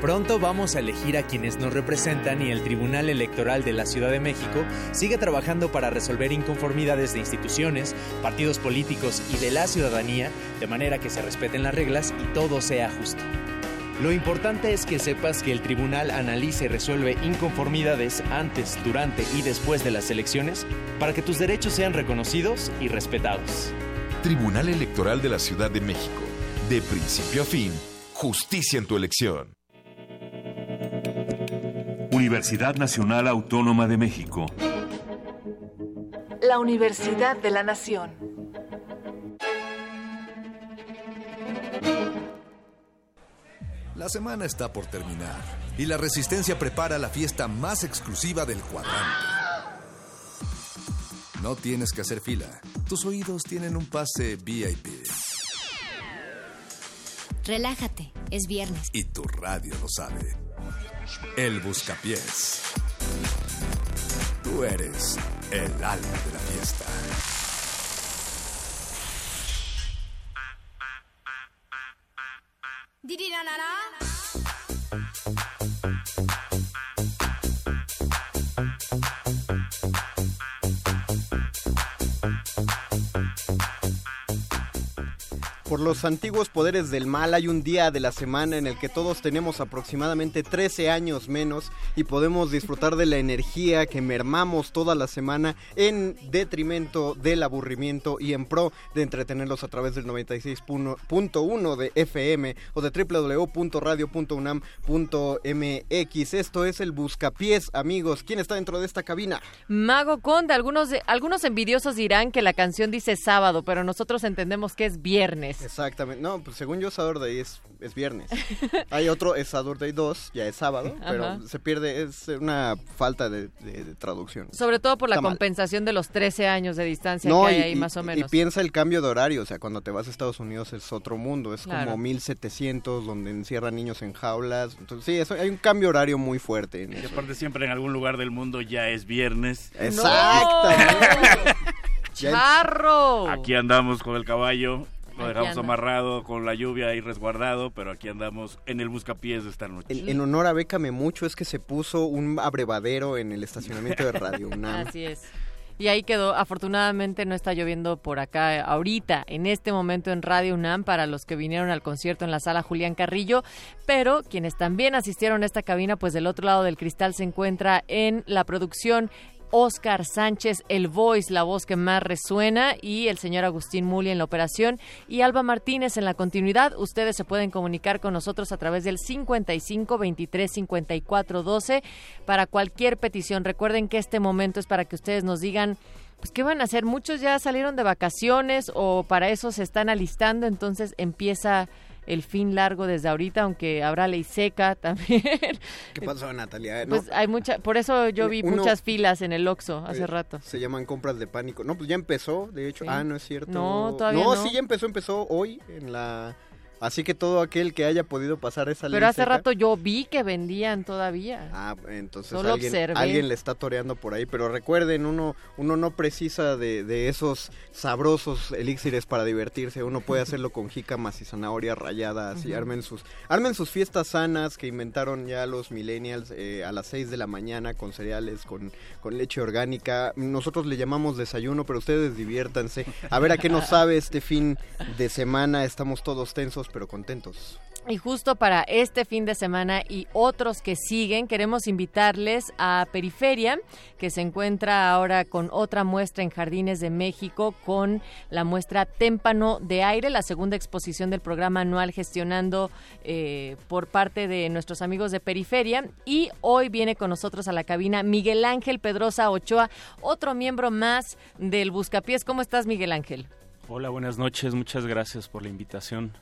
Pronto vamos a elegir a quienes nos representan y el Tribunal Electoral de la Ciudad de México sigue trabajando para resolver inconformidades de instituciones, partidos políticos y de la ciudadanía, de manera que se respeten las reglas y todo sea justo. Lo importante es que sepas que el tribunal analiza y resuelve inconformidades antes, durante y después de las elecciones para que tus derechos sean reconocidos y respetados. Tribunal Electoral de la Ciudad de México. De principio a fin, justicia en tu elección. Universidad Nacional Autónoma de México. La Universidad de la Nación. La semana está por terminar y la Resistencia prepara la fiesta más exclusiva del cuadrante. No tienes que hacer fila. Tus oídos tienen un pase VIP Relájate, es viernes. y tu radio lo sabe. El Buscapiés. Tú eres el alma de la fiesta. Por los antiguos poderes del mal hay un día de la semana en el que todos tenemos aproximadamente 13 años menos y podemos disfrutar de la energía que mermamos toda la semana en detrimento del aburrimiento y en pro de entretenerlos a través del 96.1 de FM o de www.radio.unam.mx. Esto es el Buscapiés, amigos. ¿Quién está dentro de esta cabina? Mago Conde, algunos, algunos envidiosos dirán que la canción dice sábado, pero nosotros entendemos que es viernes. Exactamente. No, pues según yo Saturday es, es viernes. Hay otro, es Saturday 2, ya es sábado, pero Ajá. se pierde, es una falta de, de- de traducción. Sobre todo por la Está mal. compensación de los 13 años de distancia No, que hay y, ahí y- más o y menos. piensa el cambio de horario, o sea, cuando te vas a Estados Unidos es otro mundo, es Claro. como 1700 donde encierran niños en jaulas. Entonces, sí, eso, hay un cambio horario muy fuerte en Y eso. aparte siempre en algún lugar del mundo ya es viernes. Exactamente. Ya- ¡Charro! Aquí andamos con el caballo, dejamos amarrado con la lluvia ahí resguardado, pero aquí andamos en el buscapiés de esta noche. En, en honor a Bécame Mucho es que se puso un abrevadero en el estacionamiento de Radio UNAM. Así es. Y ahí quedó. Afortunadamente no está lloviendo por acá eh, ahorita, en este momento en Radio UNAM, para los que vinieron al concierto en la sala Julián Carrillo. Pero quienes también asistieron a esta cabina, pues del otro lado del cristal se encuentra en la producción. Oscar Sánchez, el voice, la voz que más resuena, y el señor Agustín Muli en la operación, y Alba Martínez en la continuidad. Ustedes se pueden comunicar con nosotros a través del 55 23 54 12 para cualquier petición. Recuerden que este momento es para que ustedes nos digan pues qué van a hacer. Muchos ya salieron de vacaciones o para eso se están alistando, entonces empieza el fin largo desde ahorita, aunque habrá ley seca también. ¿Qué pasó, Natalia? No, Pues hay mucha, por eso yo vi Uno- muchas filas en el Oxxo hace eh, rato. Se llaman compras de pánico. No, pues ya empezó, de hecho. Sí. Ah, no es cierto. No, todavía no. sí, ya empezó, empezó hoy en la... Así que todo aquel que haya podido pasar esa Pero hace seca- rato yo vi que vendían todavía. Ah, entonces alguien, le está toreando por ahí, pero recuerden, uno, uno no precisa de, de esos sabrosos elixires para divertirse, uno puede hacerlo con jícamas y zanahoria rallada, así Ujú. armen sus, armen sus fiestas sanas que inventaron ya los millennials eh, a las 6 de la mañana con cereales, con, con leche orgánica, nosotros le llamamos desayuno, pero ustedes diviértanse, a ver a qué nos sabe este fin de semana, estamos todos tensos pero contentos. Y justo para este fin de semana y otros que siguen, queremos invitarles a Periferia, que se encuentra ahora con otra muestra en Jardines de México, con la muestra Témpano de Aire, la segunda exposición del programa anual gestionando eh, por parte de nuestros amigos de Periferia. Y hoy viene con nosotros a la cabina Miguel Ángel Pedrosa Ochoa, otro miembro más del Buscapiés. ¿Cómo estás, Miguel Ángel? Hola, buenas noches, muchas gracias por la invitación.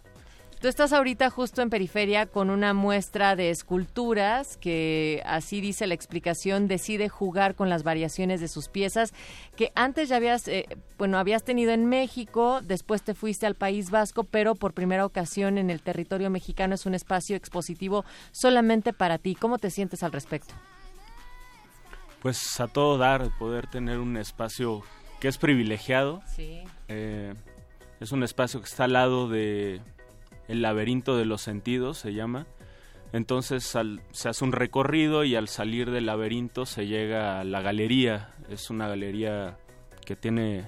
Tú estás ahorita justo en periferia con una muestra de esculturas que, así dice la explicación, decide jugar con las variaciones de sus piezas que antes ya habías, eh, bueno, habías tenido en México, después te fuiste al País Vasco, pero por primera ocasión en el territorio mexicano es un espacio expositivo solamente para ti. ¿Cómo te sientes al respecto? Pues a todo dar, poder tener un espacio que es privilegiado. Sí. Eh, es un espacio que está al lado de el laberinto de los sentidos, se llama. Entonces se hace un recorrido y al salir del laberinto se llega a la galería. Es una galería que tiene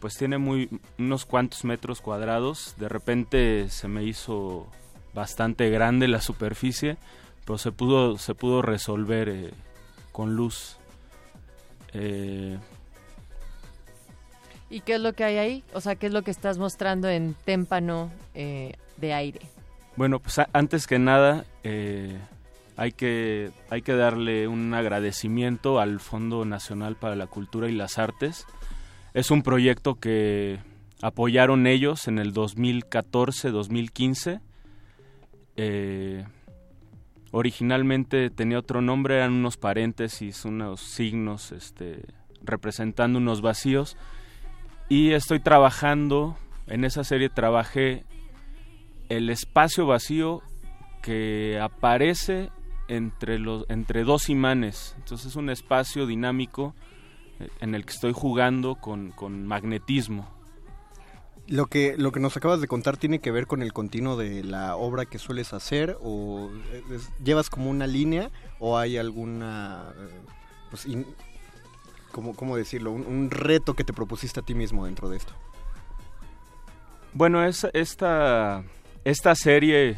pues tiene muy unos cuantos metros cuadrados. De repente se me hizo bastante grande la superficie, pero se pudo se pudo resolver eh, con luz. Eh, ¿Y qué es lo que hay ahí? O sea, ¿qué es lo que estás mostrando en témpano eh, de aire? Bueno, pues antes que nada eh, hay, que, hay que darle un agradecimiento al Fondo Nacional para la Cultura y las Artes. Es un proyecto que apoyaron ellos en el 2014-2015. Eh, originalmente tenía otro nombre, eran unos paréntesis, unos signos este, representando unos vacíos. Y estoy trabajando, en esa serie trabajé el espacio vacío que aparece entre, los, entre dos imanes. Entonces es un espacio dinámico eh, en el que estoy jugando con, con magnetismo. Lo que, lo que nos acabas de contar tiene que ver con el continuo de la obra que sueles hacer o es- llevas como una línea o hay alguna, eh, pues, ¿cómo, cómo decirlo? Un, reto que te propusiste a ti mismo dentro de esto. Bueno, es, esta, esta serie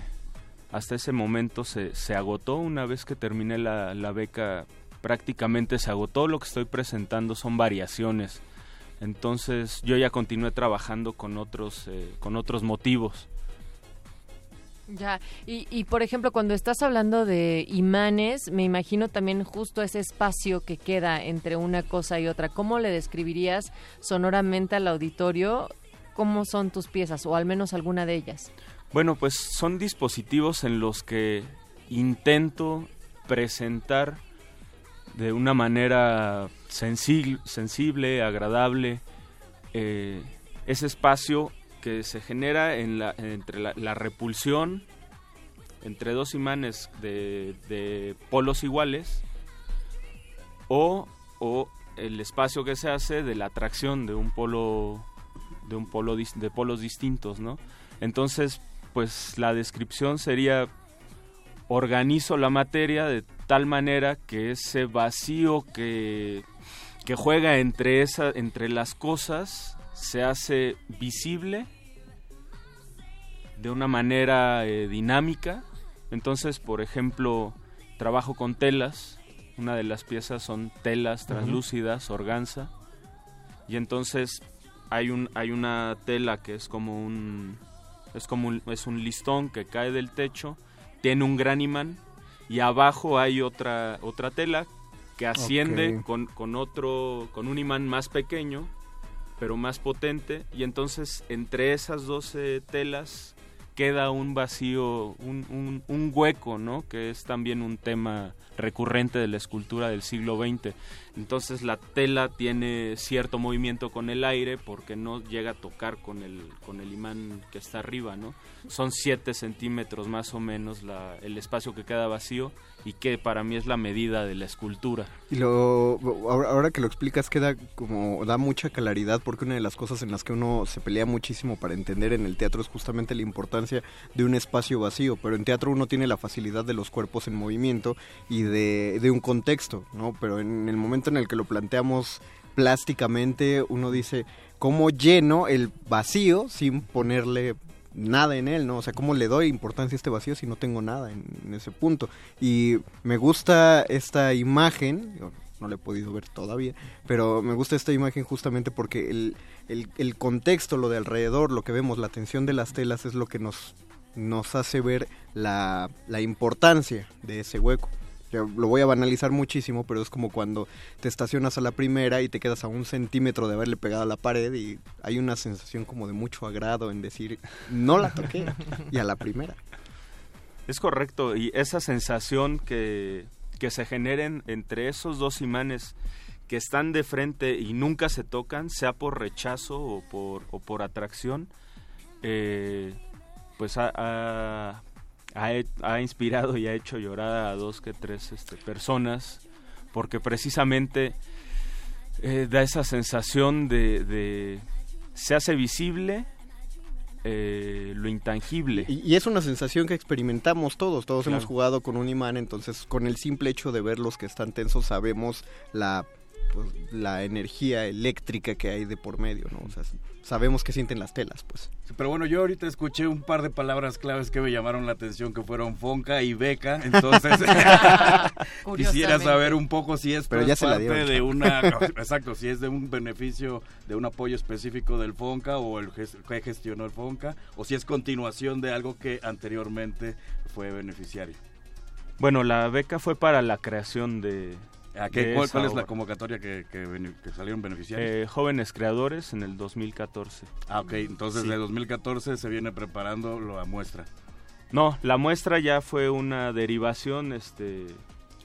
hasta ese momento se, se agotó. Una vez que terminé la, la beca prácticamente se agotó. Lo que estoy presentando son variaciones. Entonces yo ya continué trabajando con otros, eh, con otros motivos. Ya, y, y por ejemplo, cuando estás hablando de imanes, me imagino también justo ese espacio que queda entre una cosa y otra. ¿Cómo le describirías sonoramente al auditorio cómo son tus piezas, o al menos alguna de ellas? Bueno, pues son dispositivos en los que intento presentar de una manera sensible, agradable, eh, ese espacio que se genera en la, entre la, repulsión entre dos imanes de, de polos iguales o, o el espacio que se hace de la atracción de un polo de un polo de polos distintos, ¿no? Entonces, pues la descripción sería organizo la materia de tal manera que ese vacío que, que juega entre esa, entre las cosas se hace visible de una manera eh, dinámica. Entonces, por ejemplo, trabajo con telas. Una de las piezas son telas translúcidas, organza. Y entonces hay un hay una tela que es como un es como un, es un listón que cae del techo, tiene un gran imán y abajo hay otra otra tela que asciende con, con otro con un imán más pequeño pero más potente y entonces entre esas 12 telas queda un vacío, un, un- un hueco, ¿no? Que es también un tema recurrente de la escultura del siglo XX. Entonces la tela tiene cierto movimiento con el aire porque no llega a tocar con el, con el imán que está arriba, ¿no? Son 7 centímetros más o menos la- el espacio que queda vacío y que para mí es la medida de la escultura. Y lo, ahora, que lo explicas queda como, da mucha claridad porque una de las cosas en las que uno se pelea muchísimo para entender en el teatro es justamente la importancia de un espacio vacío, pero en teatro uno tiene la facilidad de los cuerpos en movimiento y de, un contexto, ¿no? Pero en el momento en el que lo planteamos plásticamente, uno dice, ¿cómo lleno el vacío sin ponerle nada en él, ¿no? O sea, ¿cómo le doy importancia a este vacío si no tengo nada en, en ese punto? Y me gusta esta imagen, yo no la he podido ver todavía, pero me gusta esta imagen justamente porque el, el, el contexto, lo de alrededor, lo que vemos, la tensión de las telas es lo que nos, nos hace ver la, la importancia de ese hueco. Lo voy a banalizar muchísimo, pero es como cuando te estacionas a la primera y te quedas a un centímetro de haberle pegado a la pared y hay una sensación como de mucho agrado en decir, no la toqué, y a la primera. Es correcto, y esa sensación que, que se generen entre esos dos imanes que están de frente y nunca se tocan, sea por rechazo o por, o por atracción, eh, pues ha, ha- ha ha inspirado y ha hecho llorar a dos que tres este, personas, porque precisamente eh, da esa sensación de, de- se hace visible eh, lo intangible. Y, y es una sensación que experimentamos todos, todos Claro. hemos jugado con un imán, entonces con el simple hecho de ver los que están tensos sabemos la pues, la energía eléctrica que hay de por medio, ¿no? O sea, sabemos que sienten las telas, pues. Pero bueno, yo ahorita escuché un par de palabras claves que me llamaron la atención, que fueron fonca y beca. Entonces, quisiera saber un poco si es Pero ya se la parte dieron, de una, exacto, si es de un beneficio, de un apoyo específico del fonca o el que gestionó el fonca, o si es continuación de algo que anteriormente fue beneficiario. Bueno, la beca fue para la creación de... ¿A qué- cuál, cuál es la convocatoria que, que que salieron beneficiarios? Eh, jóvenes creadores en el 2014. ah, ok, entonces Sí. de 2014 se viene preparando la muestra. No, la muestra ya fue una derivación este,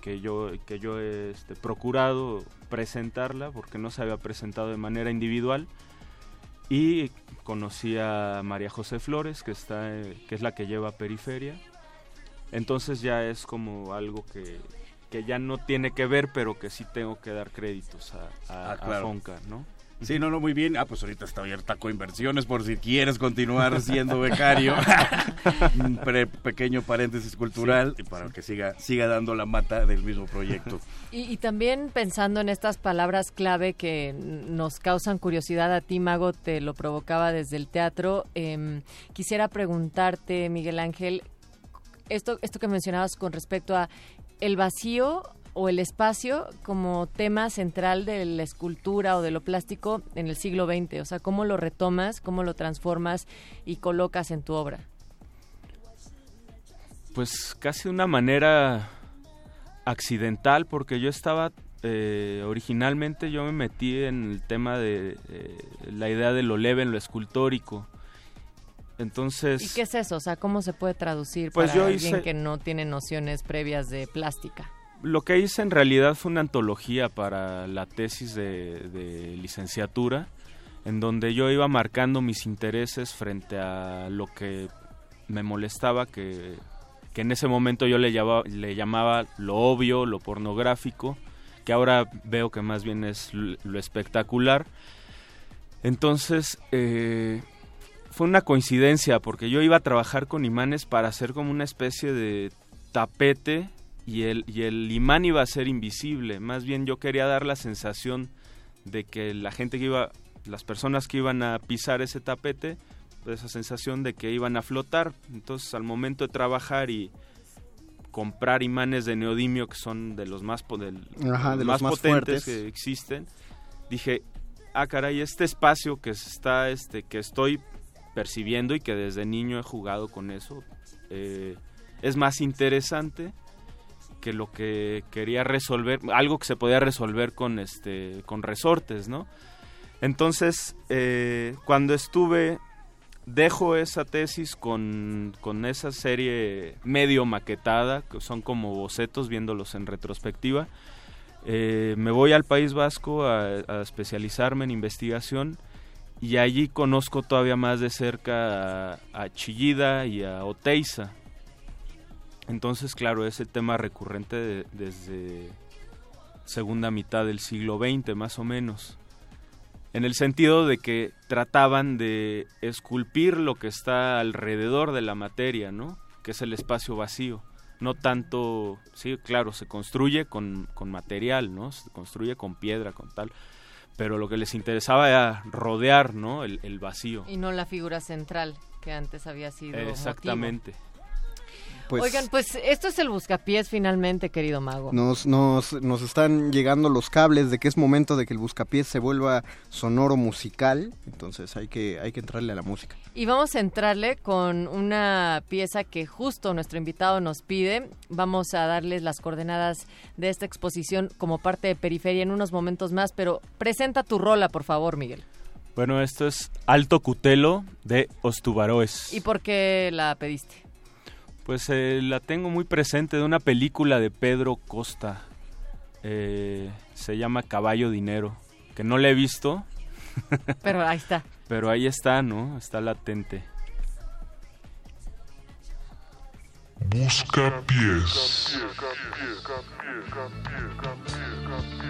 que yo, que yo he este, procurado presentarla porque no se había presentado de manera individual. Y conocí a María José Flores, que, está, eh, que es la que lleva Periferia. Entonces ya es como algo que, que ya no tiene que ver, pero que sí tengo que dar créditos a, a, Ah, claro. a Fonca, ¿no? Sí, no, no, muy bien. Ah, pues ahorita está abierta Coinversiones por si quieres continuar siendo becario. Un pre- pequeño paréntesis cultural para que siga, siga dando la mata del mismo proyecto. Y, y también pensando en estas palabras clave que nos causan curiosidad a ti, Mago, te lo provocaba desde el teatro. em, quisiera preguntarte, Miguel Ángel, esto, esto que mencionabas con respecto a el vacío o el espacio como tema central de la escultura o de lo plástico en el siglo XX. O sea, cómo lo retomas, cómo lo transformas y colocas en tu obra. Pues casi de una manera accidental, porque yo estaba, eh, originalmente yo me metí en el tema de eh, la idea de lo leve en lo escultórico. Entonces, ¿Y qué es eso? O sea, ¿cómo se puede traducir Pues para yo alguien hice- que no tiene nociones previas de plástica? lo que hice en realidad fue una antología para la tesis de, de licenciatura, en donde yo iba marcando mis intereses frente a lo que me molestaba, que, que en ese momento yo le llamaba, le llamaba lo obvio, lo pornográfico, que ahora veo que más bien es lo espectacular. Entonces, eh, fue una coincidencia, porque yo iba a trabajar con imanes para hacer como una especie de tapete y el, y el imán iba a ser invisible. Más bien yo quería dar la sensación de que la gente que iba, las personas que iban a pisar ese tapete, pues, esa sensación de que iban a flotar. Entonces al momento de trabajar y comprar imanes de neodimio que son de los más, po- del- Ajá, de los más potentes fuertes. que existen, dije, ah caray, este espacio que está, este, que estoy percibiendo y que desde niño he jugado con eso, eh, es más interesante que lo que quería resolver, algo que se podía resolver con este, con resortes, ¿no? Entonces, eh, cuando estuve, dejo esa tesis con, con esa serie medio maquetada, que son como bocetos viéndolos en retrospectiva. Eh, me voy al País Vasco a, a especializarme en investigación y allí conozco todavía más de cerca a, Chillida y a Oteiza. Entonces, claro, es el tema recurrente de- desde segunda mitad del siglo XX, más o menos. En el sentido de que trataban de esculpir lo que está alrededor de la materia, ¿no? Que es el espacio vacío. No tanto, sí, claro, se construye con, con material, ¿no? Se construye con piedra, con tal. Pero lo que les interesaba era rodear, ¿no? El, el vacío. Y no la figura central que antes había sido. motivo. Pues- Oigan, pues esto es el buscapiés finalmente, querido mago. Nos, nos, nos están llegando los cables de que es momento de que el buscapiés se vuelva sonoro musical, entonces hay que, hay que entrarle a la música. Y vamos a entrarle con una pieza que justo nuestro invitado nos pide. Vamos a darles las coordenadas de esta exposición como parte de Periferia en unos momentos más, pero presenta tu rola, por favor, Miguel. Bueno, esto es Alto Cutelo de Ostubaroes. ¿Y por qué la pediste? Pues eh, la tengo muy presente de una película de Pedro Costa. Eh, se llama Caballo Dinero. Que no la he visto. Pero ahí está. Pero ahí está, ¿no? Está latente. Busca pies. Busca pies.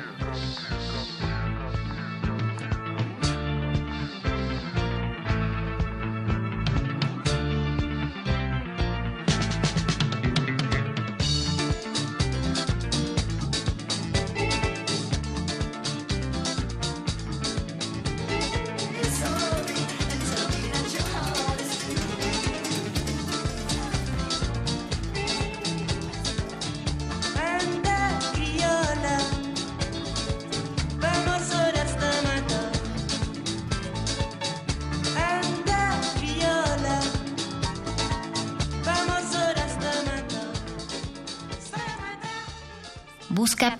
Busca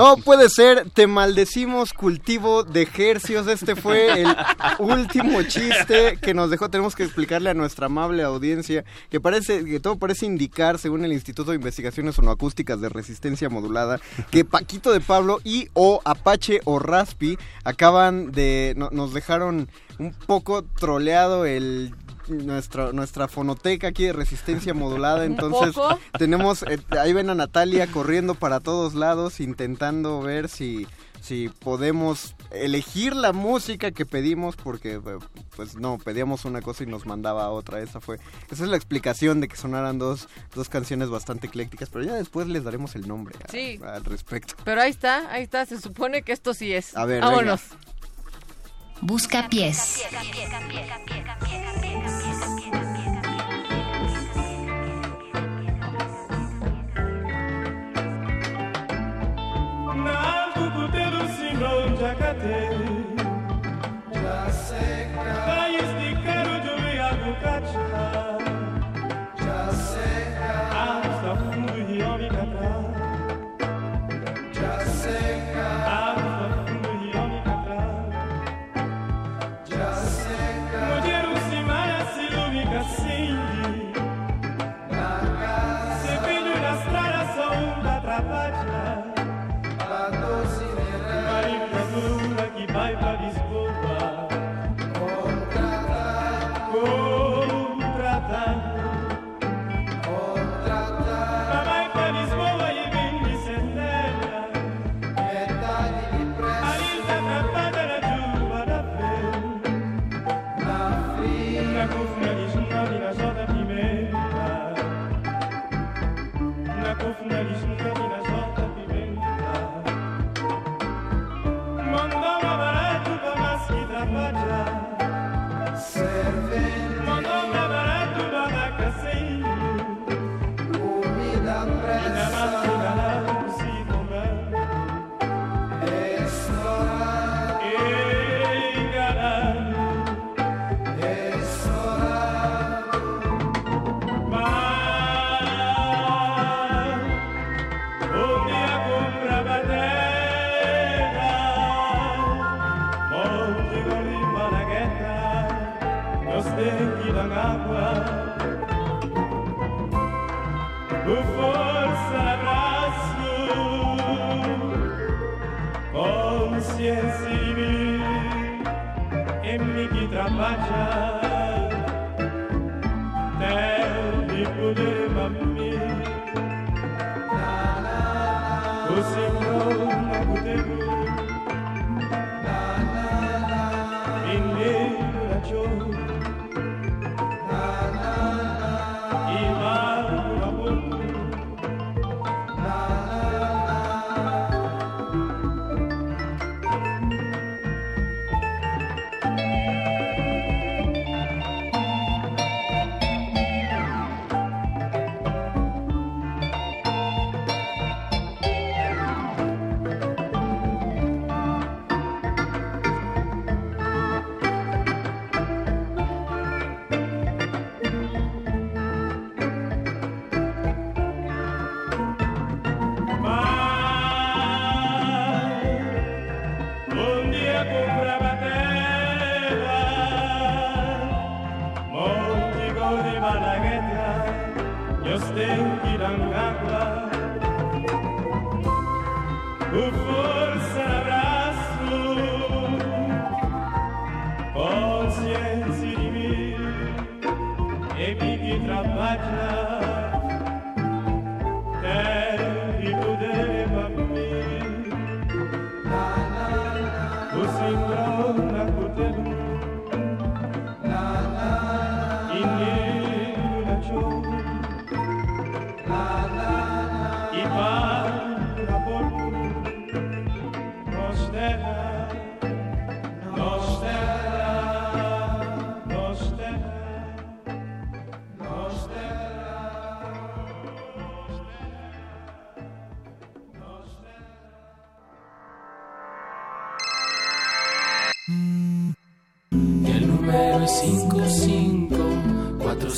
No puede ser, te maldecimos cultivo de hercios. Este fue el último chiste que nos dejó. Tenemos que explicarle a nuestra amable audiencia que parece que todo parece indicar, según el Instituto de Investigaciones Sonoacústicas de Resistencia Modulada, que Paquito de Pablo y o Apache o Raspi acaban de no- nos dejaron un poco troleado el nuestra nuestra fonoteca aquí de resistencia modulada ¿Un entonces poco? tenemos eh, ahí ven a Natalia corriendo para todos lados intentando ver si si podemos elegir la música que pedimos porque eh, pues no pedíamos una cosa y nos mandaba otra esa fue esa es la explicación de que sonaran dos, dos canciones bastante eclécticas pero ya después les daremos el nombre a- Sí. al respecto Pero ahí está, ahí está. Se supone que esto sí es. A ver, Vámonos. Busca pies.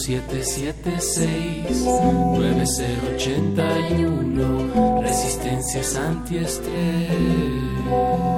4776 9081 Resistencias antiestrés.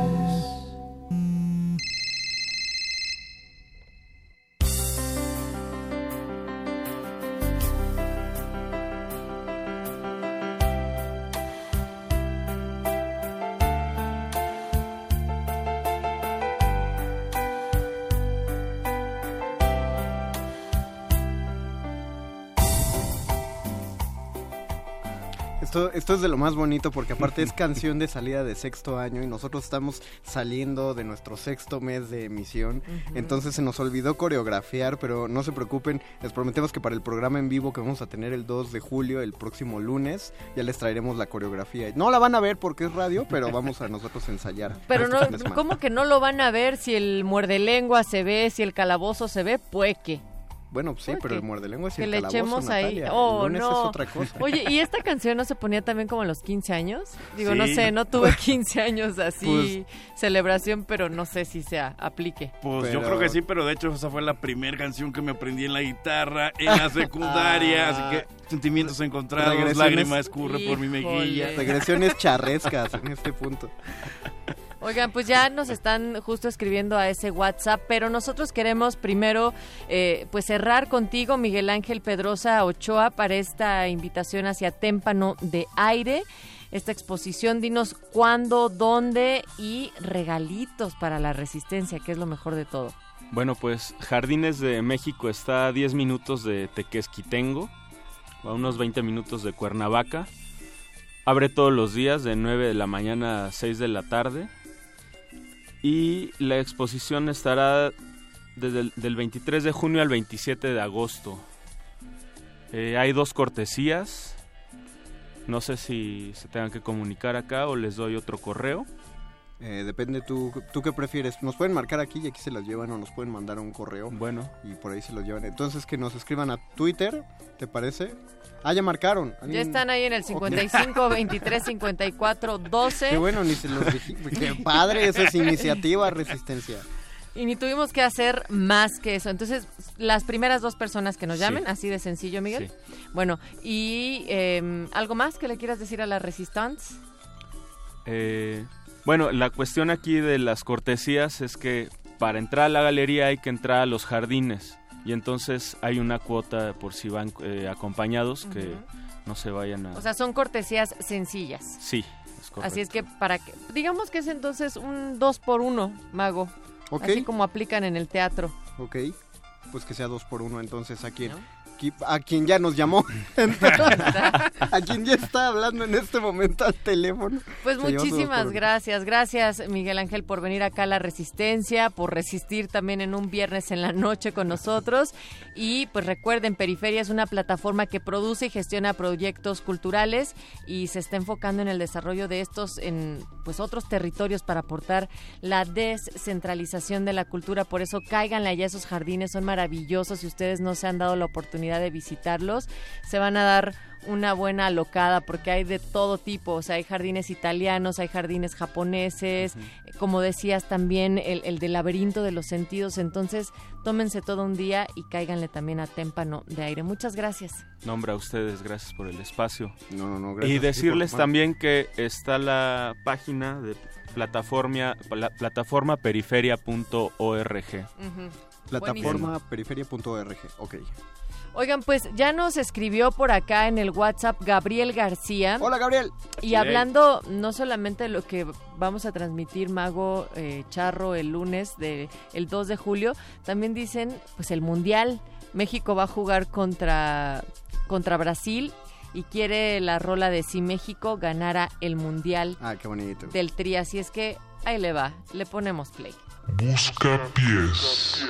Esto, es de lo más bonito porque aparte es canción de salida de sexto año y nosotros estamos saliendo de nuestro sexto mes de emisión. Entonces se nos olvidó coreografiar, pero no se preocupen, les prometemos que para el programa en vivo que vamos a tener el 2 de julio, el próximo lunes, ya les traeremos la coreografía. No la van a ver porque es radio, pero vamos a nosotros ensayar. Pero este no. ¿cómo que no lo van a ver si el muerde lengua se ve, si el calabozo se ve? Pues que. Bueno, sí, Oye, pero el muerde lengua es que el le calabozo, echemos ahí. Natalia. Oh, el lunes no. es otra cosa. Oye, ¿y esta canción no se ponía también como a los 15 años? Digo, no sé, no tuve 15 años así, Pues celebración, pero no sé si se aplique. Pues yo creo que sí, pero de hecho esa fue la primera canción que me aprendí en la guitarra en la secundaria, así que sentimientos encontrados, Regresiones- lágrima escurre por mi mejilla. Regresiones charrescas en este punto. Oigan, pues ya nos están justo escribiendo a ese WhatsApp, pero nosotros queremos primero eh, pues cerrar contigo, Miguel Ángel Pedrosa Ochoa, para esta invitación hacia Témpano de Aire. Esta exposición, dinos cuándo, dónde y regalitos para la resistencia, que es lo mejor de todo. Bueno, pues Jardines de México está a 10 minutos de Tequesquitengo, a unos 20 minutos de Cuernavaca. Abre todos los días de 9 de la mañana a 6 de la tarde. Y la exposición estará desde el del 23 de junio al 27 de agosto. Eh, hay dos cortesías. No sé si se tengan que comunicar acá o les doy otro correo. Eh, depende tú, tú qué prefieres. Nos pueden marcar aquí y aquí se las llevan o nos pueden mandar un correo. Bueno. Y por ahí se los llevan. Entonces que nos escriban a Twitter, ¿te parece? Ah, ya marcaron. Ya están ahí en el 55 23 54 12. Qué bueno, ni se los dije. Qué padre, esa es iniciativa, resistencia. Y ni tuvimos que hacer más que eso. Entonces, las primeras dos personas que nos llamen, Sí. así de sencillo, Miguel. Bueno, y eh, algo más que le quieras decir a la Resistance. Eh, bueno, la cuestión aquí de las cortesías es que para entrar a la galería hay que entrar a los jardines y entonces hay una cuota por si van eh, acompañados que no se vayan a... O sea, son cortesías sencillas. sí, es correcto. Así es que para que, digamos que es entonces un dos por uno, mago. Ok. Así como aplican en el teatro. Ok, pues que sea dos por uno entonces a quien, qui- a quien ya nos llamó, a quien ya está hablando en este momento al teléfono. Pues Se muchísimas gracias, gracias Miguel Ángel por venir acá a la Resistencia, por resistir también en un viernes en la noche con nosotros. Y pues recuerden, Periferia es una plataforma que produce y gestiona proyectos culturales y se está enfocando en el desarrollo de estos en pues otros territorios para aportar la descentralización de la cultura, por eso cáiganle allá esos jardines, son maravillosos, si ustedes no se han dado la oportunidad de visitarlos, se van a dar una buena alocada porque hay de todo tipo, o sea, hay jardines italianos, hay jardines japoneses, como decías también el, el del laberinto de los sentidos, entonces tómense todo un día y cáiganle también a témpano de aire. Muchas gracias. Nombre a ustedes, gracias por el espacio. No, no, no, y gracias por decirles también que está la página de plataforma, pla- plataformaperiferia.org. Plataforma periferia.org, ok. Oigan, pues ya nos escribió por acá en el WhatsApp Gabriel García. Hola, Gabriel. Y Sí. hablando no solamente de lo que vamos a transmitir Mago eh, Charro el lunes de el 2 de julio, también dicen pues el Mundial. México va a jugar contra contra Brasil y quiere la rola de si México ganara el Mundial Ah, qué bonito. del Tri. Así es que ahí le va, le ponemos play. Busca pies.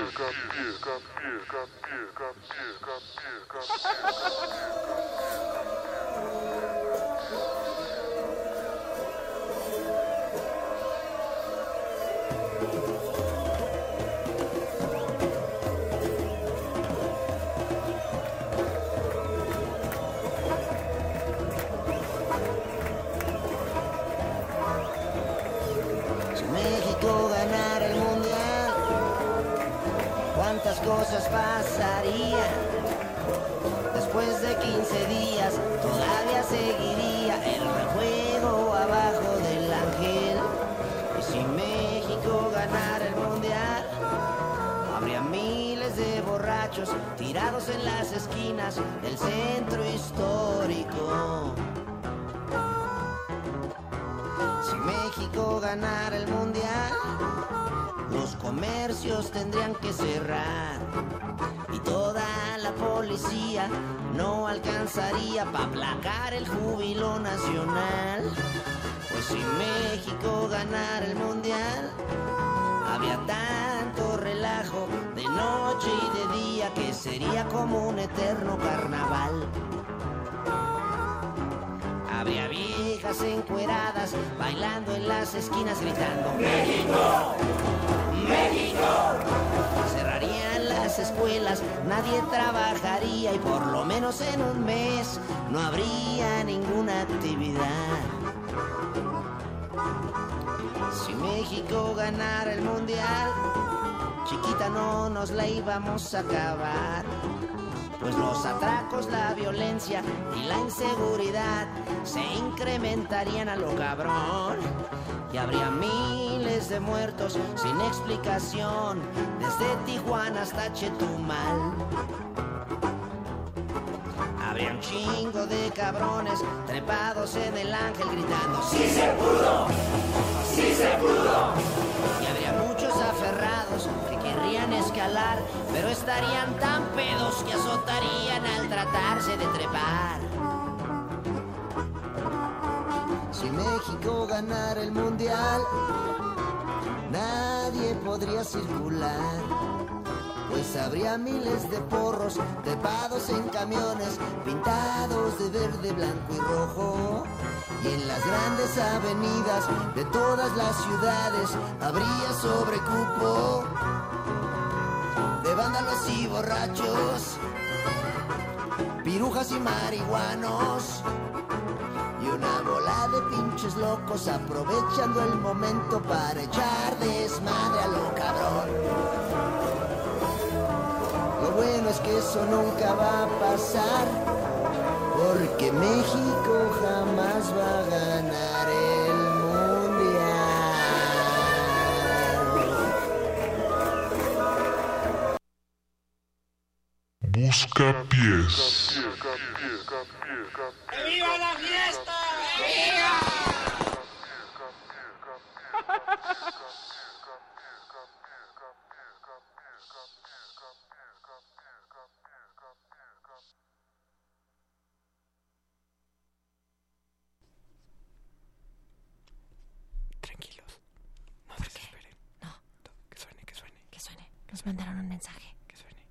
Tirados en las esquinas del centro histórico. Si México ganara el mundial, los comercios tendrían que cerrar y toda la policía no alcanzaría para aplacar el júbilo nacional. Pues si México ganara el mundial, tanto relajo de noche y de día que sería como un eterno carnaval. Habría viejas encueradas bailando en las esquinas gritando ¡México! ¡México! Cerrarían las escuelas, nadie trabajaría y por lo menos en un mes no habría ninguna actividad. Si México ganara el mundial, chiquita no nos la íbamos a acabar. Pues los atracos, la violencia y la inseguridad se incrementarían a lo cabrón. Y habría miles de muertos sin explicación, desde Tijuana hasta Chetumal. Chingo de cabrones trepados en el ángel gritando ¡Sí se pudo! ¡Sí se pudo! Y habría muchos aferrados que querrían escalar, pero estarían tan pedos que azotarían al tratarse de trepar. Si México ganara el mundial, nadie podría circular. Pues habría miles de porros trepados en camiones pintados de verde, blanco y rojo. Y en las grandes avenidas de todas las ciudades habría sobrecupo de vándalos y borrachos, pirujas y marihuanos. Y una bola de pinches locos aprovechando el momento para echar desmadre a lo cabrón. Bueno es que eso nunca va a pasar, porque México jamás va a ganar el mundial. Busca pies. ¡Viva la fiesta! Tranquilos. No desesperen. No. Que suene, que suene. Que suene. Nos mandaron un mensaje. Que suene.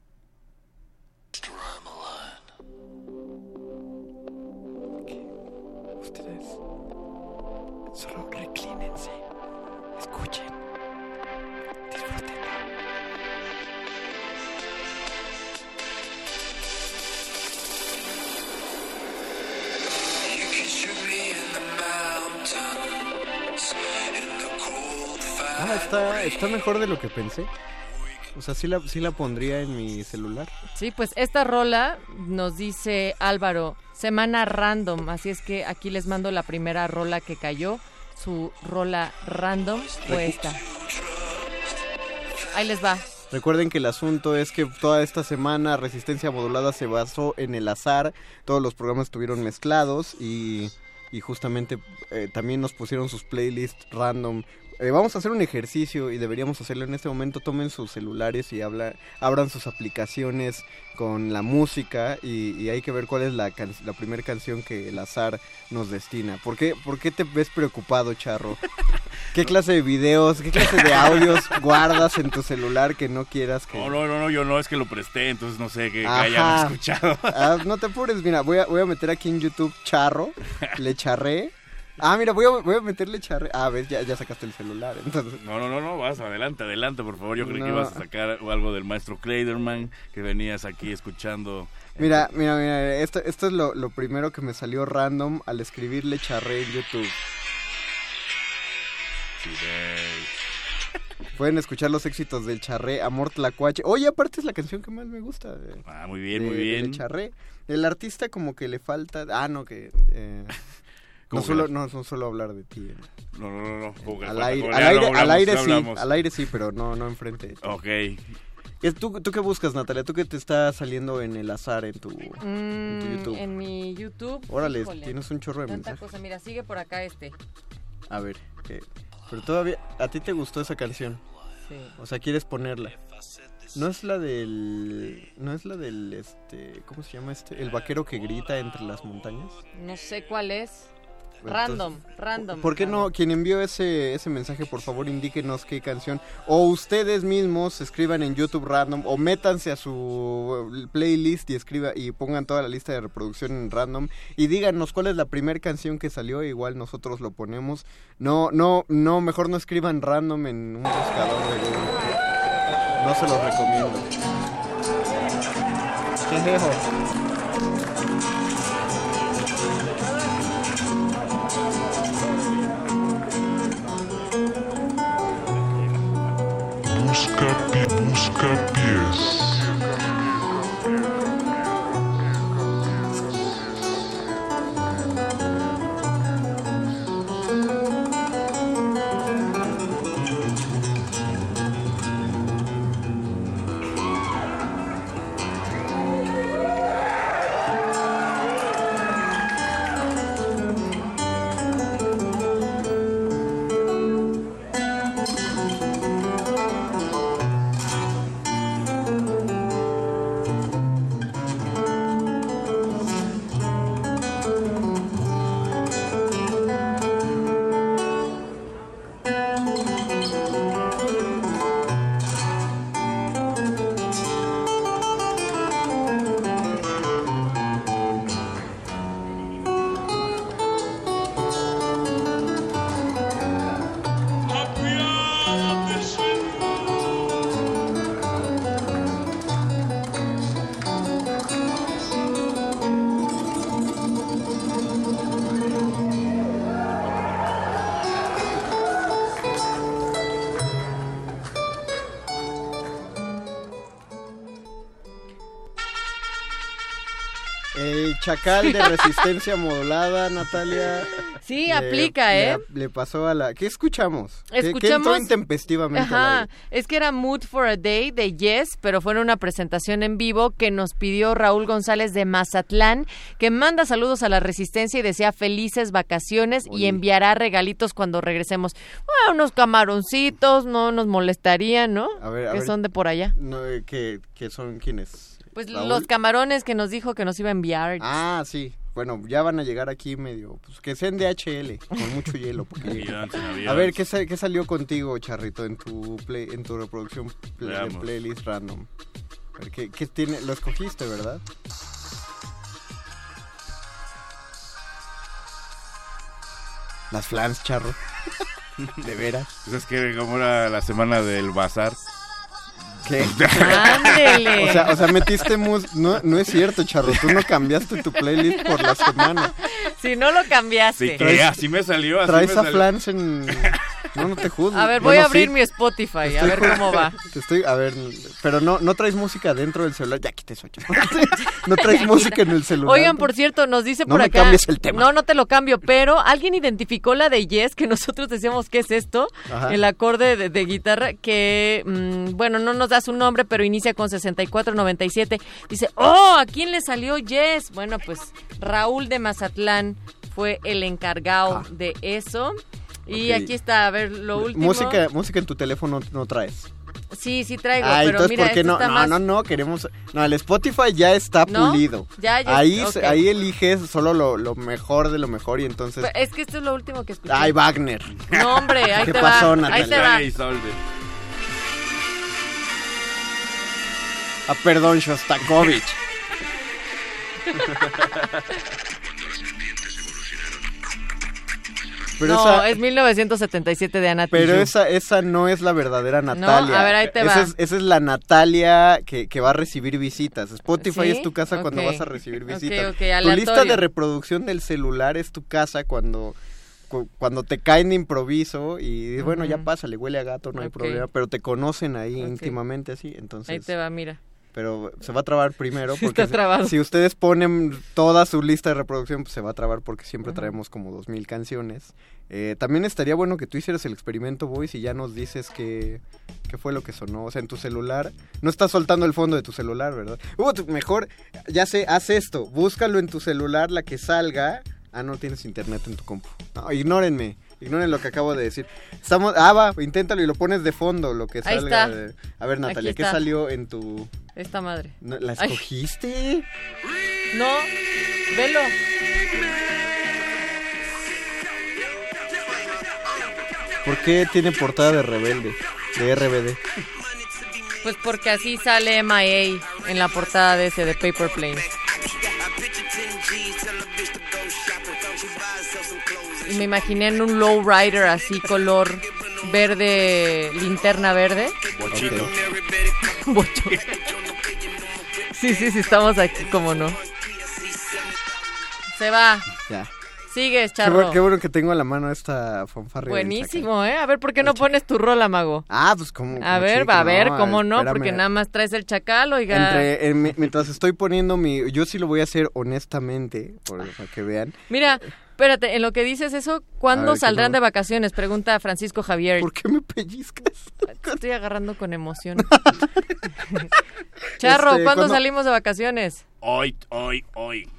Ustedes solo reclínense, escuchen, disfruten. Ah, está, está mejor de lo que pensé. O sea, sí la, sí la pondría en mi celular. Sí, pues esta rola nos dice Álvaro, semana random, así es que aquí les mando la primera rola que cayó, su rola random fue esta. Ahí les va. Recuerden que el asunto es que toda esta semana Resistencia Modulada se basó en el azar, todos los programas estuvieron mezclados y y justamente eh, también nos pusieron sus playlists random. Eh, vamos a hacer un ejercicio y deberíamos hacerlo en este momento. Tomen sus celulares y habla, abran sus aplicaciones con la música y, y hay que ver cuál es la, can- la primera canción que el azar nos destina. ¿Por qué, ¿Por qué te ves preocupado, Charro? ¿Qué clase de videos, qué clase de audios guardas en tu celular que no quieras que... No, no, no, no, yo no, es que lo presté, entonces no sé qué, que Ajá. hayan escuchado. Ah, no te apures, mira, voy a, voy a meter aquí en YouTube charro, le charré. Ah, mira, voy a, voy a meterle charré. Ah, ves, ya, ya sacaste el celular, entonces... No, no, no, no, vas, adelante, adelante, por favor. Yo creí que ibas a sacar algo del maestro Kleiderman, que venías aquí escuchando. Mira, mira, mira, esto, esto es lo, lo primero que me salió random al escribirle charré en YouTube. Sí. Pueden escuchar los éxitos del charré, Amor Tlacuache. Oye, aparte es la canción que más me gusta. de- Ah, muy bien, de- muy bien. del charré. El artista como que le falta... Ah, no, que... eh, no, ¿Cómo que suelo, no? no, no suelo hablar de ti. No, no, no, no. que Al aire, al aire, lo al hablamos, aire sí, hablamos. al aire sí, pero no, no enfrente. de ti. Ok. ¿Qué- ¿Tú, ¿Tú qué buscas, Natalia? ¿Tú qué te está saliendo en el azar en tu, en tu Mm, YouTube? En mi YouTube. Órale, híjole, tienes un chorro de mensajes. cosa. Mira, sigue por acá este. A ver, ¿qué? pero todavía, ¿a ti te gustó esa canción? Sí. O sea, ¿quieres ponerla? No es la del, no es la del, este, ¿cómo se llama este? El vaquero que grita entre las montañas. No sé cuál es. Entonces, Random, random. ¿Por qué no? Quien envió ese, ese mensaje, por favor, indíquenos qué canción. O ustedes mismos escriban en YouTube random o métanse a su playlist y escriba y pongan toda la lista de reproducción en random y díganos cuál es la primera canción que salió. Igual nosotros lo ponemos. No, no, no, mejor no escriban random en un buscador de Google. No se los recomiendo. Busca, busca chacal de resistencia modulada, Natalia. Sí, le- aplica, le- ¿eh? Le, pasó a la... ¿Qué escuchamos? ¿Qué- ¿Qué, Escuchamos- entró intempestivamente Ajá, es que era Mood for a Day de Yes, pero fue en una presentación en vivo que nos pidió Raúl González de Mazatlán, que manda saludos a la Resistencia y desea felices vacaciones y enviará regalitos cuando regresemos. Ah, unos camaroncitos, no nos molestarían, ¿no? A ver, a que ver. son de por allá. No, eh, ¿qué, qué son quiénes? Pues ¿Raúl? los camarones que nos dijo que nos iba a enviar. Ah, sí. Bueno, ya van a llegar aquí medio... Pues que sean de HL, con mucho hielo. porque-. A ver, ¿qué, sa- qué salió contigo, Charrito, en tu play, en tu reproducción play- de playlist random? A ver, ¿qué, qué tiene? Lo escogiste, ¿verdad? Las flans, charro. ¿De veras? Pues es que como era la semana del bazar. ¿Qué? ¡Ándele! O sea, o sea, metiste mus... No, no es cierto, charro. Tú no cambiaste tu playlist por la semana. Si no lo cambiaste. Sí, que así me salió. Así Traes me a salió. flans en... No, no te juzgo. A ver, voy Bueno, a abrir sí. mi Spotify, a ver cómo va. Te estoy, a ver, pero no, no traes música dentro del celular. Ya quité eso. No traes música en el celular. Oigan, por cierto, nos dice No por acá. cambies el tema. No, no te lo cambio, pero alguien identificó la de Yes, que nosotros decíamos que es esto, Ajá. el acorde de, de guitarra, que, mm, bueno, no nos da su nombre, pero inicia con 6497. Dice, oh, ¿a quién le salió Yes? Bueno, pues Raúl de Mazatlán fue el encargado de eso. Y aquí está, a ver, lo último. Música, música en tu teléfono no traes. Sí, sí traigo, Ah, pero entonces, mira, ¿por qué este no? No, más... no, no, queremos... No, el Spotify ya está ¿No? pulido. Ya, ya, ahí, ok. ahí eliges solo lo, lo mejor de lo mejor y entonces... Es que esto es lo último que escuché. Ay, Wagner. No, hombre, ahí ¿Qué te pasó, va. Natalia? Ahí te va. Ah, perdón, Shostakovich. Pero no, esa- es 1977 de Ana Pero Tijoux. esa, esa no es la verdadera Natalia. a ver, ahí te esa va. Es, esa es la Natalia que, que va a recibir visitas. Spotify ¿Sí? es tu casa cuando vas a recibir visitas. ok, tu lista de reproducción del celular es tu casa cuando cu- cuando te caen de improviso y bueno, ya pasa, le huele a gato, no hay problema, pero te conocen ahí íntimamente así, entonces... Ahí te va, mira. Pero se va a trabar primero porque está trabado. si ustedes ponen toda su lista de reproducción, pues se va a trabar porque siempre traemos como dos mil canciones. Eh, también estaría bueno que tú hicieras el experimento, Boys, y ya nos dices qué, qué fue lo que sonó. O sea, en tu celular, no estás soltando el fondo de tu celular, ¿verdad? Uh, tú- mejor, ya sé, haz esto, búscalo en tu celular, la que salga. Ah, no tienes internet en tu compu. No, ignórenme. Ignoren lo que acabo de decir. Estamos, ah, va, inténtalo y lo pones de fondo, lo que Ahí salga. está. de- A ver, Natalia, ¿qué salió en tu...? Esta madre. No, ¿La Ay. escogiste? No, velo. ¿Por qué tiene portada de rebelde? De RBD. Pues porque así sale MIA en la portada de ese de Paper Plane. Y me imaginé en un lowrider así color verde, linterna verde. Bochito. Bocho. Sí, sí, sí, estamos aquí, como no. Se va. Ya. Sigues, Qué, charro. bueno, qué bueno que tengo a la mano esta fanfarria. Buenísimo, ¿eh? A ver, ¿por qué no pones tu rola, mago? Ah, pues como... A ver, chico, va a ver, no, cómo no, espérame. porque nada más traes el chacal, oiga. Entre, en mi- mientras estoy poniendo mi... Yo sí lo voy a hacer honestamente, por- para que vean. Mira, espérate, en lo que dices eso, ¿cuándo ver, ¿qué saldrán no? de vacaciones? Pregunta Francisco Javier. ¿Por qué me pellizcas? Te estoy agarrando con emoción. Charro, Este, ¿cuándo ¿cuándo? salimos de vacaciones? Hoy, hoy, hoy.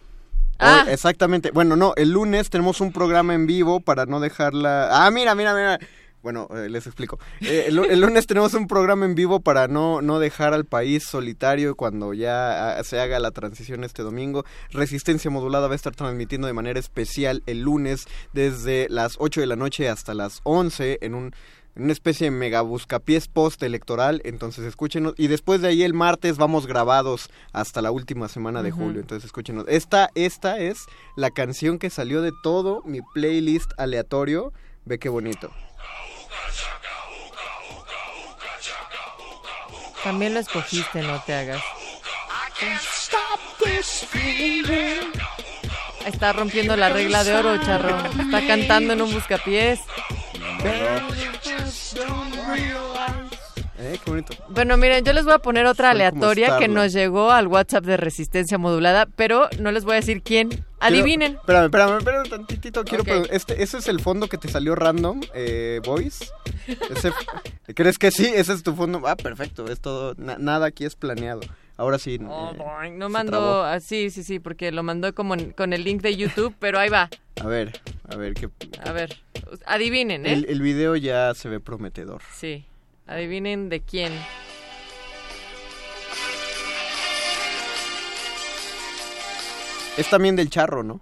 Ah. Hoy, exactamente. Bueno, no, el lunes tenemos un programa en vivo para no dejarla... Ah, mira, mira, mira. Bueno, eh, les explico. Eh, el, lu- el lunes tenemos un programa en vivo para no, no dejar al país solitario cuando ya ah, se haga la transición este domingo. Resistencia Modulada va a estar transmitiendo de manera especial el lunes desde las 8 de la noche hasta las 11 en un una especie de mega buscapiés post-electoral, entonces escúchenos. Y después de ahí el martes vamos grabados hasta la última semana de julio, entonces escúchenos. Esta, esta es la canción que salió de todo mi playlist aleatorio. Ve qué bonito. También lo escogiste, no te hagas. Está rompiendo la regla de oro, charro. Está cantando en un buscapiés. Eh, qué bonito. Bueno, miren, yo les voy a poner otra Soy aleatoria que nos llegó al WhatsApp de Resistencia Modulada, pero no les voy a decir quién. Adivinen. Quiero- espérame, espérame, espérame tantitito. Quiero Ok. pregun- este, ¿Ese es el fondo que te salió random, eh, Voice? Ese- ¿Crees que sí? Ese es tu fondo. Ah, perfecto. Es todo. na- nada aquí es planeado. Ahora sí. Oh, eh, no mandó, ah, sí, sí, sí, porque lo mandó como con el link de YouTube, pero ahí va. A ver, a ver qué. A ver, adivinen, ¿eh? El, el video ya se ve prometedor. Sí, adivinen de quién. Es también del charro, ¿no?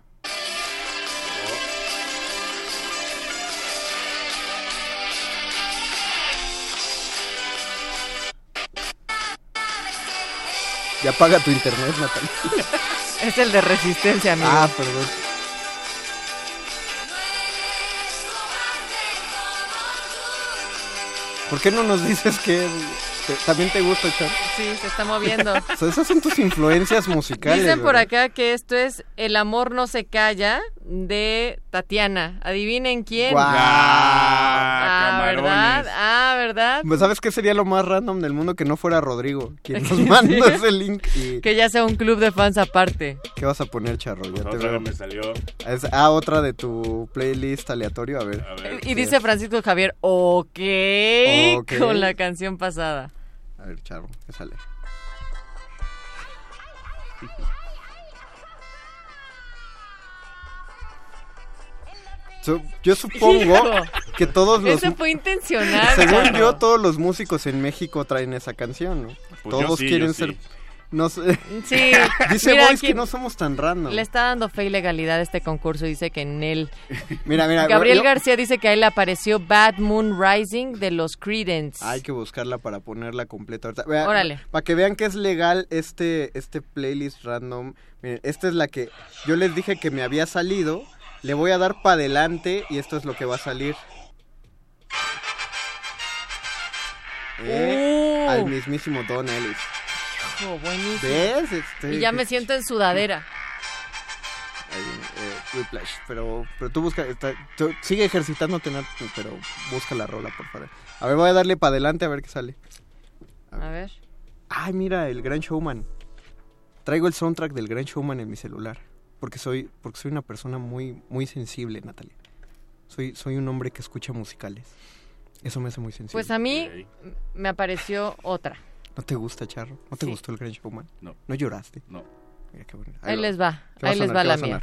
Ya apaga tu internet, Natalia. Es el de Resistencia, amigo. Ah, perdón. ¿Por qué no nos dices que que también te gusta, Char? Sí, se está moviendo. O sea, esas son tus influencias musicales. Dicen por ¿verdad? acá que esto es El amor no se calla de Tatiana. Adivinen quién. Guau. Ah, camarones. ¿verdad? Ah, ¿verdad? Pues, ¿Sabes qué sería lo más random del mundo? Que no fuera Rodrigo, quien nos mandó Sí. ese link. Y... Que ya sea un club de fans aparte. ¿Qué vas a poner, Charro? Ya te Otra veo. me salió. Es- ah, otra de tu playlist aleatorio, a ver. Y dice Francisco Javier, ok, Ok. con la canción pasada. A ver, Charro, ¿qué sale? Yo supongo Hijo. que todos los... Ese fue intencional. Según Charro. yo, todos los músicos en México traen esa canción, ¿no? Pues yo todos sí, quieren yo ser... sí. No sé. Sí. Dice Mira, Boys que ¿quién- no somos tan random. Le está dando fe y legalidad a este concurso, dice que en él. Mira, mira. Gabriel yo- García dice que a él le apareció Bad Moon Rising de los Creedence. Hay que buscarla para ponerla completa. ahorita. Vea, Órale. Para que vean que es legal este, este playlist random. Miren, esta es la que yo les dije que me había salido. Le voy a dar para adelante y esto es lo que va a salir. Eh, Uh. Al mismísimo Don Ellis. Hijo, buenísimo. ¿Ves? Este- Y ya me siento en sudadera. Eh, Whiplash. Pero, pero tú busca, está- tú sigue ejercitándote, pero busca la rola, por favor. A ver, voy a darle para adelante a ver qué sale. A ver. Ay, mira, el Gran Showman. Traigo el soundtrack del Gran Showman en mi celular. Porque soy, porque soy una persona muy, muy sensible, Natalia. Soy, soy un hombre que escucha musicales. Eso me hace muy sensible. Pues a mí me apareció otra. ¿No te gusta, Charro? ¿No te Sí. gustó el Gran Showman? No. ¿No lloraste? No. Mira qué bonito. Ahí les va, ¿Qué a ahí les va ¿Qué la mía.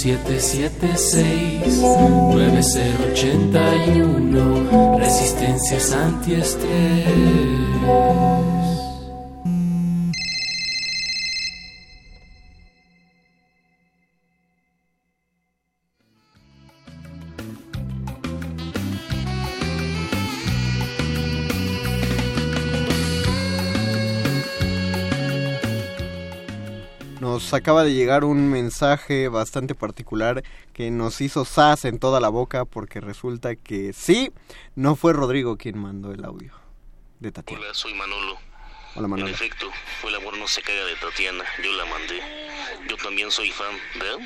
4776 9081 Resistencias antiestrés. Nos acaba de llegar un mensaje bastante particular que nos hizo sas en toda la boca porque resulta que sí, no fue Rodrigo quien mandó el audio de Tatiana. Hola, soy Manolo. Hola Manolo. En efecto, fue el amor no se caiga de Tatiana. Yo la mandé. Yo también soy fan, ¿verdad?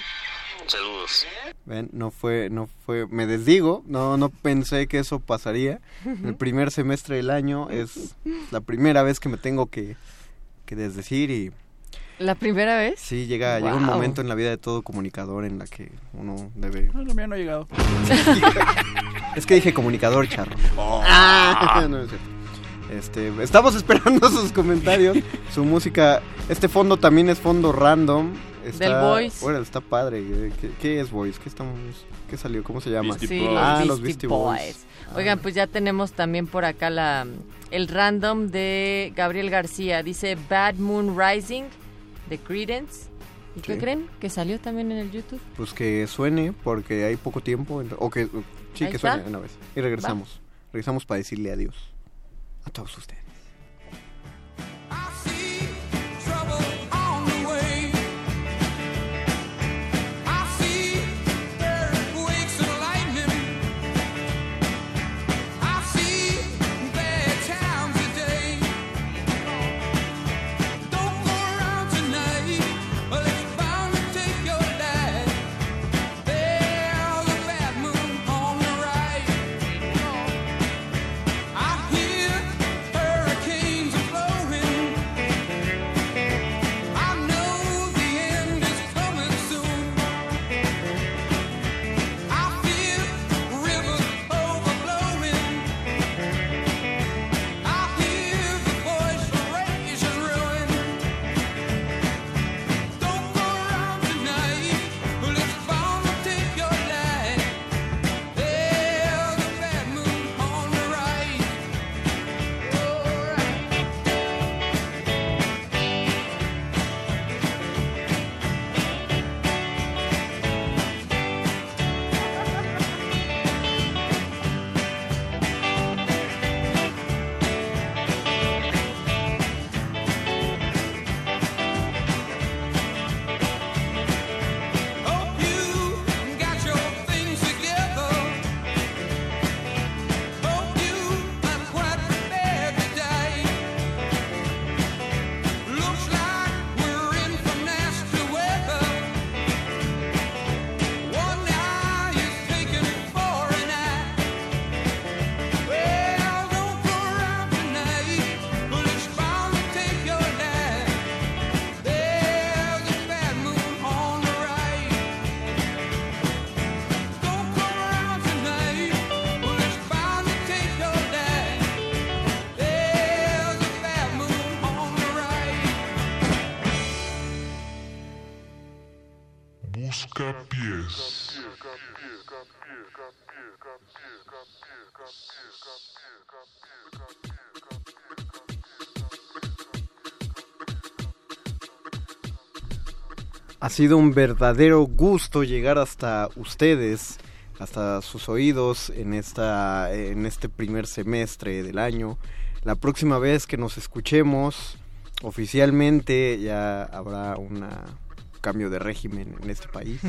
Saludos. Ven, no fue, no fue, me desdigo, no, no pensé que eso pasaría. El primer semestre del año es la primera vez que me tengo que, que desdecir y ¿La primera vez? sí, llega, llega un momento en la vida de todo comunicador en la que uno debe... No, la mía no ha llegado. Es que dije comunicador, charro. Oh. Ah, no es cierto. Este, estamos esperando sus comentarios, su música. Este fondo también es fondo random. Está, Del Voice. Órale, está padre. eh, ¿Qué, qué es Voice? ¿Qué estamos? ¿Qué salió? ¿Cómo se llama? Sí, los ah, Beastie los Beastie Boys. Boys. Oigan, pues ya tenemos también por acá la el random de Gabriel García. Dice Bad Moon Rising de Credence. ¿Y qué Sí. creen? Que salió también en el YouTube. Pues que suene porque hay poco tiempo. O que sí, Ahí que está. suene una vez. Y regresamos. Regresamos para decirle adiós a todos ustedes. Sido un verdadero gusto llegar hasta ustedes, hasta sus oídos en esta en este primer semestre del año. La próxima vez que nos escuchemos oficialmente ya habrá un cambio de régimen en este país.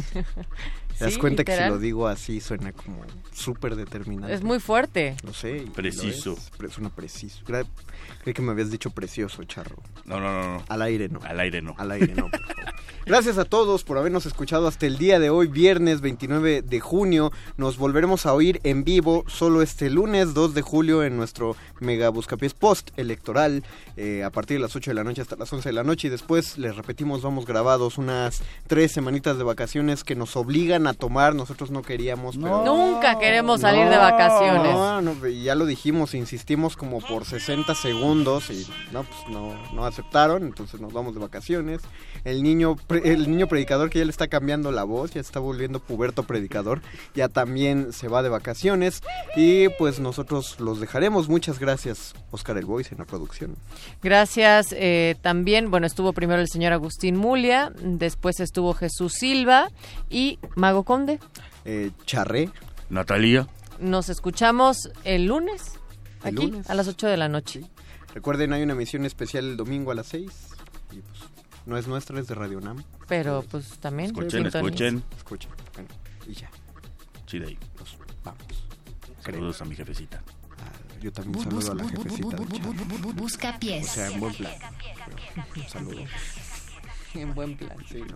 ¿Te das Sí, cuenta que si lo digo así suena como súper determinante? Es muy fuerte. Lo sé. lo Preciso. es, suena preciso. Creí que me habías dicho precioso, Charro. No, no, no, no. Al aire no. Al aire no. Al aire no, por favor. Gracias a todos por habernos escuchado hasta el día de hoy, viernes 29 de junio. Nos volveremos a oír en vivo solo este lunes 2 de julio en nuestro Mega Buscapiés Post electoral eh, a partir de las 8 de la noche hasta las 11 de la noche y después les repetimos vamos grabados unas tres semanitas de vacaciones que nos obligan iban a tomar, nosotros no queríamos. pero- Nunca queremos salir de vacaciones. No, no, ya lo dijimos, insistimos como por 60 segundos y no, pues no, no aceptaron, entonces nos vamos de vacaciones. El niño, el niño predicador que ya le está cambiando la voz, ya está volviendo puberto predicador, ya también se va de vacaciones y pues nosotros los dejaremos. Muchas gracias, Oscar El Voice en la producción. Gracias. eh, también, bueno, estuvo primero el señor Agustín Mulia, después estuvo Jesús Silva y Mago Conde. Eh, Charré. Natalia. Nos escuchamos el lunes, El aquí, lunes. a las 8 de la noche. Recuerden, hay una emisión especial el domingo a las 6. Y pues, no es nuestra, es de Radio Nam. Pero pues también. Escuchen, sintonías. escuchen. Escuchen. Bueno, y ya. Chile ahí. Vamos. Saludos a mi jefecita. Yo también saludo a la jefecita de Charré. Busca pies. O sea, en buen plan. Un saludo. En buen plan. Sí, no.